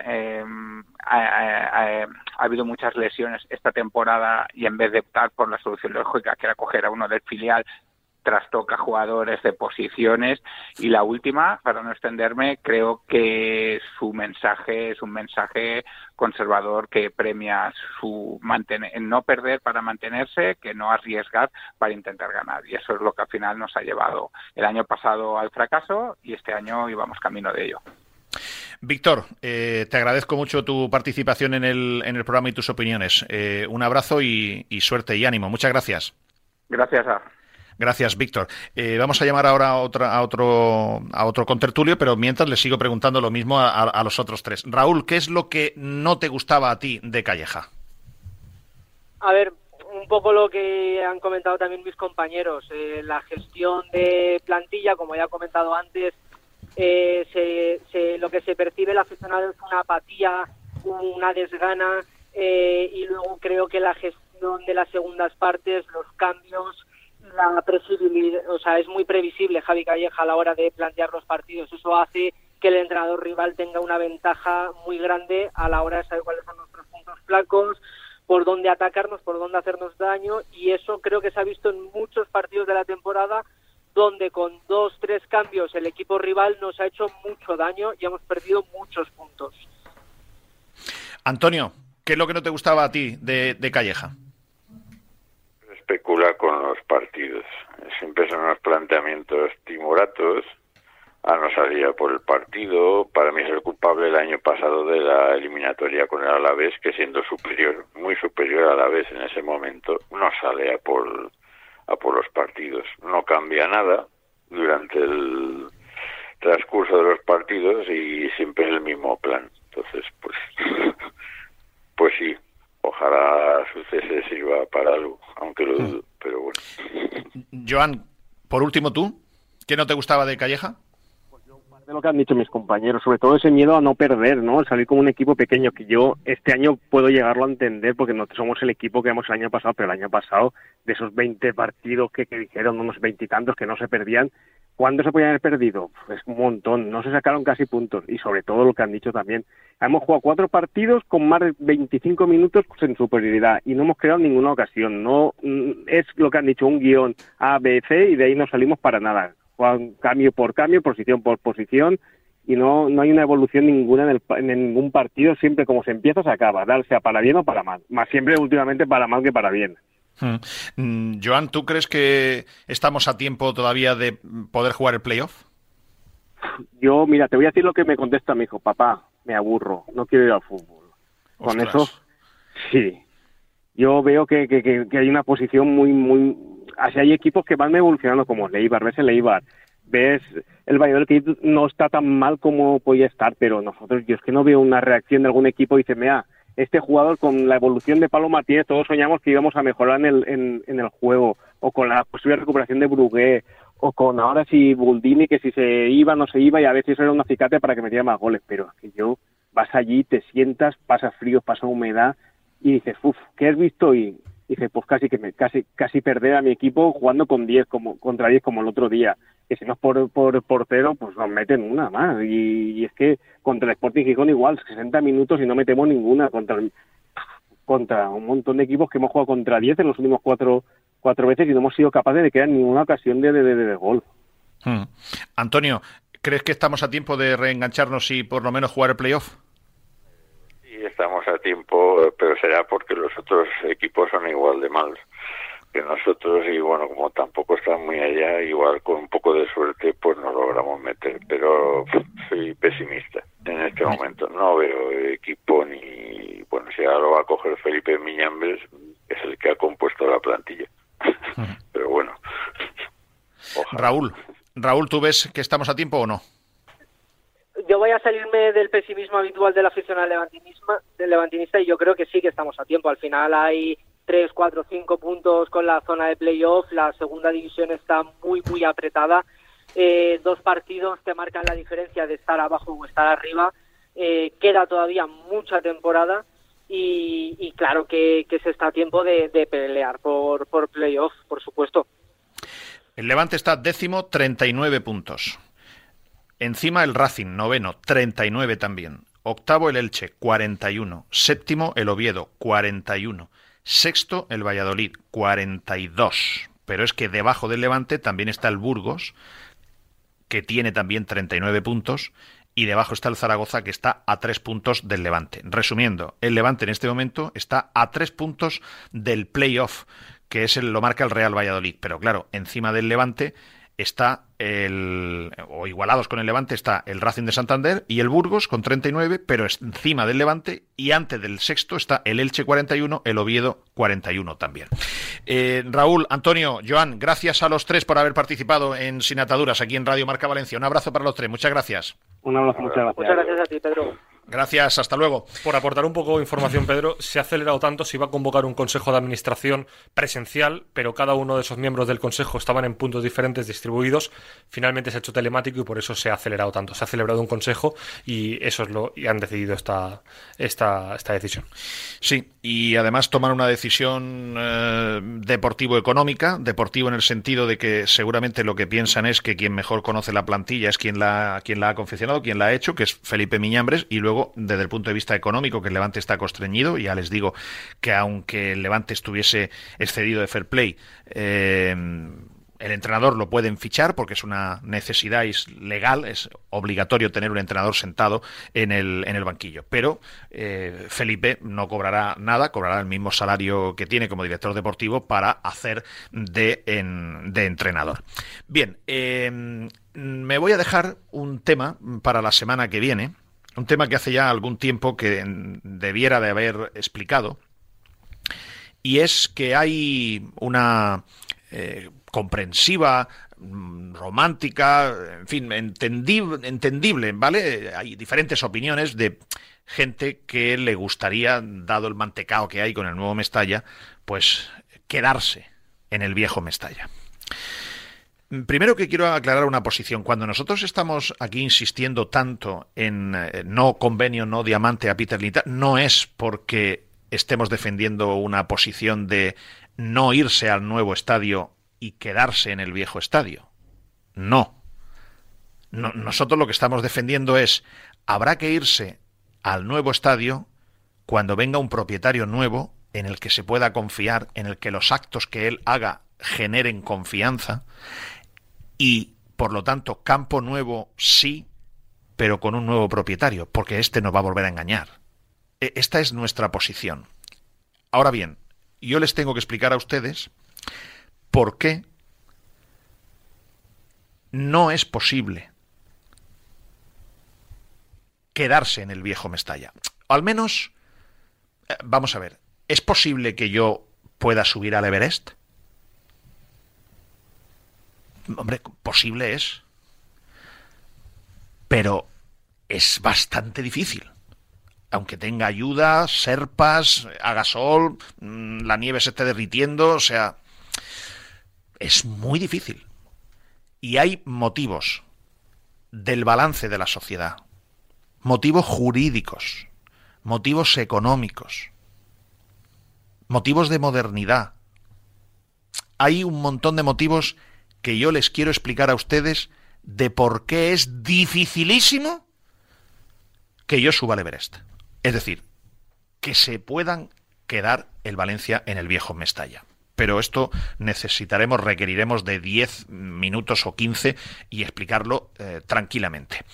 ha habido muchas lesiones esta temporada y en vez de optar por la solución lógica que era coger a uno del filial trastoca jugadores de posiciones y la última, para no extenderme, creo que su mensaje es un mensaje conservador que premia su mantener, no perder para mantenerse, que no arriesgar para intentar ganar y eso es lo que al final nos ha llevado el año pasado al fracaso y este año íbamos camino de ello. Víctor, eh, te agradezco mucho tu participación en el, en el programa y tus opiniones. Eh, un abrazo y, y suerte y ánimo. Muchas gracias. Gracias a Gracias, Víctor. Eh, vamos a llamar ahora a, otra, a otro a otro contertulio, pero mientras le sigo preguntando lo mismo a, a- los otros tres. Raúl, ¿qué es lo que no te gustaba a ti de Calleja? A ver, un poco lo que han comentado también mis compañeros. eh, la gestión de plantilla, como ya he comentado antes, eh, se- lo que se percibe el aficionado es una apatía, una desgana, eh, y luego creo que la gestión de las segundas partes, los cambios, o sea, es muy previsible Javi Calleja a la hora de plantear los partidos. Eso hace que el entrenador rival tenga una ventaja muy grande a la hora de saber cuáles son nuestros puntos flacos, por dónde atacarnos, por dónde hacernos daño, y eso creo que se ha visto en muchos partidos de la temporada donde con dos, tres cambios el equipo rival nos ha hecho mucho daño y hemos perdido muchos puntos. Antonio, ¿qué es lo que no te gustaba a ti de, de Calleja? Especular con los partidos. Siempre son unos planteamientos timoratos. Ah, no salía por el partido. Para mí es el culpable el año pasado de la eliminatoria con el Alavés, que siendo superior, muy superior al Alavés en ese momento, no sale a por, a por los partidos. No cambia nada durante el transcurso de los partidos y siempre es el mismo plan. Entonces, pues, *laughs* pues sí, ojalá su cese sirva para algo, aunque lo dudo, pero bueno. Joan, por último tú, ¿qué no te gustaba de Calleja? Lo que han dicho mis compañeros, sobre todo ese miedo a no perder, ¿no? Salir como un equipo pequeño, que yo este año puedo llegarlo a entender porque no somos el equipo que hemos el año pasado, pero el año pasado, de esos 20 partidos que, que dijeron, unos veintitantos que no se perdían, ¿cuándo se podían haber perdido? Pues un montón, no se sacaron casi puntos y sobre todo lo que han dicho también. Hemos jugado cuatro partidos con más de 25 minutos en superioridad y no hemos creado ninguna ocasión. No mm, es lo que han dicho, un guion A, B, C y de ahí no salimos para nada juegan cambio por cambio, posición por posición, y no, no hay una evolución ninguna en, el, en ningún partido, siempre como se empieza se acaba, dar sea para bien o para mal, más siempre últimamente para mal que para bien. Mm. Mm, Joan, ¿tú crees que estamos a tiempo todavía de poder jugar el playoff? Yo, mira, te voy a decir lo que me contesta mi hijo, papá, me aburro, no quiero ir al fútbol. Con eso, sí. Yo veo que- que hay una posición muy, muy... Así hay equipos que van evolucionando como Leibar, ves el Leibar, ves el Valladolid que no está tan mal como podía estar, pero nosotros, yo es que no veo una reacción de algún equipo y dice, mira, este jugador con la evolución de Pablo Martínez, todos soñamos que íbamos a mejorar en el, en, en el juego, o con la posible recuperación de Brugué, o con ahora si Buldini, que si se iba, no se iba, y a veces era un acicate para que metiera más goles, pero es que yo vas allí, te sientas, pasa frío, pasa humedad, y dices, uff, ¿qué has visto? Y dices, pues casi que me, casi, casi perder a mi equipo jugando con 10 como, contra 10 como el otro día. Que si no es por, por portero, pues nos meten una más. Y, y es que contra el Sporting Gijón igual, 60 minutos y no metemos ninguna contra contra un montón de equipos que hemos jugado contra 10 en los últimos cuatro, cuatro veces y no hemos sido capaces de crear ninguna ocasión de, de, de- gol. Mm. Antonio, ¿crees que estamos a tiempo de reengancharnos y por lo menos jugar el playoff? Estamos a tiempo, pero será porque los otros equipos son igual de malos que nosotros y bueno, como tampoco están muy allá, igual con un poco de suerte pues nos logramos meter, pero soy pesimista en este momento. No veo equipo ni, bueno, si ahora lo va a coger Felipe Miñambres, es el que ha compuesto la plantilla. pero bueno, Raúl, Raúl, ¿tú ves que estamos a tiempo o no? Yo voy a salirme del pesimismo habitual del aficionado levantinista, levantinista y yo creo que sí que estamos a tiempo. Al final hay tres, cuatro, cinco puntos con la zona de playoff. La segunda división está muy, muy apretada. Eh, dos partidos te marcan la diferencia de estar abajo o estar arriba. Eh, queda todavía mucha temporada y, y claro que, que se está a tiempo de, de pelear por, por playoff, por supuesto. El Levante está décimo, 39 puntos. Encima el Racing, noveno, 39 también. Octavo el Elche, 41. Séptimo el Oviedo, 41. Sexto el Valladolid, 42 pero es que debajo del Levante también está el Burgos, que tiene también 39 puntos, y debajo está el Zaragoza, que está a tres puntos del Levante. Resumiendo, el Levante en este momento está a tres puntos del playoff, que es el, lo marca el Real Valladolid. Pero claro, encima del Levante está el, o igualados con el Levante, está el Racing de Santander y el Burgos con 39, pero encima del Levante y antes del sexto está el Elche 41, el Oviedo 41 también. Eh, Raúl, Antonio, Joan, gracias a los tres por haber participado en Sin Ataduras aquí en Radio Marca Valencia. Un abrazo para los tres, muchas gracias. Un abrazo, muchas gracias. Muchas gracias a ti, Pedro. Gracias, hasta luego. Por aportar un poco de información, Pedro, se ha acelerado tanto, se iba a convocar un consejo de administración presencial, pero cada uno de esos miembros del consejo estaban en puntos diferentes distribuidos. Finalmente se ha hecho telemático y por eso se ha acelerado tanto. Se ha celebrado un consejo y eso es lo y han decidido esta, esta, esta decisión. Sí, y además tomar una decisión eh, deportivo-económica, deportivo en el sentido de que seguramente lo que piensan es que quien mejor conoce la plantilla es quien la, quien la ha confeccionado, quien la ha hecho, que es Felipe Miñambres, y luego desde el punto de vista económico, que el Levante está constreñido, ya les digo que aunque el Levante estuviese excedido de fair play, eh, el entrenador lo pueden fichar porque es una necesidad es legal, es obligatorio tener un entrenador sentado en el, en el banquillo. Pero eh, Felipe no cobrará nada, cobrará el mismo salario que tiene como director deportivo para hacer de, de entrenador. Bien, eh, me voy a dejar un tema para la semana que viene, un tema que hace ya algún tiempo que debiera de haber explicado, y es que hay una eh, comprensiva, mm, romántica, en fin, entendible, ¿vale? Hay diferentes opiniones de gente que le gustaría, dado el mantecao que hay con el nuevo Mestalla, pues quedarse en el viejo Mestalla. Primero que quiero aclarar una posición. Cuando nosotros estamos aquí insistiendo tanto en eh, no convenio, no diamante a Peter Lita, no es porque estemos defendiendo una posición de no irse al nuevo estadio y quedarse en el viejo estadio. No. No- nosotros lo que estamos defendiendo es habrá que irse al nuevo estadio cuando venga un propietario nuevo en el que se pueda confiar, en el que los actos que él haga generen confianza y por lo tanto campo nuevo sí, pero con un nuevo propietario, porque este nos va a volver a engañar. E- Esta es nuestra posición. Ahora bien, yo les tengo que explicar a ustedes por qué no es posible quedarse en el viejo Mestalla. Al menos, eh, vamos a ver, ¿es posible que yo pueda subir al Everest? Hombre, posible es. Pero es bastante difícil. Aunque tenga ayuda, serpas, haga sol, mm, la nieve se esté derritiendo, o sea, es muy difícil. Y hay motivos del balance de la sociedad, motivos jurídicos, motivos económicos, motivos de modernidad. Hay un montón de motivos que yo les quiero explicar a ustedes de por qué es dificilísimo que yo suba al Everest. Es decir, que se puedan quedar el Valencia en el viejo Mestalla. Pero esto necesitaremos, requeriremos de 10 minutos o 15 y explicarlo eh, tranquilamente.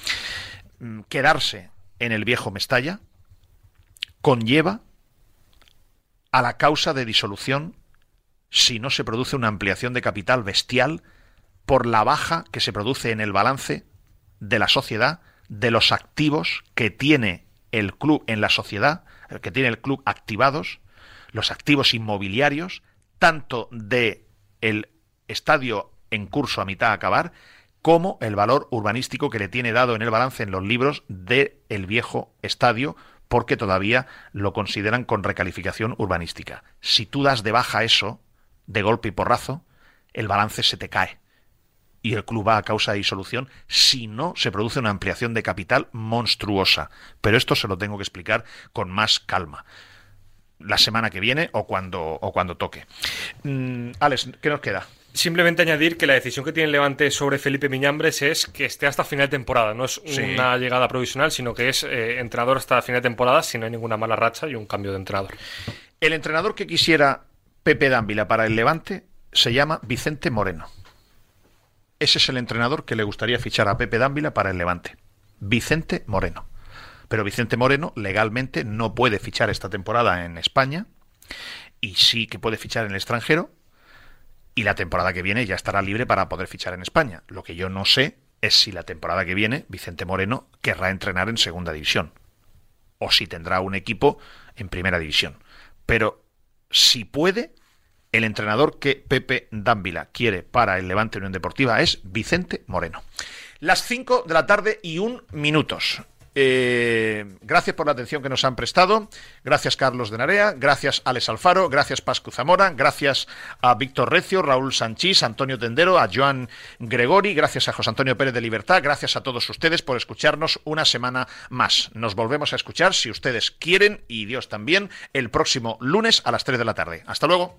Mm, Quedarse en el viejo Mestalla conlleva a la causa de disolución si no se produce una ampliación de capital bestial por la baja que se produce en el balance de la sociedad de los activos que tiene el club en la sociedad, que tiene el club activados, los activos inmobiliarios, tanto de el estadio en curso a mitad a acabar, como el valor urbanístico que le tiene dado en el balance en los libros del el viejo estadio, porque todavía lo consideran con recalificación urbanística. Si tú das de baja eso, de golpe y porrazo, el balance se te cae y el club va a causa de disolución si no se produce una ampliación de capital monstruosa. Pero esto se lo tengo que explicar con más calma la semana que viene o cuando, o cuando toque. Mm, Alex, ¿qué nos queda? Simplemente añadir que la decisión que tiene el Levante sobre Felipe Miñambres es que esté hasta final de temporada. No es Sí. una llegada provisional, sino que es eh, entrenador hasta final de temporada si no hay ninguna mala racha y un cambio de entrenador. El entrenador que quisiera Pepe Dávila para el Levante se llama Vicente Moreno. Ese es el entrenador que le gustaría fichar a Pepe Dávila para el Levante. Vicente Moreno. Pero Vicente Moreno legalmente no puede fichar esta temporada en España y sí que puede fichar en el extranjero y la temporada que viene ya estará libre para poder fichar en España. Lo que yo no sé es si la temporada que viene Vicente Moreno querrá entrenar en segunda división o si tendrá un equipo en primera división. Pero si puede, el entrenador que Pepe Dávila quiere para el Levante Unión Deportiva es Vicente Moreno. Las 5 de la tarde y un minutos. Eh, gracias por la atención que nos han prestado. Gracias Carlos de Narea, gracias Alex Alfaro, gracias Pascu Zamora, gracias a Víctor Recio, Raúl Sanchís, Antonio Tendero, a Joan Gregori, gracias a José Antonio Pérez de Libertad, gracias a todos ustedes por escucharnos una semana más. Nos volvemos a escuchar, si ustedes quieren y Dios también, el próximo lunes a las 3 de la tarde. Hasta luego.